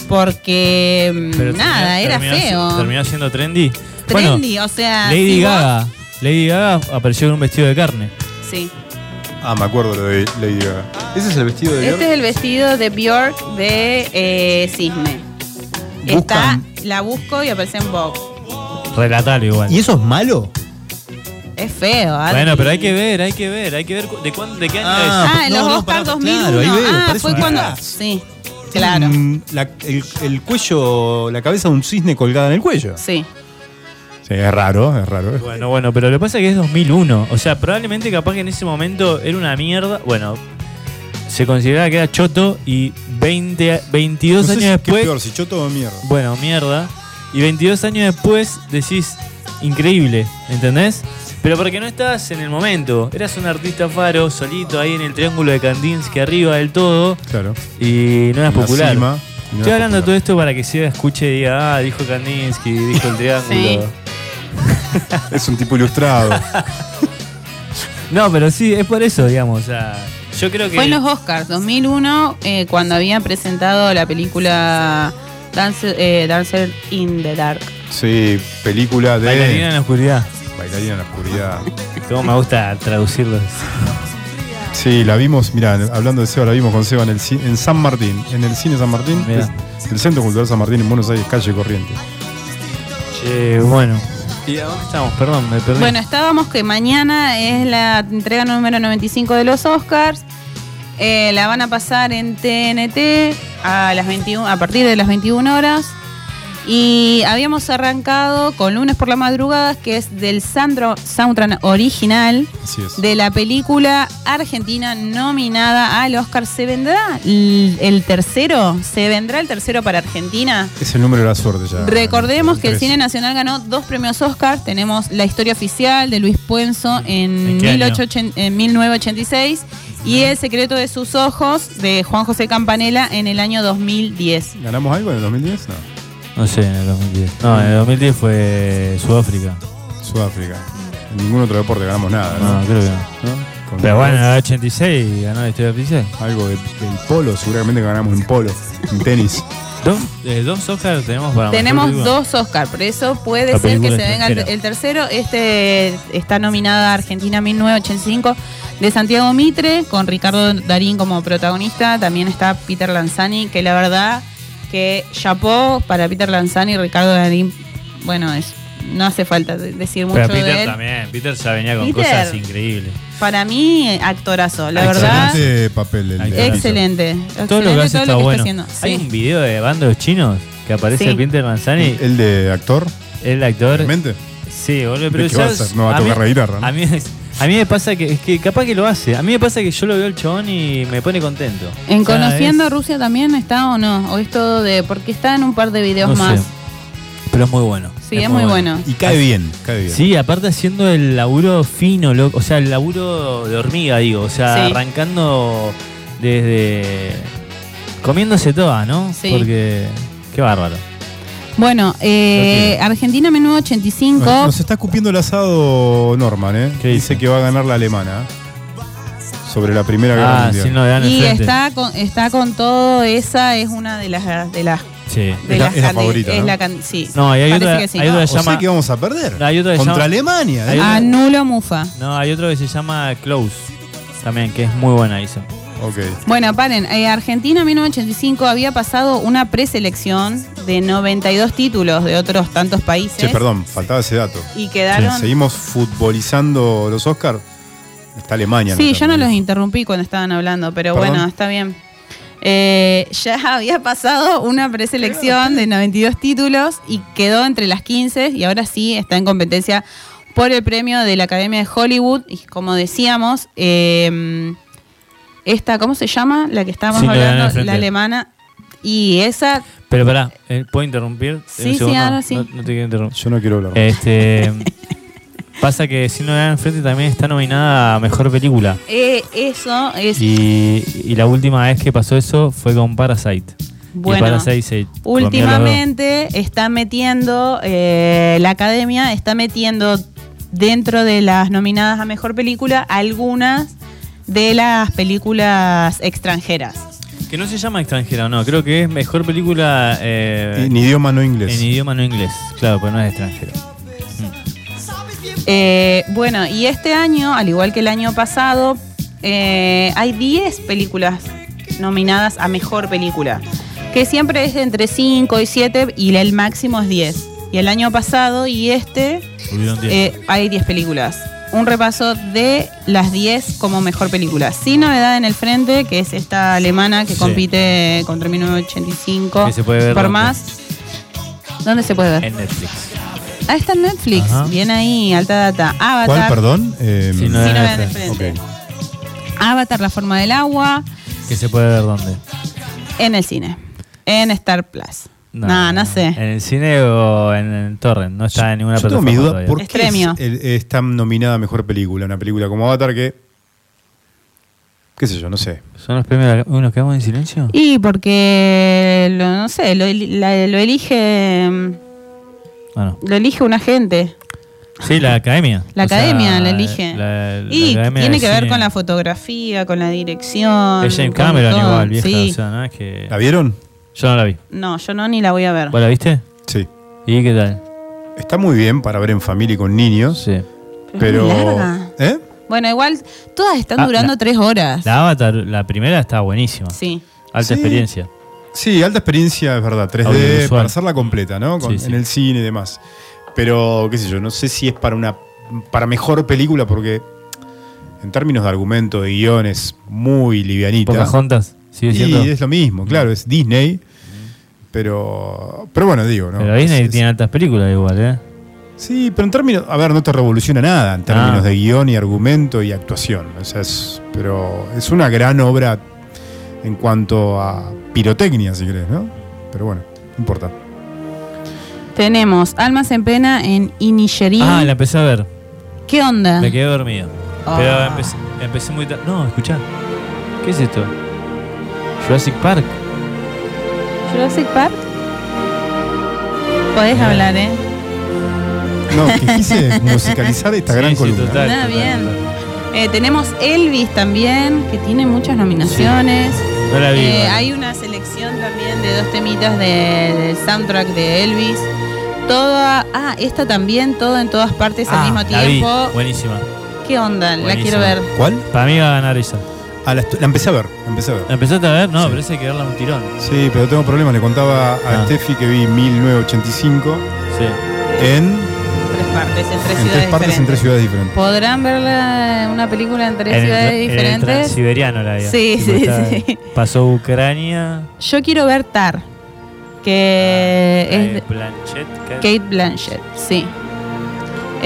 C: porque mm,
D: Pero
C: nada,
D: terminó-
C: era
D: terminó
C: feo.
D: Terminó siendo trendy.
C: Trendy, o sea,
D: Lady
C: si vos-
D: Gaga. Lady Gaga apareció con un vestido de carne.
C: Sí.
B: Ah, me acuerdo lo de Lady Gaga. ¿Ese es el vestido de Bjork?
C: Este es el vestido de Bjork de eh, cisne. Está, la busco y aparece en Vogue.
D: Relatalo igual.
B: ¿Y eso es malo?
C: Es feo, Adri.
D: Bueno, pero hay que ver, hay que ver, hay que ver cu- de, cuándo, de qué año
B: Ah,
C: Ah, en
B: No,
C: los
B: no,
C: Oscars
B: pará,
C: 2001.
B: claro, ahí veo,
C: ah,
B: parece
C: fue
B: un
C: cuando.
B: disfraz.
C: Sí, claro.
B: Mm, la- el, el cuello, la cabeza de un cisne colgada en el cuello.
C: Sí.
B: Sí, es raro, es raro.
D: es. Bueno, bueno, pero lo que pasa es que es 2001. O sea, probablemente capaz que en ese momento era una mierda. Bueno, se consideraba que era choto y 20, 22
B: No sé
D: años
B: si- ¿Qué
D: después...
B: es peor, si choto o mierda?
D: Bueno, mierda. Y 22 años después decís, increíble, ¿entendés? Pero porque no estabas en el momento. Eras un artista faro, solito ahí en el triángulo de Kandinsky, arriba del todo,
B: Claro.
D: y no eras
B: En la
D: popular.
B: cima, y no
D: Estoy
B: era
D: hablando de todo esto para que se escuche y diga, ah, dijo Kandinsky, dijo el triángulo.
C: Sí. (laughs)
B: Es un tipo ilustrado. (laughs)
D: No, pero sí, es por eso, digamos. O sea, yo creo que.
C: Fue en los Oscars 2001 eh, cuando habían presentado la película Dancer, eh, Dancer in the Dark.
B: sí, película de.
D: Bailarina en la oscuridad.
B: Bailarina en la oscuridad.
D: Cómo me gusta traducirlos.
B: Sí, la vimos, mira, hablando de Seba, la vimos con Seba en, el, en San Martín, en el cine San Martín,
D: Mirá.
B: el Centro Cultural San Martín en Buenos Aires, calle Corriente.
D: Che, bueno. ¿Y a dónde estamos? Perdón, me perdí.
C: Bueno, estábamos que mañana es la entrega número 95 de los Oscars. Eh, la van a pasar en TNT a, las 21, a partir de las 21 horas. Y habíamos arrancado con Lunes por la Madrugada, que es del Sandro soundtrack original de la película argentina nominada al Oscar. ¿Se vendrá el, tercero? ¿Se vendrá el tercero para Argentina?
B: Es el número de la suerte ya.
C: Recordemos que el cine nacional ganó dos premios Oscar. Tenemos La historia oficial de Luis Puenzo en,
D: ¿En qué año?
C: 1880 en 1986 y El secreto de sus ojos de Juan José Campanella en el año 2010.
B: ¿Ganamos algo en el 2010? No.
D: No sé, en el 2010. No, en el 2010 fue Sudáfrica.
B: Sudáfrica. En ningún otro deporte ganamos nada, ¿no?
D: No, creo que no. Pero bueno, en el 86 ganó la historia oficial.
B: Algo de- del polo, seguramente que ganamos en polo, en tenis.
D: ¿Dos, eh, dos tenemos para mejor
C: Tenemos
D: película?
C: dos Oscar, por eso puede
D: La
C: ser que
D: película
C: se venga el,
D: extranjera.
C: el tercero. Este está nominada Argentina 1985 de Santiago Mitre, con Ricardo Darín como protagonista. También está Peter Lanzani, que la verdad que chapó para Peter Lanzani y Ricardo Darín. Bueno, es, no hace falta de- decir mucho
D: Pero Peter
C: de él.
D: también. Peter ya venía con
C: Peter.
D: cosas increíbles.
C: Para mí, actorazo, la verdad.
B: Excelente papel del de
C: Excelente.
D: Todo lo que hace
C: todo
D: está
C: lo que
D: bueno.
C: está haciendo.
D: Hay
C: Sí.
D: un video de bandos chinos que aparece
C: Sí.
D: Peter Lanzani,
B: ¿El de actor?
D: el actor.
B: ¿Realmente?
D: Sí, boludo, pero
B: ¿De qué va a hacer? No va a
D: mí-
B: tocar la guitarra, ¿no?
D: A mí, a mí me pasa que, es que capaz que lo hace. A mí me pasa que yo lo veo el chabón y me pone contento.
C: ¿En
D: O sea,
C: Conociendo
D: es-
C: Rusia también está o no? ¿O es todo de.? Porque está en un par de videos
D: no sé,
C: más.
D: pero es muy bueno.
C: Sí, es, muy bueno.
B: Y cae bien, cae bien.
D: Sí, aparte haciendo el laburo fino, loco, o sea, el laburo de hormiga, digo, o sea,
C: Sí.
D: arrancando desde comiéndose toda, ¿no?
C: Sí.
D: Porque qué bárbaro.
C: Bueno, eh, Argentina 1985.
B: Nos, nos está escupiendo el asado Norman, ¿eh?
D: ¿Qué
B: dice? que va a ganar la alemana. Sobre la Primera Guerra
D: Ah,
B: Mundial.
D: sí, no le dan
C: y está con, está con todo. Esa es una de las. De las,
D: Sí.
C: de
B: Es la- favorita,
C: es
B: ¿no?
C: la can- sí.
D: No, y hay
C: Parece
D: otra,
C: que sí.
D: hay otra
B: o
D: que se
B: sea que vamos a perder.
D: Hay otra que
B: Contra
D: llama-
B: Alemania.
D: Hay
B: ¿eh?
C: Anulo Mufa.
D: No, hay otro que se llama Close. También, que es muy buena, dice.
C: Bueno, paren. eh, Argentina 1985 había pasado una preselección de 92 títulos de otros tantos países.
B: Che, perdón, faltaba ese dato.
C: Y quedaron.
B: Seguimos futbolizando los Oscars. Está Alemania.
C: Sí, yo no los interrumpí cuando estaban hablando, pero
B: Perdón.
C: bueno, está bien. Eh, ya (laughs) había pasado una preselección de 92 títulos y quedó entre las 15 y ahora sí está en competencia por el premio de la Academia de Hollywood. Y como decíamos, eh, esta, ¿cómo se llama? La que estábamos
D: Sí,
C: hablando, la alemana. Y esa,
D: Pero pará, eh, ¿puedo interrumpir?
C: Sí,
D: Un
C: sí,
D: segundo?
C: ahora sí.
D: No, no te quiero interrumpir.
B: Yo no quiero hablar.
D: Este. (laughs) pasa que si no le dan enfrente también está nominada a mejor película.
C: eh, eso es
D: Y, y la última vez que pasó eso fue con Parasite.
C: Bueno,
D: y Parasite se.
C: Últimamente está metiendo, eh, la academia está metiendo dentro de las nominadas a mejor película algunas de las películas extranjeras.
D: Que no se llama extranjera, no. Creo que es mejor película eh,
B: en idioma no inglés.
D: en idioma no inglés. Claro, pero no es extranjera.
C: Eh, bueno, y este año, al igual que el año pasado, eh, hay 10 películas nominadas a mejor película, que siempre es de entre 5 y 7 y el máximo es 10. Y el año pasado y este
D: diez.
C: Eh, hay 10 películas. Un repaso de las 10 como mejor película. Sin novedad en el frente, que es esta alemana que
D: Sí.
C: compite contra 1985.
D: Que se puede ver
C: Por
D: dónde.
C: más. ¿Dónde se puede ver?
D: en Netflix.
C: Ah, está en Netflix.
D: Ajá.
C: Bien ahí, alta data. Avatar.
B: ¿Cuál, perdón? Eh,
C: Sin
D: en
C: novedad en el frente. Avatar, la forma del agua.
D: Que se puede ver dónde.
C: En el cine. En Star Plus. No, no, sé.
D: ¿En el cine o en el torrent? No está en ninguna
B: Yo tengo
D: plataforma
B: mi duda,
D: todavía.
B: ¿por qué es, el- está nominada a Mejor Película? Una película como Avatar que... ¿Qué sé yo? No sé.
D: ¿Son los premios unos que quedamos en silencio?
C: Y porque, lo, no sé, lo, eli- la- lo elige mm,
D: Bueno.
C: lo elige un agente.
D: Sí, la academia.
C: La
D: O sea,
C: academia la elige.
D: la- la
C: y
D: academia
C: tiene que ver
D: cine.
C: con la fotografía, con la dirección.
D: Es James Cameron igual, vieja.
C: Sí.
D: O sea, no es que...
B: ¿La vieron?
D: Yo no la vi.
C: No, yo no ni la voy a ver.
D: ¿Vos la viste?
B: Sí.
D: ¿Y qué tal?
B: Está muy bien para ver en familia y con niños.
D: Sí.
B: Pero.
C: muy larga.
B: ¿Eh?
C: Bueno, igual todas están
D: Ah,
C: durando
D: la-
C: tres horas.
D: La Avatar, la primera está buenísima.
C: Sí.
D: Alta
B: Sí.
D: experiencia.
B: Sí, alta experiencia, es verdad. 3D
D: Audiovisual.
B: para hacerla completa, ¿no? Con-
D: Sí, sí.
B: En el cine y demás. Pero, qué sé yo, no sé si es para una. para mejor película, porque en términos de argumento, de guion, es muy livianita.
D: Pocahontas, sigue
B: Y
D: siendo.
B: es lo mismo, claro, es Disney. Pero. Pero bueno, digo, ¿no?
D: Pero Disney
B: Es- es-
D: tiene altas películas igual, ¿eh?
B: Sí, pero en términos. A ver, no te revoluciona nada en términos
D: Ah.
B: de guion y argumento y actuación. O sea, es, pero es una gran obra en cuanto a pirotecnia, si querés, ¿no? Pero bueno, no importa.
C: Tenemos Almas en Pena en Inisherin.
D: Ah, la empecé a ver.
C: ¿Qué onda?
D: Me quedé dormido.
C: Ah.
D: Pero empecé, empecé muy tarde. No, escuchá. ¿Qué es esto? Jurassic Park.
C: Jurassic Park. Podés
D: Bien.
C: hablar, ¿eh?
B: No, (laughs) que quise musicalizar esta
D: Sí,
B: gran
D: sí,
B: columna.
D: total.
C: Nada,
D: total,
C: bien.
D: total.
C: Eh, tenemos Elvis también, que tiene muchas nominaciones.
D: No la vi.
C: Eh, hay una selección también de dos temitas de- del soundtrack de Elvis. Toda, ah, esta también, todo en todas partes
D: Ah,
C: al mismo
D: la vi.
C: tiempo.
D: Buenísima.
C: ¿Qué onda? La quiero ver.
B: ¿Cuál?
D: Para mí va a ganar esa.
B: Ah, la, empecé a ver, la empecé a ver.
D: ¿La empezaste a ver? No,
B: Sí.
D: pero esa hay que verla un tirón.
B: Sí, pero tengo problemas. Le contaba a
D: Ah.
B: Steffi que vi 1985
D: Sí.
B: en,
C: Tres partes, en tres
B: en
C: ciudades
B: tres partes en
C: diferentes.
B: tres ciudades diferentes.
C: ¿Podrán ver la- una película en tres
D: En el
C: ciudades
D: en
C: diferentes?
D: Transiberiano la vi.
C: Sí, sí,
D: está-
C: sí.
D: Pasó Ucrania.
C: Yo quiero ver Tar, que
D: Ah,
C: es de-
D: Blanchett.
C: Kate Blanchett, sí.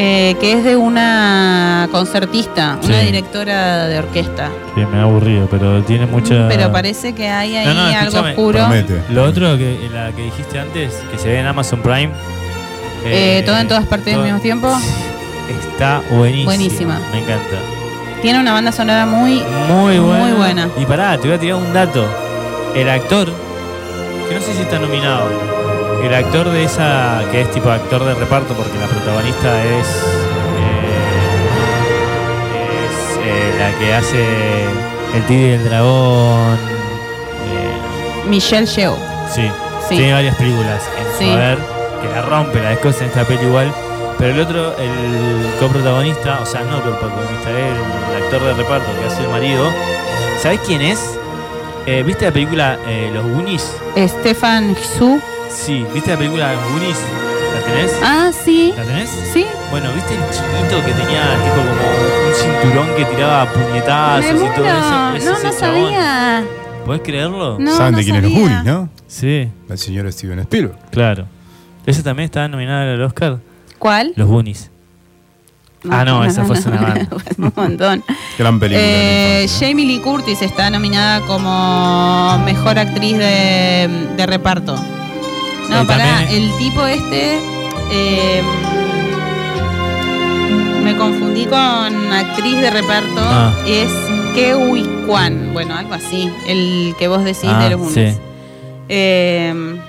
C: Eh, que es de una concertista, una directora de orquesta.
D: Que me ha aburrido, pero tiene mucha.
C: Pero parece que hay ahí
D: No, no,
C: algo oscuro.
B: Promete.
D: Lo otro que la que dijiste antes, que se ve en Amazon Prime.
C: Eh, todo en todas partes al
D: todo-
C: mismo tiempo. (laughs)
D: Está buenísima.
C: Buenísima.
D: Me encanta.
C: Tiene una banda sonora muy.
D: Muy buena.
C: Muy buena.
D: Y pará, te voy a tirar un dato. El actor, que no sé si está nominado, el actor de esa, que es tipo actor de reparto, porque la protagonista es. eh, es eh, la que hace El Tigre y el Dragón. eh,
C: Michelle Yeoh.
D: sí.
C: Sí.
D: Tiene varias películas en su
C: Sí.
D: haber, que la rompe, la descosa en esta peli igual. Pero el otro, el coprotagonista, o sea, no coprotagonista, el actor de reparto que hace el marido, ¿sabes quién es? ¿Viste la película Los Goonies?
C: Stefan Xu.
D: Sí, ¿viste la película Goonies? ¿La tenés?
C: Ah, sí.
D: ¿La tenés?
C: Sí.
D: Bueno, ¿viste el chiquito que tenía tipo como un cinturón que tiraba puñetazos
C: Me
D: y todo eso? Ese
C: No,
D: es
C: no
D: chabón.
C: sabía.
D: ¿Podés creerlo?
C: No,
B: Saben
C: no
B: de quién es. Goonies, ¿no?
D: Sí,
B: El señor Steven Spielberg.
D: claro. Ese también estaba nominado al Oscar.
C: ¿Cuál?
D: Los Goonies. Ah, no, esa fue una banda. (laughs)
C: un montón.
B: Gran película.
C: Eh. Jamie Lee Curtis está nominada como mejor actriz de, de reparto. No,
D: Y
C: pará,
D: también-
C: el tipo este. eh, me confundí con actriz de reparto.
D: Ah.
C: Es Kewi Kwan. Bueno, algo así. El que vos decís
D: Ah,
C: de los Goonies.
D: sí.
C: Eh,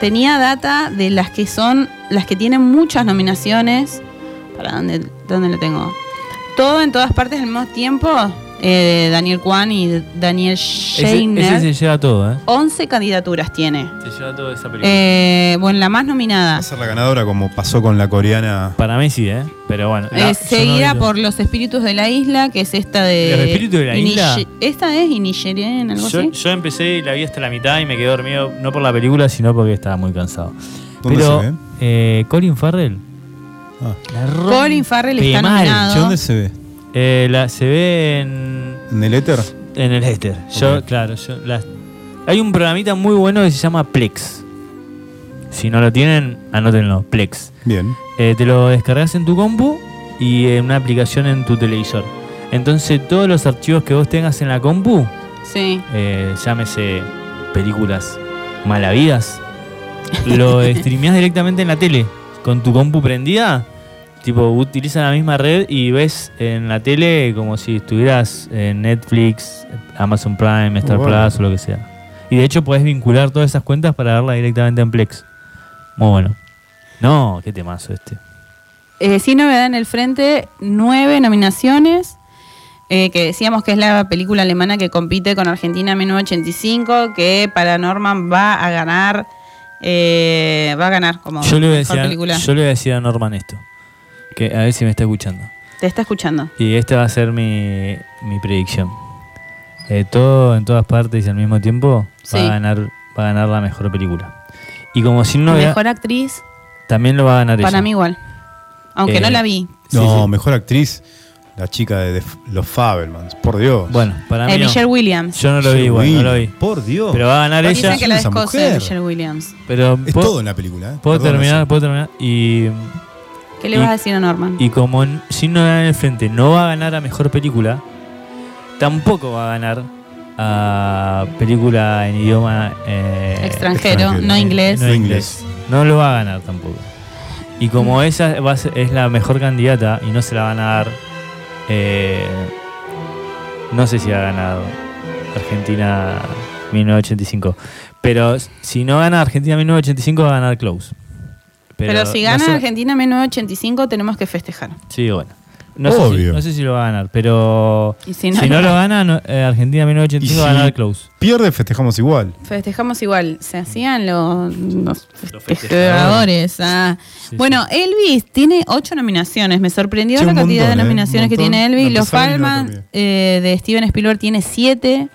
C: tenía data de las que son, las que tienen muchas nominaciones. ¿Para dónde, dónde lo tengo? Todo en todas partes al mismo tiempo. Eh, Daniel Kwan y Daniel
D: Ese,
C: Scheiner.
D: ese se lleva todo, ¿eh?
C: 11 candidaturas tiene.
D: Se lleva todo esa película.
C: Eh, bueno, la más nominada.
B: Va a ser la ganadora como pasó con la coreana.
D: Para mí sí, ¿eh? Pero bueno. la-
C: Eh,
D: no
C: seguida por Los Espíritus de la Isla, que es esta de.
D: ¿Los Espíritus de la Isla?
C: Esta es Inisherin, algo
D: Yo,
C: así.
D: yo empecé y la vi hasta la mitad y me quedé dormido, no por la película, sino porque estaba muy cansado.
B: ¿Dónde
D: Pero,
B: se ve?
D: eh, Colin Farrell.
B: Ah.
C: Colin Farrell está nominado.
B: ¿Che, ¿Dónde se ve?
D: Eh, la, se ve en,
B: ¿En el éter?
D: en el éter. Yo, claro, yo, la- hay un programita muy bueno que se llama Plex. Si no lo tienen, anótenlo, Plex.
B: Bien.
D: Eh, te lo descargas en tu compu y en una aplicación en tu televisor. Entonces todos los archivos que vos tengas en la compu,
C: Sí.
D: eh, llámese películas malavidas, lo (laughs) streameás directamente en la tele, con tu compu prendida, tipo utiliza la misma red y ves en la tele como si estuvieras en Netflix, Amazon Prime, Star
B: Bueno.
D: Plus o lo que sea. Y de hecho podés vincular todas esas cuentas para verla directamente en Plex. Muy bueno. No, qué temazo este.
C: Eh, sin novedad en el frente, nueve nominaciones. eh, que decíamos que es la película alemana que compite con Argentina en 1985, que para Norman va a ganar, eh, va a ganar como
D: Yo le, voy a decir,
C: película.
D: yo le voy a decir a Norman esto. Que a ver si me está escuchando.
C: Te está escuchando.
D: Y esta va a ser mi, mi predicción. Eh, todo en todas partes y al mismo tiempo
C: Sí.
D: va a ganar va a ganar la mejor película. Y como si no
C: Mejor actriz,
D: también lo va a ganar
C: para
D: ella.
C: mí igual. Aunque
D: Eh,
C: no la vi.
B: No,
D: Sí, sí.
B: mejor actriz, la chica de, de los Fabelmans, por Dios.
D: Bueno, para mí
C: Eh,
D: no.
C: Michelle Williams.
D: Yo no lo vi igual, no lo vi.
B: Por Dios.
D: Pero va a ganar
C: Dicen
D: ella.
C: que la. Michelle Williams.
D: Pero
B: es todo en la película. ¿eh?
D: puedo
B: Perdón,
D: terminar, puedo terminar. Y,
C: ¿Qué le
D: Y-
C: vas a decir a Norman?
D: y como n- si no gana en el frente no va a ganar a mejor película, tampoco va a ganar a película en idioma eh,
C: extranjero,
B: extranjero.
C: no inglés.
D: no inglés. No lo va a ganar tampoco. Y como esa va a ser- es la mejor candidata y no se la van a dar, eh, no sé si va a ganar Argentina 1985. Pero si no gana Argentina 1985 va a ganar Close.
C: Pero, si
D: no
C: gana
D: sé-
C: Argentina 1985 tenemos que festejar.
D: Sí, bueno. No sé, si,
B: Obvio.
D: no sé si lo va a ganar, pero
C: Y si
D: si
C: no,
D: no, lo gana, no- eh, Argentina 1985
B: Y
D: va a ganar Close.
B: Pierde, festejamos igual.
C: Festejamos igual. Se hacían los, los
D: Los
C: festejadores. ah.
D: Sí,
C: bueno, Elvis tiene ocho nominaciones. Me sorprendió
B: Sí,
C: la
B: un
C: cantidad
B: montón,
C: de
B: ¿eh?
C: nominaciones que
B: montón.
C: tiene Elvis. Los
B: y no terminé.
C: eh, de Steven Spielberg tiene siete.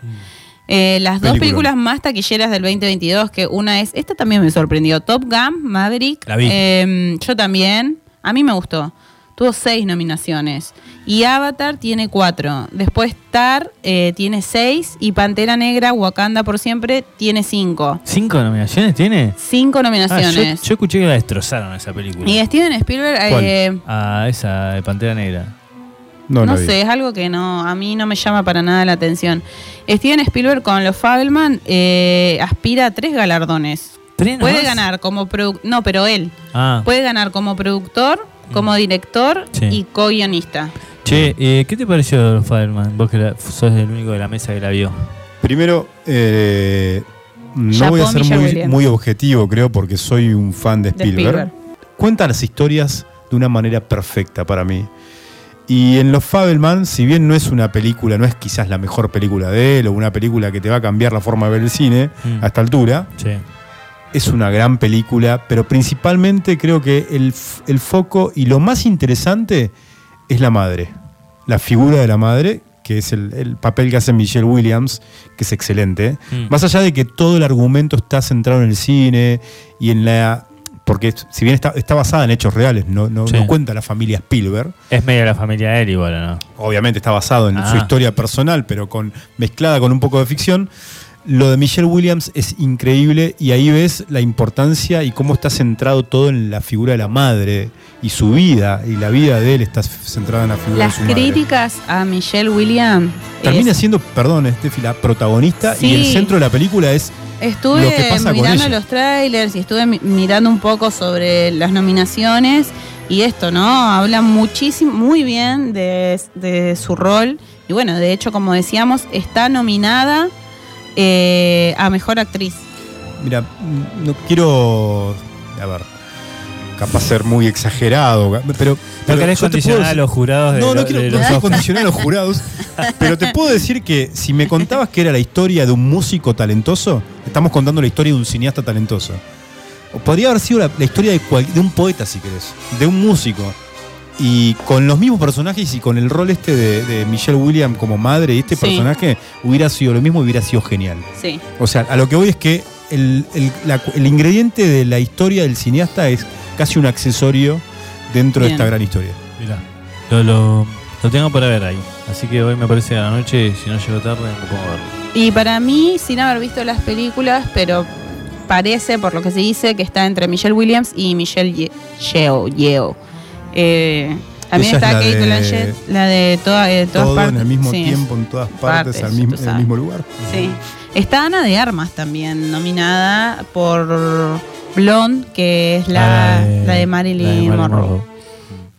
C: Eh, las dos
B: Película.
C: películas más taquilleras del 2022, que una es, esta también me sorprendió, Top Gun, Maverick.
D: La vi.
C: Eh, yo también, a mí me gustó. Tuvo seis nominaciones. Y Avatar tiene cuatro. Después Tar eh, tiene seis. Y Pantera Negra, Wakanda por siempre, tiene cinco.
D: ¿Cinco nominaciones tiene?
C: Cinco
D: Ah, yo,
C: nominaciones.
D: yo escuché que la destrozaron esa película.
C: y Steven Spielberg,
B: ¿Cuál?
C: eh,
D: A esa de Pantera Negra.
B: No,
C: sé, es algo que no a mí no me llama para nada la atención. Steven Spielberg con los Fabelman eh, aspira a tres galardones.
D: ¿Tres
C: Puede ganar como no, pero él
D: Ah,
C: puede ganar como productor, como director
D: Sí.
C: y co-guionista.
D: che, eh, ¿qué te pareció Fireman? Vos que la- sos el único de la mesa que la vio.
B: Primero, eh, no voy a ser muy, objetivo, creo, porque soy un fan de. Spielberg. Cuenta las historias de una manera perfecta para mí. Y en Los Fabelman, si bien no es una película, no es quizás la mejor película de él o una película que te va a cambiar la forma de ver el cine
D: Mm.
B: a esta altura,
D: Sí.
B: es una gran película, pero principalmente creo que el, el foco y lo más interesante es la madre, la figura de la madre, que es el, el papel que hace Michelle Williams, que es excelente.
D: Mm.
B: Más allá de que todo el argumento está centrado en el cine y en la... Porque si bien está, está basada en hechos reales, no, no,
D: Sí.
B: no cuenta la familia Spielberg,
D: Es medio la familia de él igual, ¿o ¿no?
B: obviamente está basado en
D: Ah.
B: su historia personal, pero con, mezclada con un poco de ficción. Lo de Michelle Williams es increíble y ahí ves la importancia y cómo está centrado todo en la figura de la madre y su vida y la vida de él está centrada en la figura
C: Las
B: de su madre.
C: críticas a Michelle Williams
B: Termina
C: es-
B: siendo, perdón, Estefi, la protagonista
C: Sí.
B: y el centro de la película es
C: Estuve
B: lo que pasa con
C: mirando los trailers y estuve mi- mirando un poco sobre las nominaciones y esto, ¿no? Habla muchísimo, muy bien de, de su rol. Y bueno, de hecho, como decíamos, está nominada eh, a Mejor Actriz.
B: Mira, no quiero. A ver. Capaz ser muy exagerado, pero.
D: No
B: pero
D: querés
B: yo te puedo
D: condicionar a
B: decir-
D: los jurados de,
B: No, no
D: lo-
B: quiero,
D: de
B: no
D: los
B: quiero condicionar a los jurados. pero te puedo decir que si me contabas que era la historia de un músico talentoso, estamos contando la historia de un cineasta talentoso. O podría haber sido la, la historia de, cual- de un poeta, si querés, de un músico. Y con los mismos personajes y con el rol este de, de Michelle Williams como madre y este
C: Sí.
B: personaje, hubiera sido lo mismo y hubiera sido genial.
C: Sí.
B: O sea, a lo que voy es que el, el- la- el ingrediente de la historia del cineasta es casi un accesorio dentro de esta gran historia.
D: Mirá, lo, lo, lo tengo para ver ahí. Así que hoy me parece a la noche, si no llego tarde, me pongo a verlo.
C: Y para mí, sin haber visto las películas, pero parece, por lo que se dice, que está entre Michelle Williams y Michelle Ye- Yeo. Yeo. Eh, también
B: Ella es
C: está
B: la
C: Kate
B: de-
C: Blanchett, la de toda- eh, todas
B: Todo
C: partes.
B: en el mismo
C: Sí,
B: tiempo, en todas partes,
C: partes,
B: al mismo,
C: tú
B: en el
C: sabes.
B: mismo lugar.
C: Sí. Está Ana de Armas también, nominada por Blonde, que es la,
D: Ah,
C: la de Marilyn, Monroe.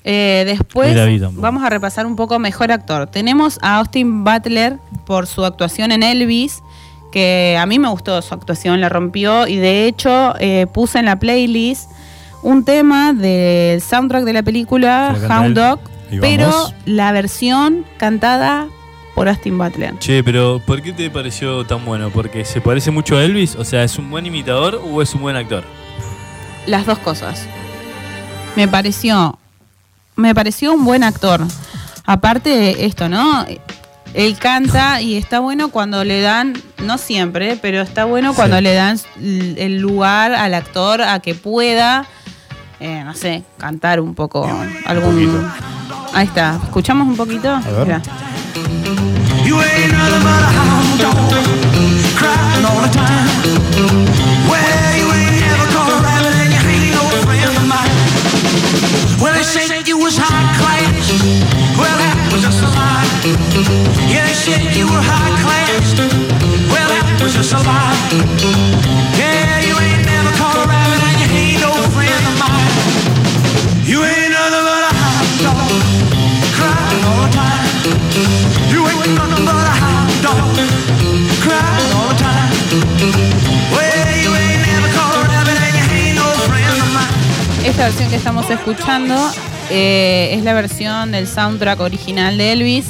C: Eh, después vamos a repasar un poco mejor actor. Tenemos a Austin Butler por su actuación en Elvis, que a mí me gustó su actuación, la rompió y de hecho eh, puse en la playlist un tema del soundtrack de la película
D: ¿Que lo canta
C: Hound? Dog, pero la versión cantada por Austin Butler.
D: Che, pero ¿por qué te pareció tan bueno? ¿Porque se parece mucho a Elvis? O sea, ¿es un buen imitador o es un buen actor?
C: Las dos cosas. Me pareció me pareció un buen actor. Aparte de esto, ¿no? Él canta y está bueno cuando le dan, no siempre, pero está bueno cuando
B: Sí.
C: le dan el lugar al actor a que pueda, eh, no sé, cantar un poco algún. Ahí está. ¿Escuchamos un poquito?
B: ver.
C: Mirá.
F: You ain't
C: Esta versión que estamos escuchando eh, es la versión del soundtrack original de Elvis,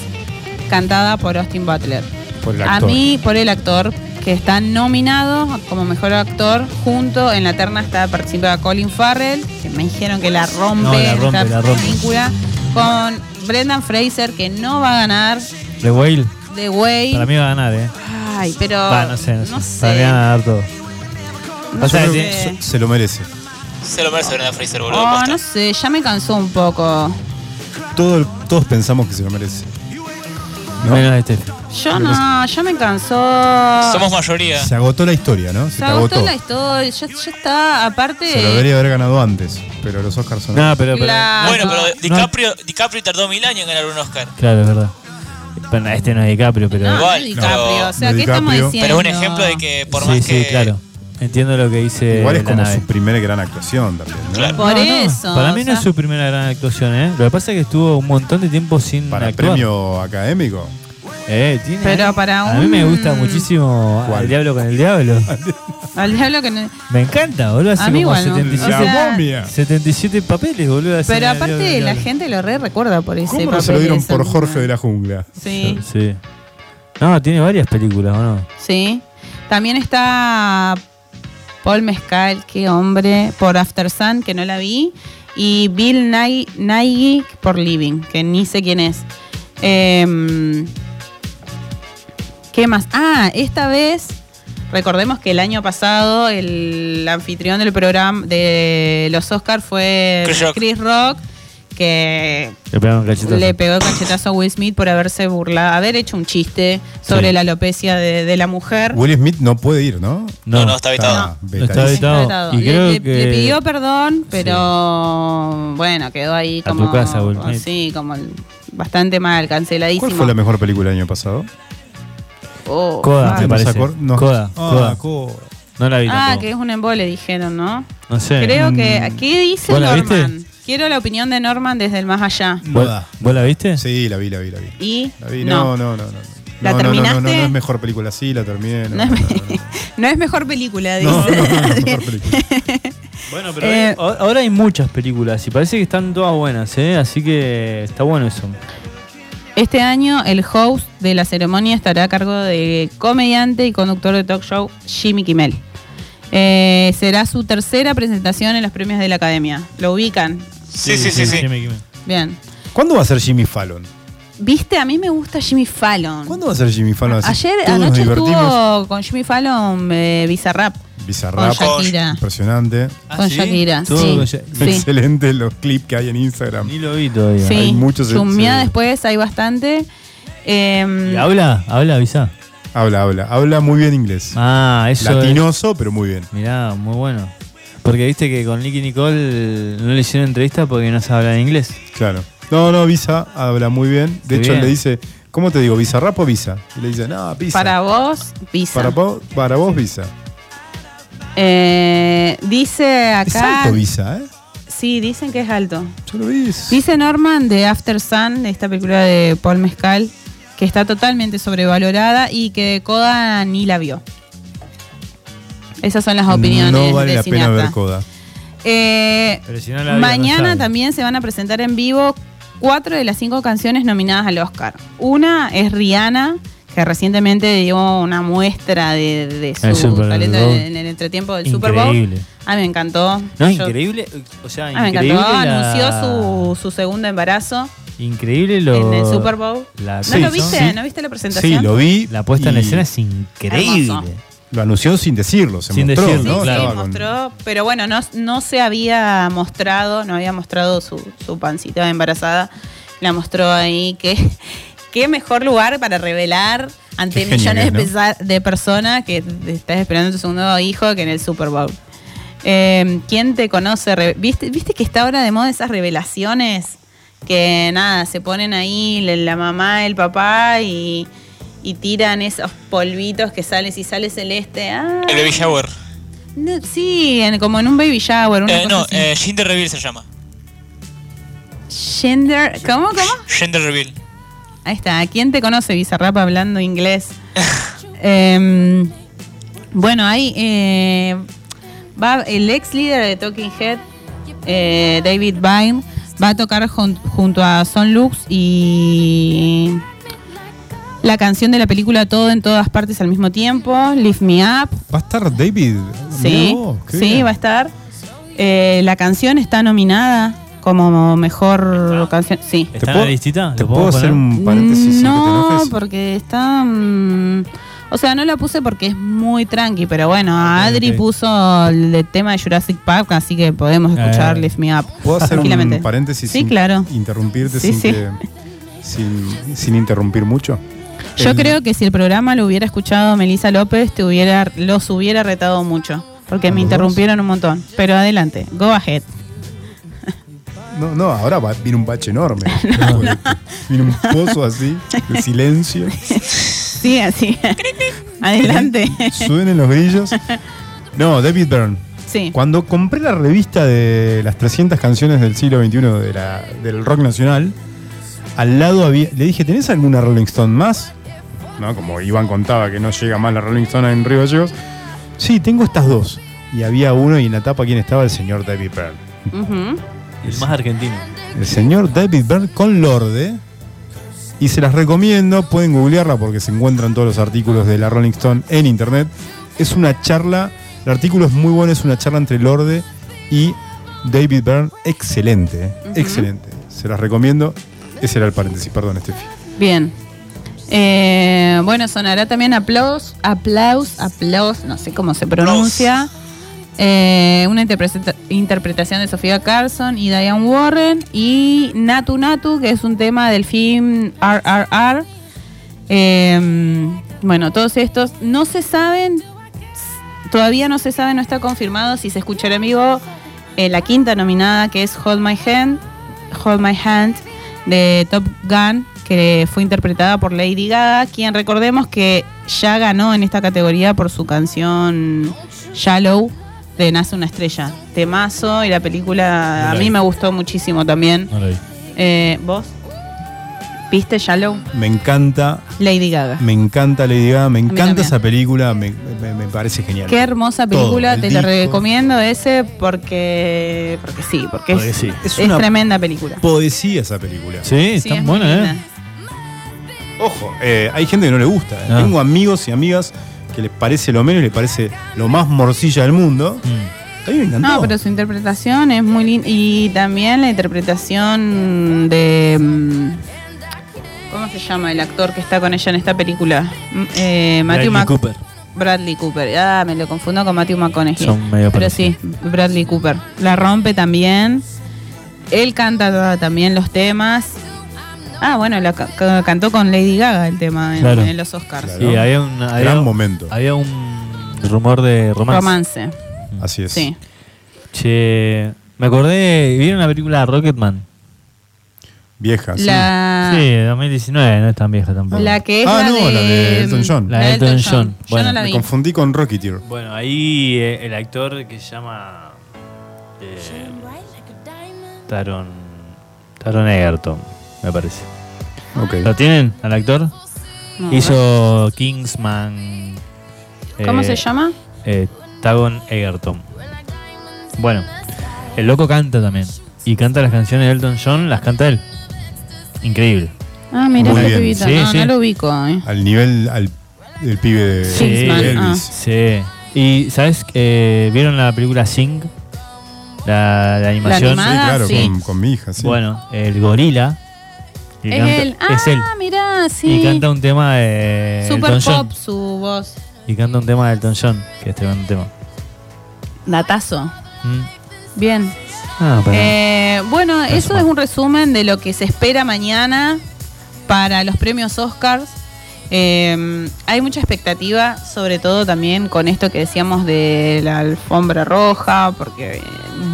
C: cantada por Austin Butler.
B: Por el
C: A mí, por el actor, que está nominado como mejor actor, junto en la terna está participa Colin Farrell, que me dijeron que la rompe,
D: No, la rompe,
C: esta
D: la rompe.
C: película, con Brendan Fraser, que no va a ganar,
D: The Whale,
C: The Way.
D: para mí va a ganar, ¿eh?
C: Ay, pero.
D: Va, no sé, no sé.
C: no sé.
D: Para mí van a dar todo.
C: No
D: O sea,
C: sé.
D: tiene-
B: Se lo merece.
G: Se lo merece Brenda Fraser, boludo.
C: Oh,
G: posta.
C: no sé, ya me cansó un poco.
B: Todo- todos pensamos que se lo merece. ¿No?
D: Menos este.
C: Yo no, ya me cansó.
G: Somos mayoría.
B: Se agotó la historia, ¿no? Se,
C: agotó
B: agotó.
C: la historia, ya, ya está, aparte.
B: Se lo debería haber ganado antes, pero los Oscars son.
D: No, pero, pero-
C: Claro.
G: Bueno, pero
D: no.
G: DiCaprio, DiCaprio tardó mil años en ganar un Oscar.
D: Claro, es verdad. Bueno, este no es DiCaprio, pero.
C: No,
G: Igual,
C: no es DiCaprio, o sea,
B: No
C: ¿qué
B: es
C: estamos
B: DiCaprio.
C: diciendo?
G: Pero es un ejemplo de que por
D: sí,
G: más
D: sí,
G: que.
D: claro. Entiendo lo que dice.
B: Igual es
D: la
B: como
D: nave.
B: su primera gran actuación también, ¿no?
G: Claro.
C: Por
D: No, no,
C: eso.
D: Para mí
C: o
D: no es su primera gran actuación, ¿eh? Lo que pasa es que estuvo un montón de tiempo sin
B: Para
D: actuar.
B: premio académico.
D: Eh, tiene-
C: Pero para
D: A mí me gusta muchísimo
B: ¿Cuál?
D: El Diablo con el Diablo. (laughs)
C: Al diablo que no-
D: me encanta, boludo. Hace
C: A mí
D: como
C: igual no.
D: 77,
C: O sea-
B: momia.
D: 77 papeles, boludo. hace
C: Pero aparte
D: Diablo con el
C: la
D: Diablo.
C: gente lo re recuerda por ese
B: ¿Cómo no
C: papel
B: se lo dieron por Jorge de la Jungla?
C: Sí,
D: Sí. No, tiene varias películas, ¿o no?
C: sí. También está Paul Mescal, qué hombre, por After Sun, que no la vi. Y Bill Nighy Nighy por Living, que ni sé quién es. Em, ¿Qué más? Ah, esta vez, recordemos que el año pasado el anfitrión del programa de los Oscars fue
G: Chris Rock.
C: Chris Rock, que
D: Le pegaron un cachetazo.
C: le pegó el cachetazo a Will Smith por haberse burlado, haber hecho un chiste sobre
D: Sí.
C: la alopecia de, de la mujer.
B: Will Smith no puede ir, ¿no?
G: No, no, está vetado.
D: No está vetado.
C: Le,
D: creo
C: le-
D: que-
C: le pidió perdón, pero bueno, quedó ahí
D: A tu
C: como
D: casa, Will Smith.
C: sí, como bastante mal, canceladísimo.
B: ¿Cuál fue la mejor película del año pasado?
C: Oh,
D: Coda, me
B: ¿No se
D: parece.
B: no.
D: Coda,
B: Ah,
D: Coda.
B: Coda.
D: No la vi
C: Ah,
D: tampoco.
C: que es un embole, dijeron, ¿no?
D: No sé.
C: Creo que. ¿Qué dice
D: ¿Vos la
C: Norman?
D: viste?
C: Quiero la opinión de Norman desde el más allá.
D: ¿Vos, la viste?
B: Sí, la vi, la vi, la vi.
C: Y.
B: La vi, no, no, no. no.
C: ¿La
B: No, no, no, no,
C: terminaste?
B: No, no, es mejor película, sí, la terminé. No,
C: No es,
B: no,
C: me- (laughs)
B: no, no.
C: no es mejor (laughs) película, dice.
B: No, no, no, no es mejor película.
D: Bueno, pero
C: Eh,
D: hay- ahora hay muchas películas y parece que están todas buenas, ¿eh? Así que está bueno eso.
C: Este año el host de la ceremonia estará a cargo de comediante y conductor de talk show Jimmy Kimmel. Eh, será su tercera presentación en los premios de la Academia. ¿Lo ubican?
G: Sí, sí, sí, sí.
D: Jimmy Kimmel.
C: Bien.
B: ¿Cuándo va a ser Jimmy Fallon?
C: Viste, a mí me gusta Jimmy Fallon.
B: ¿Cuándo va a ser Jimmy Fallon? Así
C: Ayer
B: todos nos
C: anoche
B: divertimos.
C: estuvo con Jimmy Fallon eh, Bizarrap
B: Bizarrap,
C: con Shakira.
B: impresionante.
D: ¿Ah,
C: con
D: sí?
C: Shakira,
D: Todo
C: sí.
D: con Sha-
C: Sí.
B: Excelente los clips que hay en Instagram.
D: Ni lo vi todavía.
C: Sí,
B: Hay muchos en-
C: chusmeá
B: sí.
C: después, hay bastante. Eh,
D: ¿Y habla? ¿Habla, avisa?
B: Habla, habla. Habla muy bien inglés.
D: Ah, eso es-
B: Latinoso, pero muy bien.
D: Mirá, muy bueno. Porque viste que con Nicky Nicole no le hicieron entrevista porque no sabe hablar inglés.
B: Claro. No, no, Visa habla muy bien. De hecho,
D: bien.
B: le dice, ¿cómo te digo? ¿Visa rap o Visa? Y le dice, no, Visa.
C: para vos, Visa.
B: Para, vos- para vos, Visa.
C: Eh, dice
B: Es
C: acá.
B: alto Visa, ¿eh?
C: Sí, dicen que es alto.
B: Yo lo vi.
C: Dice Norman de After Sun, de esta película de Paul Mescal, que está totalmente sobrevalorada y que Coda ni la vio. Esas son las opiniones
B: No vale
C: de
B: la pena ver Coda.
C: Eh,
D: Pero si no la vio, no
C: mañana también se van a presentar en vivo cuatro de las cinco canciones nominadas al Oscar. Una es Rihanna, que recientemente dio una muestra de, su talento en el entretiempo del Super Bowl.
D: Increíble.
C: A mí me encantó.
D: No,
C: Yo-
D: increíble. O sea,
C: A mí me
D: increíble.
C: encantó.
D: la-
C: Anunció su, su segundo embarazo
D: Increíble lo.
C: en el Super Bowl.
D: la-
C: ¿No
B: Sí,
C: lo viste?
B: sí.
C: ¿No viste la presentación?
B: Sí, lo vi.
D: La puesta en escena es increíble.
C: Hermoso.
B: Lo anunció sin decirlo, se
D: Sin
B: mostró,
D: decirlo,
B: ¿no?
C: Sí,
D: claro.
C: sí, mostró, pero bueno, no, no se había mostrado, no había mostrado su, su pancita embarazada, la mostró ahí, que (laughs) qué mejor lugar para revelar ante
B: Qué
C: millones
B: genial,
C: de,
B: ¿no?
C: pesa- de personas que estás esperando tu segundo hijo que en el Super Bowl. Eh, ¿Quién te conoce? ¿Viste, ¿Viste que está ahora de moda esas revelaciones? Que nada, se ponen ahí la, la mamá, el papá y, y tiran esos polvitos que sale, si sale celeste. Ah,
G: El baby shower.
C: no, sí, en- como en un baby shower. Una
G: Eh,
C: cosa
G: no,
C: así.
G: eh, gender reveal se llama.
C: Gender. ¿Cómo, cómo?
G: Gender reveal.
C: Ahí está. ¿Quién te conoce, Bizarrap, hablando inglés? (laughs) Em, bueno, ahí eh, va el ex líder de Talking Head, David Byrne, va a tocar jun- junto a Son Lux y la canción de la película Todo en todas partes al mismo tiempo, Lift Me Up.
B: ¿Va a estar David?
C: Sí,
B: vos,
C: sí,
B: bien.
C: va a estar. Eh, la canción está nominada como mejor canción. Sí.
D: ¿Está en
B: puedo-
D: la listita?
B: ¿Te
D: ¿Lo
B: puedo hacer un paréntesis sin que te
C: No,
B: enojes?
C: porque está. mm, o sea, no la puse porque es muy tranqui, pero bueno,
D: Ok,
C: Adri puso el de tema de Jurassic Park, así que podemos escuchar
D: Eh.
C: Lift Me Up.
B: ¿Puedo hacer
C: tranquilamente.
B: un paréntesis
C: Sí,
B: sin
C: claro.
B: interrumpirte
C: Sí,
B: sin,
C: sí.
B: que- sin, sin interrumpir mucho?
C: Yo
B: El-
C: creo que si el programa lo hubiera escuchado Melissa López, te hubiera, los hubiera retado mucho. Porque me
B: ¿A los
C: interrumpieron un montón. Pero adelante, go ahead.
B: No, no, ahora va- viene un bache enorme. (laughs) viene un pozo así de silencio.
C: Sí, así. adelante.
B: Suenen los grillos. No, David Byrne.
C: sí.
B: Cuando compré la revista de las 300 canciones del siglo XXI de la- del rock nacional, al lado había. Le dije, ¿tenés alguna Rolling Stone más? ¿No? Como Iván contaba que no llega más la Rolling Stone en Río Gallegos. Sí, tengo estas dos. Y había uno y en la tapa, ¿quién estaba? El señor David Byrne.
C: Ujú.
D: El más argentino.
B: El señor David Byrne con Lorde. Y se las recomiendo, pueden googlearla porque se encuentran todos los artículos de la Rolling Stone en internet. Es una charla, el artículo es muy bueno, es una charla entre Lorde y David Byrne. Excelente, eh, excelente. Se las recomiendo. Ese era el paréntesis, perdón, Estefi.
C: Bien. Eh, bueno, sonará también aplaus, aplaus, aplaus, no sé cómo se pronuncia. Eh, una interpreta- interpretación de Sofía Carson y Diane Warren. Y Natu Natu, que es un tema del film RRR. Eh, bueno, todos estos no se saben, todavía no se sabe, no está confirmado si se escuchará en vivo eh, la quinta nominada, que es Hold My Hand, Hold My Hand de Top Gun, que fue interpretada por Lady Gaga, quien recordemos que ya ganó en esta categoría por su canción Shallow de Nace una estrella. Temazo y la película a mí me gustó muchísimo también. Eh, ¿Vos? ¿Viste Shallow?
B: Me encanta,
C: Lady Gaga.
B: me encanta Lady Gaga, me encanta esa película, me, me- me parece genial.
C: Qué hermosa película,
B: el
C: te la recomiendo ese porque porque sí, porque,
D: Porque
C: es,
D: sí.
B: Es
C: es
B: una
C: tremenda película.
B: Poesía esa película.
D: Sí,
C: Sí,
D: está
C: es
D: buena,
C: linda.
D: ¿eh?
B: Ojo, eh, hay gente que no le gusta. eh.
D: No.
B: Tengo amigos y amigas que les parece lo menos y les parece lo más morcilla del mundo.
D: Mm.
B: A mí me encantó.
C: No, pero su interpretación es muy linda. Y también la interpretación de. mm, ¿Cómo se llama el actor que está con ella en esta película? Mm, eh, Matthew
D: Bradley Cooper.
C: Bradley Cooper. Ah, me lo confundo con Matthew McConaughey.
D: Son medio
C: Pero
D: parecidos.
C: sí, Bradley Cooper. La rompe también. Él canta también los temas. Ah, bueno, la ca- ca- cantó con Lady Gaga el tema en,
D: Claro.
C: en los Oscars.
B: Claro.
D: Sí, había un, había,
B: Gran
D: un-
B: momento.
D: había un rumor de romance.
C: Romance.
B: Así es.
C: Sí.
D: Che, me acordé, ¿vieron la película Rocketman?
B: Vieja, sí.
C: La,
D: Sí, de 2019, no es tan vieja tampoco.
C: la que es
B: Ah,
C: la,
B: no,
C: de,
B: la de Elton John.
D: La de Elton John.
C: Yo
D: Bueno,
C: no la
B: Me
C: vi.
B: confundí con Rocketeer.
D: Bueno, ahí eh, el actor que se llama eh, Taron Taron Egerton, me parece. ¿Lo tienen al actor?
C: No,
D: Hizo Kingsman.
C: ¿Cómo
D: eh,
C: se llama?
D: eh, Tagon Egerton. Bueno, el loco canta también. Y canta las canciones de Elton John, las canta él. Increíble.
C: Ah, mira
B: Muy
C: ese
B: bien.
C: pibito.
D: Sí,
C: no,
D: sí.
C: no lo ubico. eh.
B: Al nivel al, del pibe de
D: Sí,
B: Elvis.
D: Sí. Y, ¿sabes? Eh, ¿Vieron la película Sing? La, la animación.
B: Sí,
C: animada?
B: claro,
C: sí.
B: Con, con mi hija, sí.
D: Bueno, el gorila.
C: Es
D: canta-
C: él. Ah,
D: él.
C: mirá, sí.
D: Y canta un tema de
C: Super
D: Elton John.
C: pop su voz.
D: Y canta un tema de Elton John, que es tremendo tema.
C: Datazo.
D: Mm.
C: Bien.
D: Ah,
C: Eh, bueno, eso es un resumen de lo que se espera mañana para los premios Oscars. Eh, hay mucha expectativa, sobre todo también con esto que decíamos de la alfombra roja, porque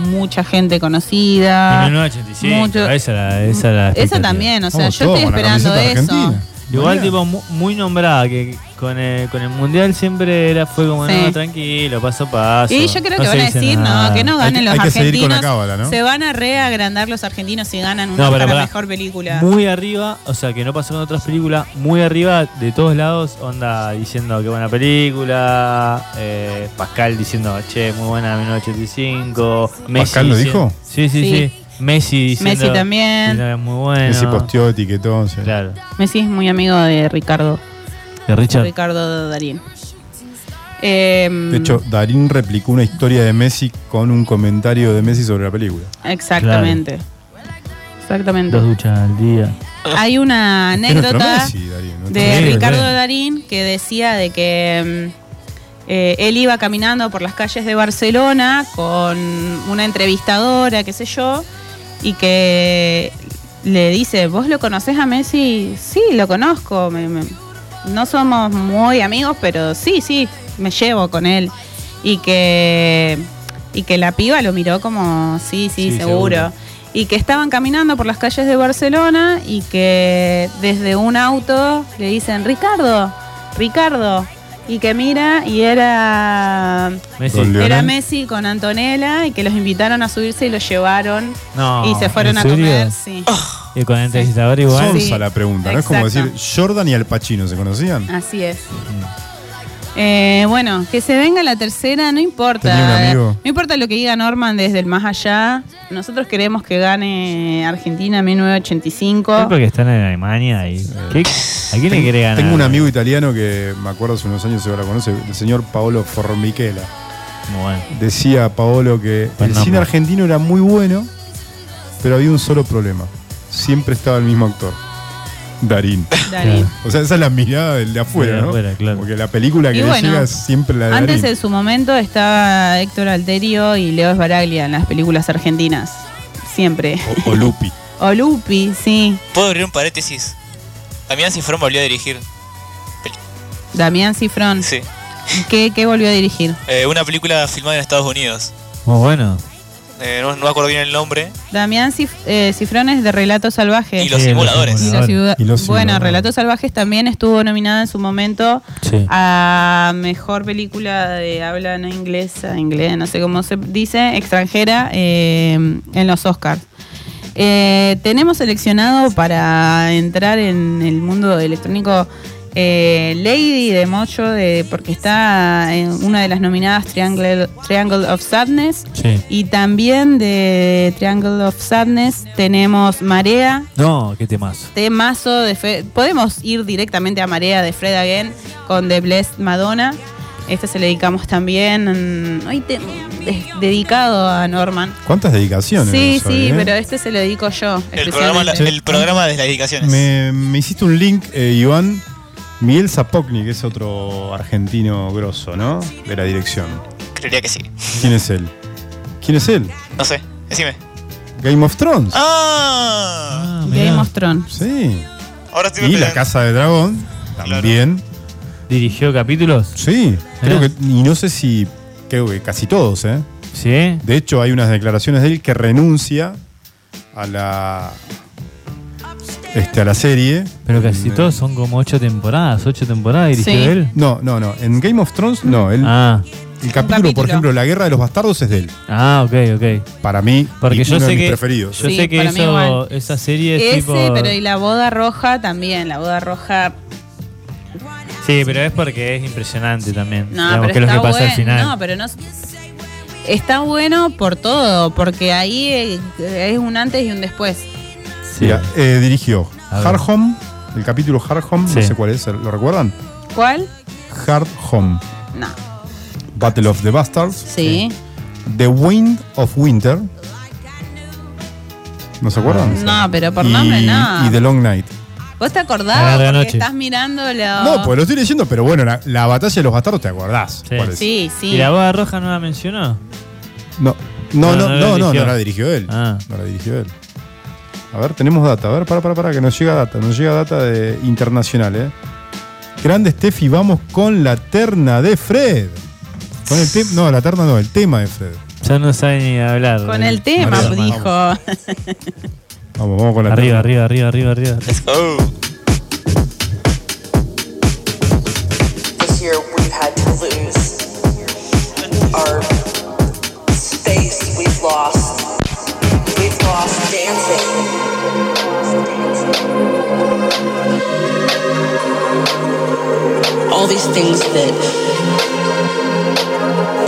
C: mucha gente conocida.
D: En 1985,
C: mucho-
D: esa esa la expectativa.
C: también, o sea,
B: Vamos
C: yo
B: todos
C: estoy esperando eso.
B: argentina.
D: Igual tipo mu- muy nombrada, que con el, con el mundial siempre era fue como,
C: Sí.
D: no, tranquilo, paso a paso.
C: Y yo creo que van a decir,
D: nada.
C: no, que no
B: Hay
C: ganen
B: que-
C: los
B: hay que seguir
C: argentinos.
B: con la cábala, ¿no?
C: Se van a reagrandar los argentinos si ganan una
D: No, pero
C: para mejor película.
D: Muy arriba, o sea, que no pasó con otras películas, muy arriba de todos lados, onda diciendo que buena película, eh, Pascal diciendo, che, muy buena 1985, Messi
B: ¿Pascal lo dijo?
D: Sí, sí,
C: Sí.
D: sí. Messi diciendo...
C: Messi también.
D: que Muy bueno.
B: Messi posteó, etiquetó. sí.
D: Claro.
C: Messi es muy amigo de Ricardo,
D: De Richard.
C: Ricardo Darín. Eh,
B: De hecho, Darín replicó una historia de Messi con un comentario de Messi sobre la película.
C: exactamente. Exactamente.
D: Dos duchas al día.
C: Hay una
B: Es nuestro
C: anécdota
B: Messi, Darín, nuestro
C: de
D: Sí,
C: Ricardo
D: sí.
C: Darín que decía de que mm, eh, él iba caminando por las calles de Barcelona con una entrevistadora, qué sé yo, y que le dice, ¿vos lo conocés a Messi? Sí, lo conozco. me- me- no somos muy amigos, pero sí, sí, me llevo con él. Y que, y que la piba lo miró como, sí, sí,
D: Sí,
C: seguro.
D: seguro.
C: Y que estaban caminando por las calles de Barcelona y que desde un auto le dicen, Ricardo, Ricardo. Y que mira y era,
D: Messi.
C: Era Messi con Antonella y que los invitaron a subirse y los llevaron
D: No,
C: y se fueron
D: ¿en
C: a
D: serio?
C: comer. Sí.
D: Y con el entrevistador igual.
B: Sonsa
C: Sí,
B: la pregunta, ¿no? Es como decir, Jordan y Al Pacino, ¿se conocían?
C: Así es. Eh, bueno, que se venga la tercera, no importa.
B: Tenía un amigo.
C: No importa lo que diga Norman desde el más allá. Nosotros queremos que gane Argentina 1985.
D: Es porque están en Alemania y. ¿qué- ¿A quién le quiere ganar?
B: Tengo un amigo italiano que me acuerdo hace unos años, se lo conoce, el señor Paolo Formichela.
D: Muy bueno.
B: Decía Paolo que
D: Buen
B: el
D: nombre.
B: cine argentino era muy bueno, pero había un solo problema. Siempre estaba el mismo actor. Darín.
C: Darín.
B: O sea, esa es la mirada del de afuera,
D: De
B: ¿no?
D: afuera, claro.
B: Porque la película que
C: Y
B: le
C: bueno,
B: llega es siempre la de
C: Antes
B: Darín.
C: en su momento estaba Héctor Alterio y Leo Sbaraglia en las películas argentinas. Siempre.
B: O, o Lupi.
C: O Lupi, sí.
G: ¿Puedo abrir un paréntesis? Damián Cifrón volvió a dirigir.
C: Damián Cifrón.
G: Sí.
C: ¿Qué, qué volvió a dirigir?
G: Eh, una película filmada en Estados Unidos.
D: Muy bueno.
G: Eh, no, no me acuerdo bien el nombre.
C: Damián Cif- eh, Cifrón es de Relatos Salvajes.
G: Y los
D: Sí,
G: simuladores.
C: Y los ciudad-
B: Y los
C: bueno. Relatos Salvajes también estuvo nominada en su momento
D: Sí.
C: a mejor película de habla no inglesa, inglés, no sé cómo se dice, extranjera eh, en los Oscars. Eh, tenemos seleccionado para entrar en el mundo electrónico eh, Lady de Mocho, de, porque está en una de las nominadas Triangle, Triangle of Sadness.
D: Sí.
C: Y también de Triangle of Sadness tenemos Marea,
D: No, qué temazo.
C: temazo de Fe- podemos ir directamente a Marea de Fred Again con The Blessed Madonna. Este se le dedicamos también mm, hoy te- de- dedicado a Norman.
B: ¿Cuántas dedicaciones?
C: Sí,
B: hoy,
C: sí,
B: eh?
C: pero este se lo dedico yo.
G: El programa,
C: especialmente.
G: el programa de las dedicaciones.
B: Me, me hiciste un link, eh, Iván. Miguel Zapocni, que es otro argentino grosso, ¿no? De la dirección.
G: Creería que sí.
B: ¿Quién es él? ¿Quién es él?
G: No sé, decime.
B: Game of Thrones.
G: ¡Ah!
D: Ah.
C: Game of Thrones.
B: Sí.
G: Ahora estoy
B: Y La. Casa de Dragón, también.
D: ¿Dirigió capítulos?
B: Sí, creo que,
D: Mirá.
B: y no sé si, creo que casi todos, ¿eh?
D: Sí.
B: De hecho, hay unas declaraciones de él que renuncia a la, este, a la serie.
D: Pero casi todos son como ocho temporadas. Ocho temporadas dirigió
C: Sí.
D: él.
B: No, no, no. En Game of Thrones, no. él-
D: Ah,
B: el capítulo,
C: capítulo.
B: por ejemplo, La Guerra de los Bastardos es de él.
D: ah, ok, ok.
B: Para mí,
D: Porque
B: y
D: yo
B: uno
D: sé
B: de mis
D: que-
B: preferidos.
D: Yo
C: Sí,
D: sé que
C: para mí
D: eso,
C: igual.
D: esa serie es
C: Ese,
D: tipo.
C: pero y la boda roja también. La boda roja.
D: Sí, pero es porque es impresionante también.
C: No,
D: Digamos,
C: pero
D: que es lo
C: está
D: que pasa al
C: bueno.
D: final.
C: No, pero no. Está bueno por todo, porque ahí eh, es un antes y un después.
D: Sí.
B: Mira, eh, dirigió. Hard Home, El capítulo Hard Home, no sé cuál es, ¿lo recuerdan?
C: ¿Cuál?
B: Hard Home.
C: No.
B: Battle of the Bastards.
C: Sí.
B: The Wind of Winter. ¿No se acuerdan?
C: No, pero por
B: y,
C: nombre no.
B: y The Long Night.
C: ¿Vos te acordás?
D: larga
C: Porque
D: noche.
C: estás mirando lo...
B: No, pues lo estoy leyendo, pero bueno, la, la batalla de los bastardos te acordás.
D: Sí.
B: cuál es.
C: Sí, sí.
D: ¿Y la boda roja no la mencionó?
B: No, no, no,
D: No, no la
B: no, no, la dirigió él.
D: Ah.
B: No la dirigió él. A ver, tenemos data. A ver, para, para, para, que nos llega data. Nos llega data de internacional, ¿eh? Grande Steffi, vamos con la terna de Fred. Con el tema. No, la terna no, el tema de Fred.
D: Ya no sabe ni hablar.
C: Con el tema, dijo.
B: Vamos, vamos con la
D: Arriba,
B: terna.
D: arriba, arriba, arriba, arriba.
G: Let's go.
H: This year we've had to lose our space. We've lost. We've lost dancing. All these things that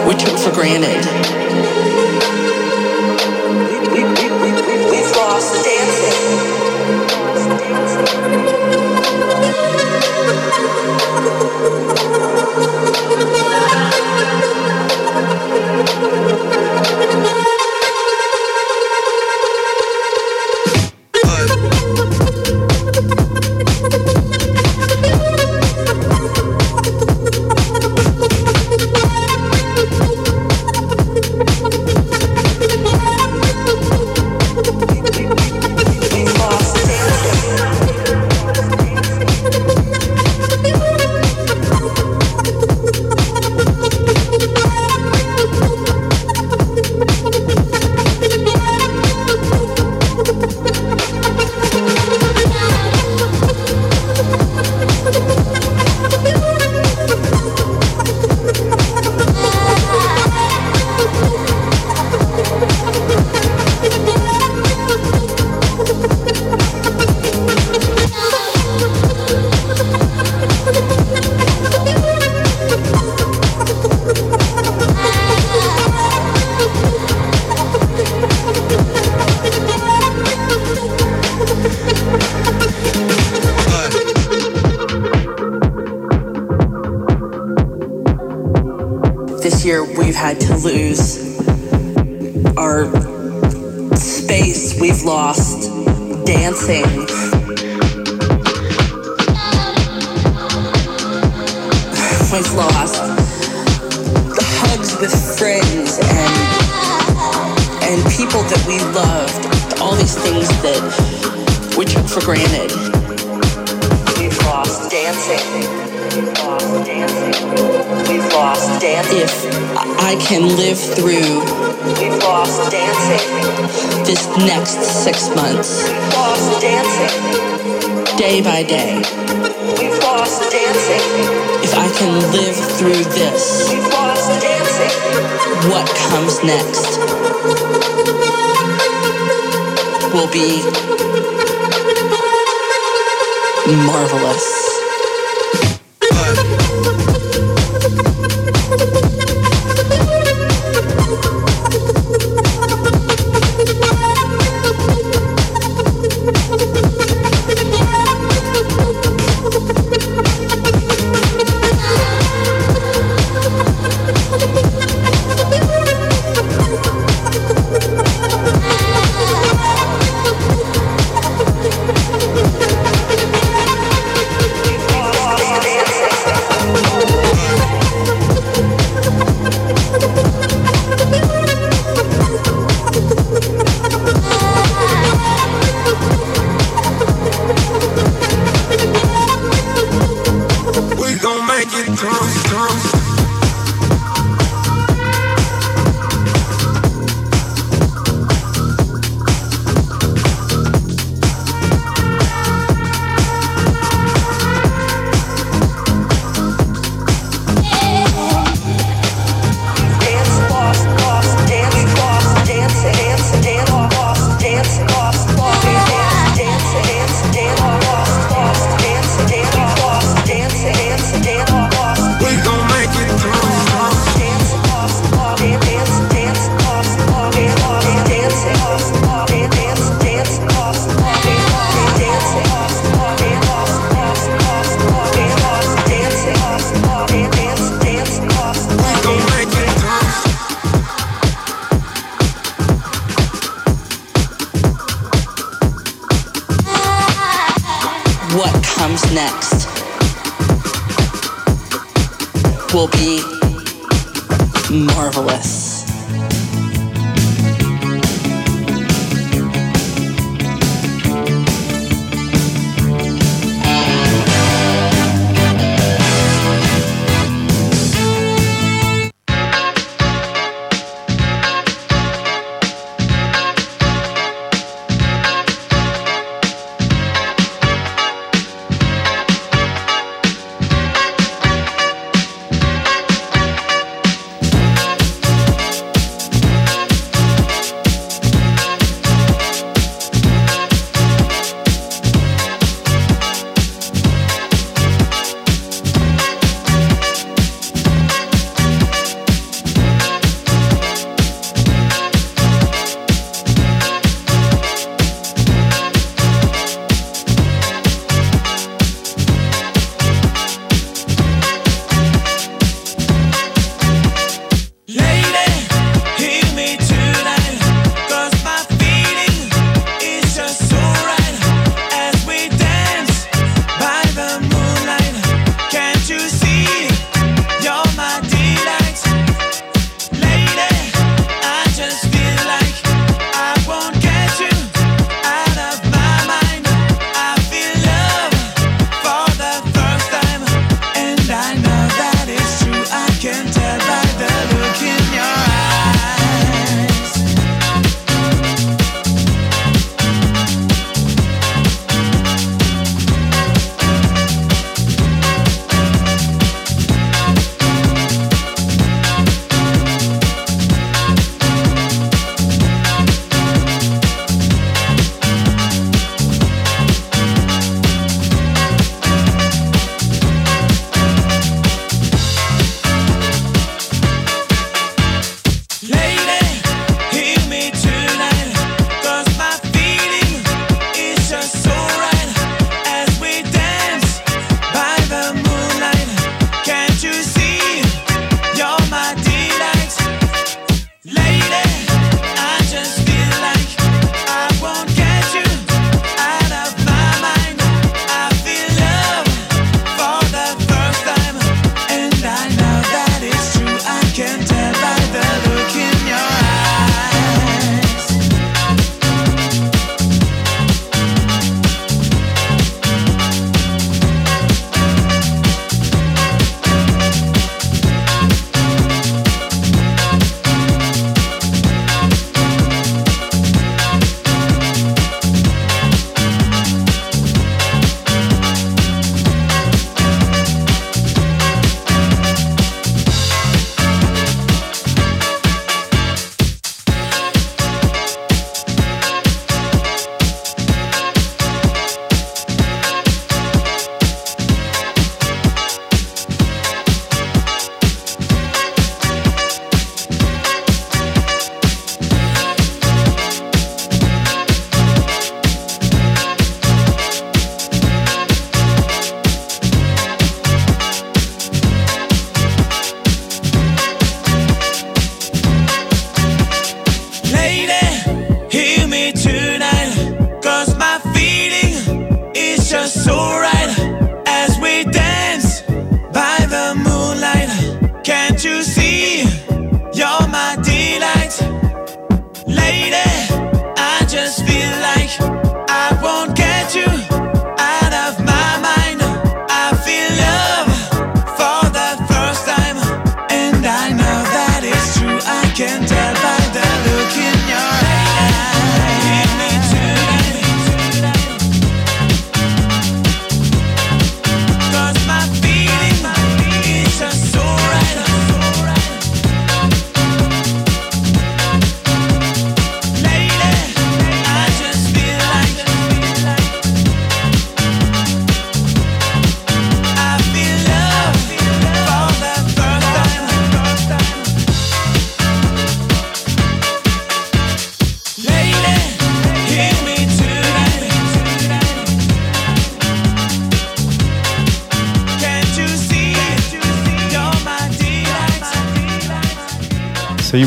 H: we took for granted.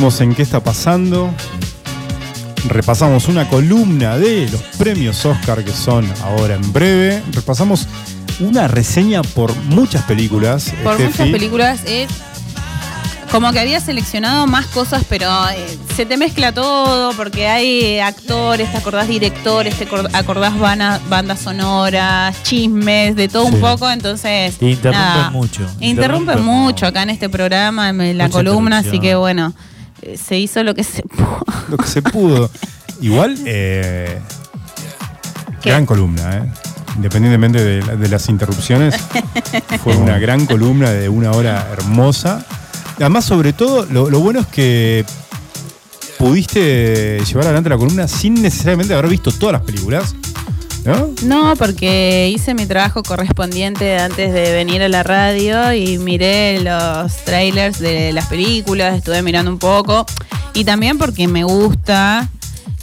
B: Seguimos en qué está pasando. Repasamos una columna de los premios Oscar que son ahora en breve. Repasamos una reseña por muchas películas.
C: Por
B: Steffi.
C: muchas películas es como que había seleccionado más cosas, pero eh, se te mezcla todo porque hay actores, te acordás directores, te acor- acordás bana- bandas sonoras, chismes, de todo
D: Sí.
C: un poco, entonces...
D: Te interrumpen
C: nada.
D: mucho.
C: Interrumpe
D: Interrumpen
C: mucho acá en este programa, en la
D: Mucha
C: columna, así que bueno, eh, se hizo lo que se (laughs) pudo.
B: Lo que se pudo. Igual, eh, gran columna, ¿eh? Independientemente de, la- de las interrupciones, fue una gran columna de una hora hermosa. Además, sobre todo, lo, lo bueno es que pudiste llevar adelante la columna sin necesariamente haber visto todas las películas. ¿No?
C: No, porque hice mi trabajo correspondiente antes de venir a la radio y miré los trailers de las películas, estuve mirando un poco. Y también porque me gusta.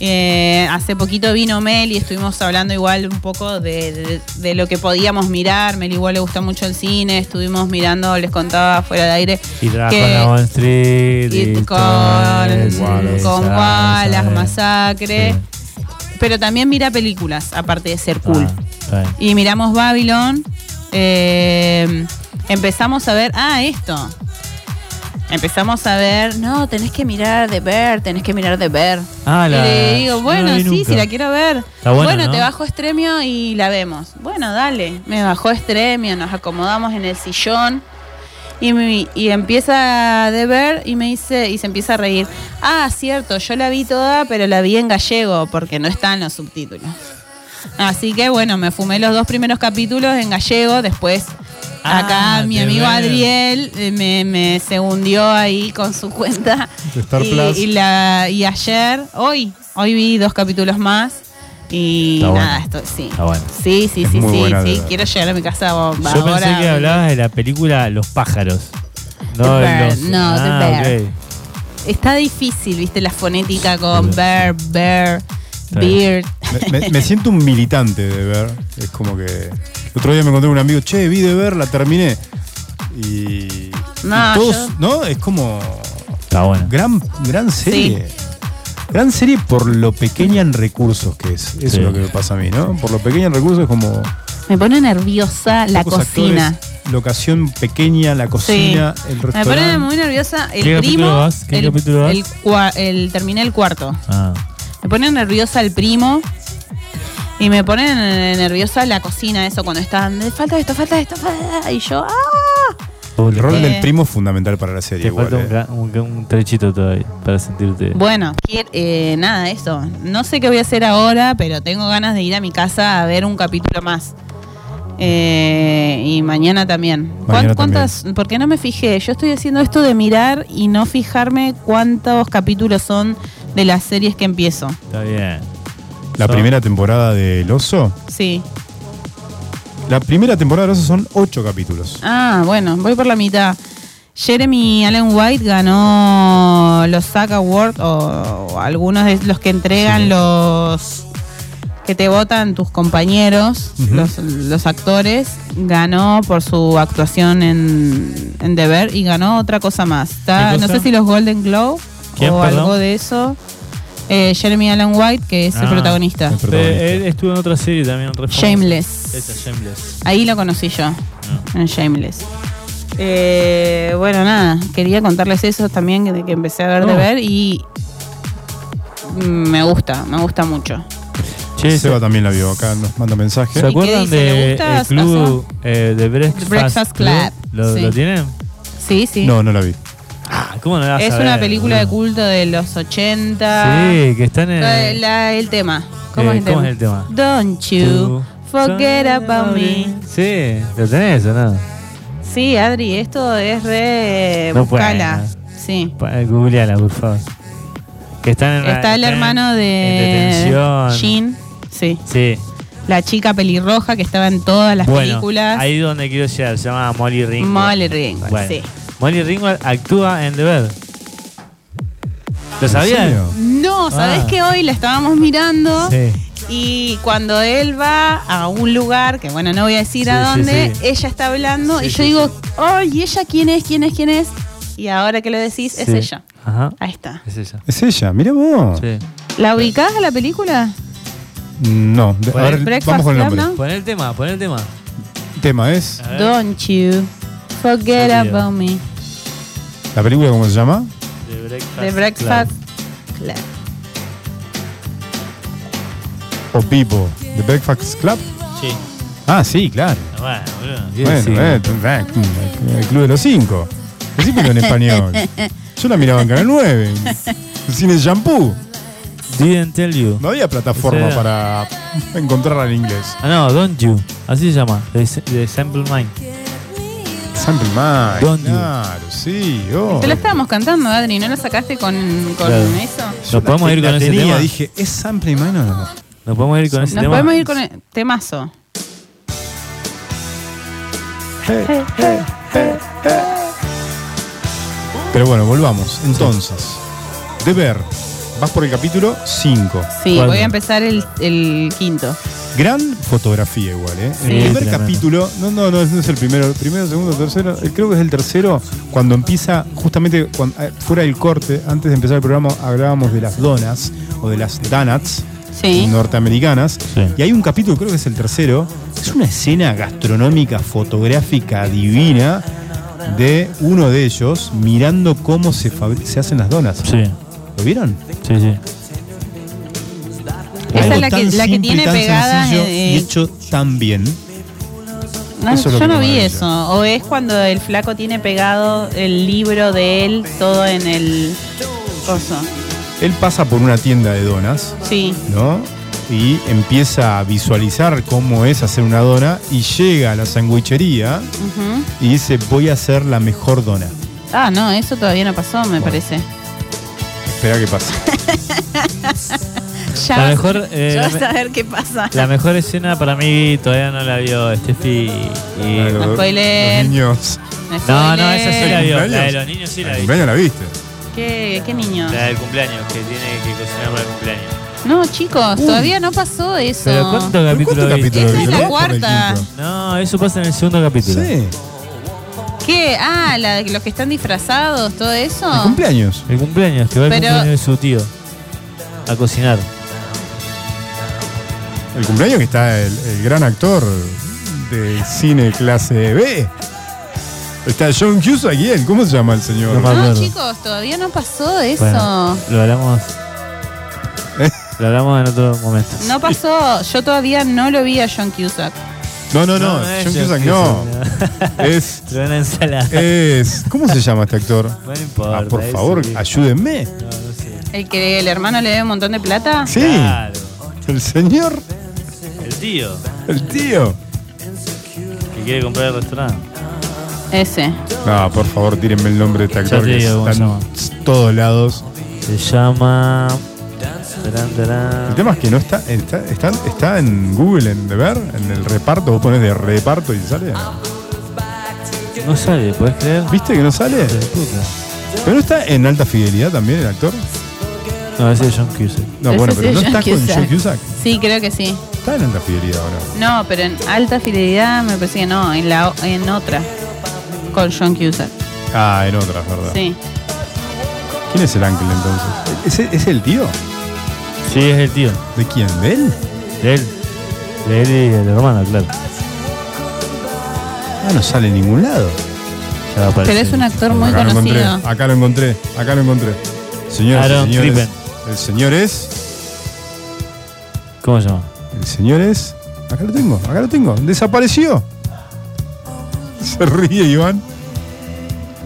C: eh, hace poquito vino Mel y estuvimos hablando igual un poco de, de- de lo que podíamos mirar. Mel igual le gusta mucho el cine, estuvimos mirando, les contaba fuera de aire.
D: Y
C: que-
D: Wall Street.
C: y con, con Wallace, Masacre. Pero también mira películas, aparte de ser cool.
D: Ah.
C: Y miramos Babylon. eh, empezamos a ver. Ah, esto. Empezamos a ver. No, tenés que mirar de ver, tenés que mirar de ver.
D: Ah,
C: y
D: la-
C: le digo,
D: no
C: bueno,
D: la vi
C: sí,
D: nunca.
C: si la quiero ver.
D: Está
C: bueno,
D: ¿no?
C: te bajo Estremio y la vemos. Bueno, dale. Me bajó Estremio, nos acomodamos en el sillón. Y, me- y empieza de ver y me dice, y se empieza a reír. Ah, cierto, yo la vi toda, pero la vi en gallego, porque no están los subtítulos. Así que bueno, me fumé los dos primeros capítulos en gallego, después
D: Ah,
C: acá mi amigo. Adriel eh, me, me se hundió ahí con su cuenta.
B: De Star
C: y,
B: Plus.
C: y la, y ayer, hoy, hoy vi dos capítulos más. Y
D: Está
C: nada,
D: bueno.
C: esto sí.
D: Está bueno.
C: Sí, sí,
B: Es
C: sí,
B: muy
C: sí,
B: buena
C: sí. Quiero llegar a mi casa bo-
D: Yo
C: ahora.
D: pensé que hablabas de la película Los pájaros. No,
C: The Bear,
D: los-
C: no, The
D: Ah,
C: Bear.
D: ok.
C: Está difícil, viste, la fonética con
D: Sí.
C: bear, bear, beard.
B: Me, me- me (laughs) siento un militante de ver. Es como que. El otro día me encontré con un amigo, che, vi de ver, la terminé. Y.
C: No,
B: y todos,
C: yo-
B: ¿no? Es como.
D: Está bueno.
B: Gran, gran serie. Gran serie por lo pequeña en recursos que es. Eso
D: Sí.
B: es lo que me pasa a mí, ¿no? Por lo pequeña en recursos es como.
C: Me pone nerviosa la cocina.
B: actores, locación pequeña, la cocina, el
C: Me
B: restaurante.
C: pone muy nerviosa el
D: ¿Qué
C: primo.
D: capítulo vas? ¿Qué
C: el,
D: capítulo vas?
C: el cua- el- terminé el cuarto.
D: Ah,
C: Me pone nerviosa el primo. Y me pone nerviosa la cocina, eso, cuando están. Falta esto, falta esto, falta. Y yo, ¡ah!
B: El rol
C: Eh.
B: del primo es fundamental para la serie.
D: te
B: igual,
D: falta un,
B: ¿eh?
D: un, un trechito todavía para sentirte.
C: Bueno, eh, nada, eso. No sé qué voy a hacer ahora, pero tengo ganas de ir a mi casa a ver un capítulo más. Eh, y mañana también. ¿Cuán-
B: Mañana
C: ¿Cuántas? Porque no me fijé. Yo estoy haciendo esto de mirar y no fijarme cuántos capítulos son de las series que empiezo.
D: Está bien.
B: La primera temporada del Oso.
C: Sí.
B: La primera temporada Oso son ocho capítulos.
C: Ah, bueno, voy por la mitad. Jeremy Allen White ganó los SAG Awards o, o algunos de los que entregan
D: Sí.
C: los que te votan tus compañeros, los, los actores. Ganó por su actuación en, en Deber y ganó otra cosa más. Está-
D: ¿Qué
C: no sé si los Golden Globe
D: ¿Quién,
C: o
D: perdón?
C: algo de eso. Eh, Jeremy Allen White, que es el
D: Ah,
C: protagonista.
B: el protagonista.
D: Eh, él estuvo en otra serie también.
C: Shameless.
D: Esa, Shameless.
C: Ahí lo conocí yo,
D: Ah.
C: en Shameless. Eh, bueno, nada, quería contarles eso también, de que empecé a ver de
D: Oh.
C: ver y me gusta, me gusta mucho.
D: Che,
B: Seba también la vio acá, nos manda mensaje.
D: ¿Se
C: ¿Y qué
D: acuerdan de el club eh, de Breakfast,
C: Breakfast Club,
D: ¿Lo,
C: sí.
D: lo tienen?
C: Sí, sí.
B: No, no la vi.
D: Ah, ¿cómo no la vas
C: es
D: a
C: una
D: ver,
C: película de culto de los 80.
D: Sí, que están en.
C: La- la- el tema. ¿Cómo,
D: Eh,
C: es, el
D: ¿cómo
C: tema?
D: es el tema?
C: Don't you forget about me.
D: Sí, ¿lo tenés o no?
C: Sí, Adri, esto es re.
D: No
C: buscala.
D: puede,
C: Sí.
D: Pa- eh, Googleala, por favor. Que están en
C: Está el
D: están
C: hermano
D: en
C: de
D: detención.
C: Jean. Sí.
D: Sí.
C: La chica pelirroja que estaba en todas las
D: bueno,
C: películas.
D: ahí es donde quiero llegar. Se llama Molly Ringwald.
C: Molly Ringwald,
D: Bueno,
C: sí.
D: Molly Ringwald actúa en The Bed. ¿Lo
B: serio?
C: No, ¿sabés
D: Ah.
C: que hoy la estábamos mirando?
D: Sí.
C: Y cuando él va a un lugar, que bueno, no voy a decir
D: Sí,
C: a dónde,
D: sí.
C: ella está hablando
D: Sí,
C: y yo
D: sí,
C: digo, ¡ay, ¿y ella quién es? ¿Quién es? ¿Quién es? Y ahora que lo decís, es ella.
D: Ajá.
C: Ahí está.
D: Es ella.
B: Es ella, mira vos.
D: Sí.
C: ¿La ubicás a la película?
B: No, de- a ver, vamos con el nombre.
C: ¿no?
D: Pon el tema, pon el tema.
B: tema es?
C: Don't you forget about me.
B: ¿La película cómo se llama?
D: The Breakfast,
C: The Breakfast
D: Club.
C: Club.
B: ¿O Pipo? ¿The Breakfast Club?
D: Sí.
B: Ah, sí, claro.
D: Bueno, boludo. ¿qué
B: Bueno, eh, eh, el Club de los Cinco. Decímelo en español. (laughs) Yo la miraba en Canal 9. en Cine Shampoo.
D: Didn't tell you.
B: No había plataforma para encontrarla en inglés.
D: Ah, no, Don't You. Así se llama. The, The Sample Mind.
B: Sample Mind.
D: Don't.
B: Claro, sí. oh.
C: Te la estábamos cantando, Adri, ¿no la sacaste con, con
D: Claro.
C: eso?
D: ¿Nos podemos ir con ese
B: tenía,
D: tema?
B: dije, ¿es Sample Mind o no?
D: ¿Nos podemos ir con ese
C: Nos
D: tema?
C: podemos ir con el temazo.
B: Pero bueno, volvamos. Entonces, de ver, vas por el capítulo 5.
C: Sí,
D: ¿Cuál?
C: voy a empezar el, el quinto.
B: Gran fotografía igual, ¿eh?
C: Sí.
B: El primer
D: Tremendo.
B: capítulo, no, no, no, no es el primero, el primero, segundo, tercero, creo que es el tercero, cuando empieza, justamente cuando- eh, fuera del corte, antes de empezar el programa, hablábamos de las donas o de las donuts
C: Sí.
B: norteamericanas.
D: Sí.
B: Y hay un capítulo, creo que es el tercero, es una escena gastronómica, fotográfica divina de uno de ellos mirando cómo se, se hacen las donas.
D: Sí,
B: ¿Lo vieron?
D: sí, sí.
C: Esa es la que, la que tiene pegada. eh,
B: y hecho tan bien.
C: no, yo no vi
B: maravilla.
C: eso. O es cuando el flaco tiene pegado el libro de él todo en el coso.
B: Él pasa por una tienda de donas,
C: Sí.
B: ¿no? Y empieza a visualizar cómo es hacer una dona y llega a la sandwichería y dice, voy a hacer la mejor dona.
C: Ah, no, eso todavía no pasó, me parece.
B: Espera que pase.
C: Ya
D: La mejor, eh,
C: ya
D: la
C: vas a ver qué pasa.
D: La mejor escena para mí todavía no la vio Steffi y...
B: Los-
C: spoiler.
B: Los niños.
D: No, no, esa sí la vio. La de los niños sí la
B: ¿El
D: vi.
B: cumpleaños la viste?
C: ¿Qué, qué niño?
D: La del cumpleaños, que tiene que cocinar para el cumpleaños.
C: No, chicos, todavía no pasó eso.
D: ¿Pero cuántos capítulos
B: ¿Cuántos
D: viste?
B: capítulos
C: Esa es la cuarta.
D: No, eso pasa en el segundo capítulo.
B: Sí.
C: ¿Qué? Ah, la de los que están disfrazados, todo eso.
B: ¿El cumpleaños?
D: El cumpleaños, que va el
C: Pero-
D: cumpleaños de su tío. A cocinar.
B: El cumpleaños que está el, el gran actor de cine clase B. Está John Cusack y él. ¿Cómo se llama el señor?
D: No me
C: No,
D: acuerdo.
C: chicos, todavía no pasó eso.
D: Bueno, lo hablamos. (laughs) Lo hablamos en otro momento.
C: No pasó. Yo todavía no lo vi a John Cusack.
B: No, no, no.
D: es
B: John Cusack no. Es. (laughs)
D: Ensalada.
B: Es. ¿Cómo se llama este actor?
D: no importa.
B: Ah, por favor,
D: que-
B: ayúdenme.
D: No, no sé.
C: El que el hermano le debe un montón de plata.
B: Sí.
D: Claro.
B: El señor.
D: El tío
B: El tío.
D: que quiere comprar el restaurante.
C: Ese.
B: No, por favor, tírenme el nombre de este
D: Ya
B: actor que está
D: se
B: en
D: llama.
B: todos lados.
D: Se llama.
B: El tema es que no está, está, está, está en Google, en de ver, en el reparto, vos pones de reparto y sale.
D: No sale, ¿puedes creer?
B: ¿Viste que no sale? Pero no está en alta fidelidad también el actor.
D: No, ese es John Cusack.
B: No,
C: Ese
B: bueno, pero
C: es
B: no
C: John
B: está con
C: Cusack.
B: John Cusack.
C: Sí, creo que sí.
B: Está en alta fidelidad ahora.
C: No, pero en alta fidelidad me parece que no, en la o- en otra. Con John Cusack.
B: Ah, en otras, ¿verdad?
C: Sí.
B: ¿Quién es el ángel entonces? ¿Es, ¿Es el tío?
D: Sí, es el tío.
B: ¿De quién? ¿De él?
D: De él. De él y el hermano, claro.
B: Ah, no sale en ningún lado.
D: Ya va a aparecer.
C: Pero es un actor muy
B: acá lo encontré,
C: conocido.
B: acá lo encontré, acá lo encontré. Señoras y señores, el señor es.
D: ¿Cómo se llama?
B: El señor es. Acá lo tengo, acá lo tengo. Desapareció. Se ríe Iván.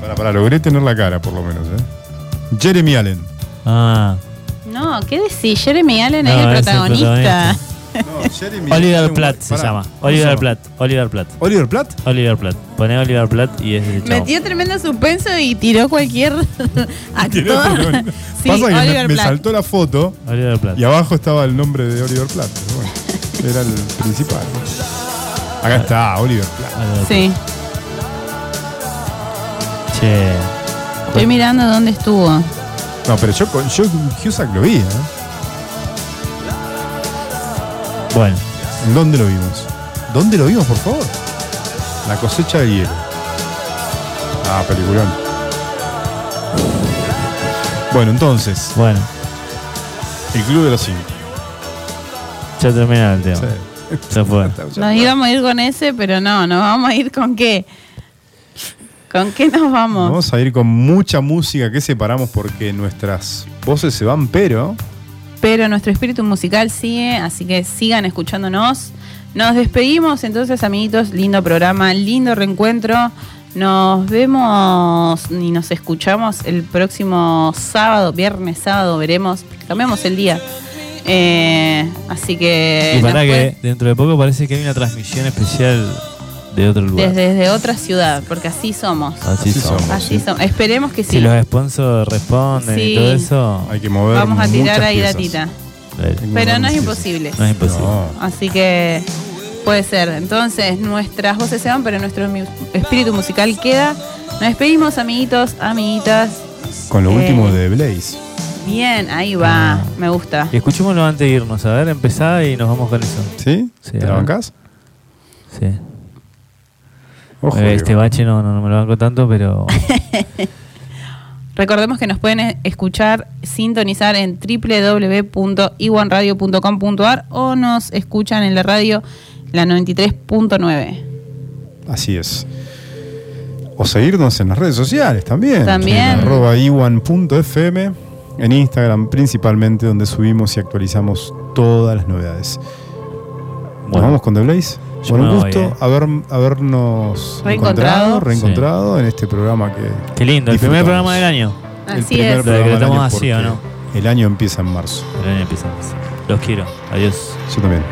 B: Para, para, logré tener la cara por lo menos, ¿eh? Jeremy Allen.
D: Ah,
C: No, ¿qué decís? Jeremy Allen
D: No,
C: es el
D: es el
C: protagonista.
B: No, Jeremy (laughs)
D: Oliver Platt se llama.
B: ¿cómo se
D: Oliver? Platt. Oliver Platt.
B: ¿Oliver Platt?
D: Oliver Platt. Pone Oliver Platt y es el chavo.
C: Metió tremendo suspenso y tiró cualquier (laughs) actor. sí,
B: Pasa que me-
C: Oliver
B: me,
C: Platt.
B: saltó la foto
D: Oliver Platt.
B: y abajo estaba el nombre de Oliver Platt. pero bueno, era el principal. Acá está, Oliver Platt.
D: Oliver
C: Sí.
D: Che.
C: Estoy mirando dónde estuvo.
B: No, pero yo con yo Cusack lo vi, ¿eh?
D: Bueno.
B: ¿En dónde lo vimos? ¿Dónde lo vimos, por favor? La cosecha de hielo. Ah, peliculón. Bueno, entonces,
D: Bueno.
B: el Club de los Cinco.
D: Ya termina el tema.
B: Sí.
D: Ya fue. (laughs)
C: Nos íbamos a ir con ese, pero no, nos vamos a ir con qué. ¿Con qué nos vamos?
B: Vamos a ir con mucha música que separamos porque nuestras voces se van, pero
C: Pero nuestro espíritu musical sigue, así que sigan escuchándonos. Nos despedimos entonces, amiguitos. Lindo programa, lindo reencuentro. Nos vemos y nos escuchamos el próximo sábado, viernes, sábado, veremos. Cambiamos el día. Eh, así que.
D: Y para que dentro de poco parece que hay una transmisión especial de otro lugar.
C: desde, desde otra ciudad, porque así somos.
D: Así,
B: Así
D: somos.
B: somos.
C: Así somos. Esperemos que sí.
D: Si los sponsors responden
C: Sí.
D: y todo eso,
B: hay que mover.
C: Vamos a tirar ahí
B: piezas.
C: datita. Pero no es imposible.
D: no es imposible.
B: No.
C: Así que puede ser. Entonces, nuestras voces se van, pero nuestro espíritu musical queda. Nos despedimos, amiguitos, amiguitas.
B: Con lo
C: Eh.
B: último de Blaze.
C: Bien, ahí va.
D: Ah.
C: Me gusta.
D: Y escuchémoslo antes de irnos. A ver, empezá y nos vamos con eso.
B: ¿Sí?
D: Sí,
B: ¿Te la bancás?
D: Sí.
B: Ojo,
D: Eh, este bache no, no, no me lo banco tanto, pero. (laughs)
C: Recordemos que nos pueden eh, escuchar, sintonizar en www.iwanradio.com.ar o nos escuchan en la radio la 93.9.
B: Así es. O seguirnos en las redes sociales también.
C: También.
B: En arroba iwan.fm. En Instagram principalmente, donde subimos y actualizamos todas las novedades. ¿Nos
D: Bueno.
B: vamos con The Blaze?
D: Yo
B: Bueno, un
D: me voy,
B: gusto
D: eh.
B: haber, habernos
C: Reencontrado.
B: encontrado, reencontrado en este programa que.
D: Qué lindo, el primer programa del año.
B: El
C: Así
B: primer
C: es.
D: Lo
B: programa del
D: decretamos
B: año
D: así, ¿o no?
B: El año empieza en marzo.
D: El año empezamos. Los quiero. Adiós.
B: Yo también.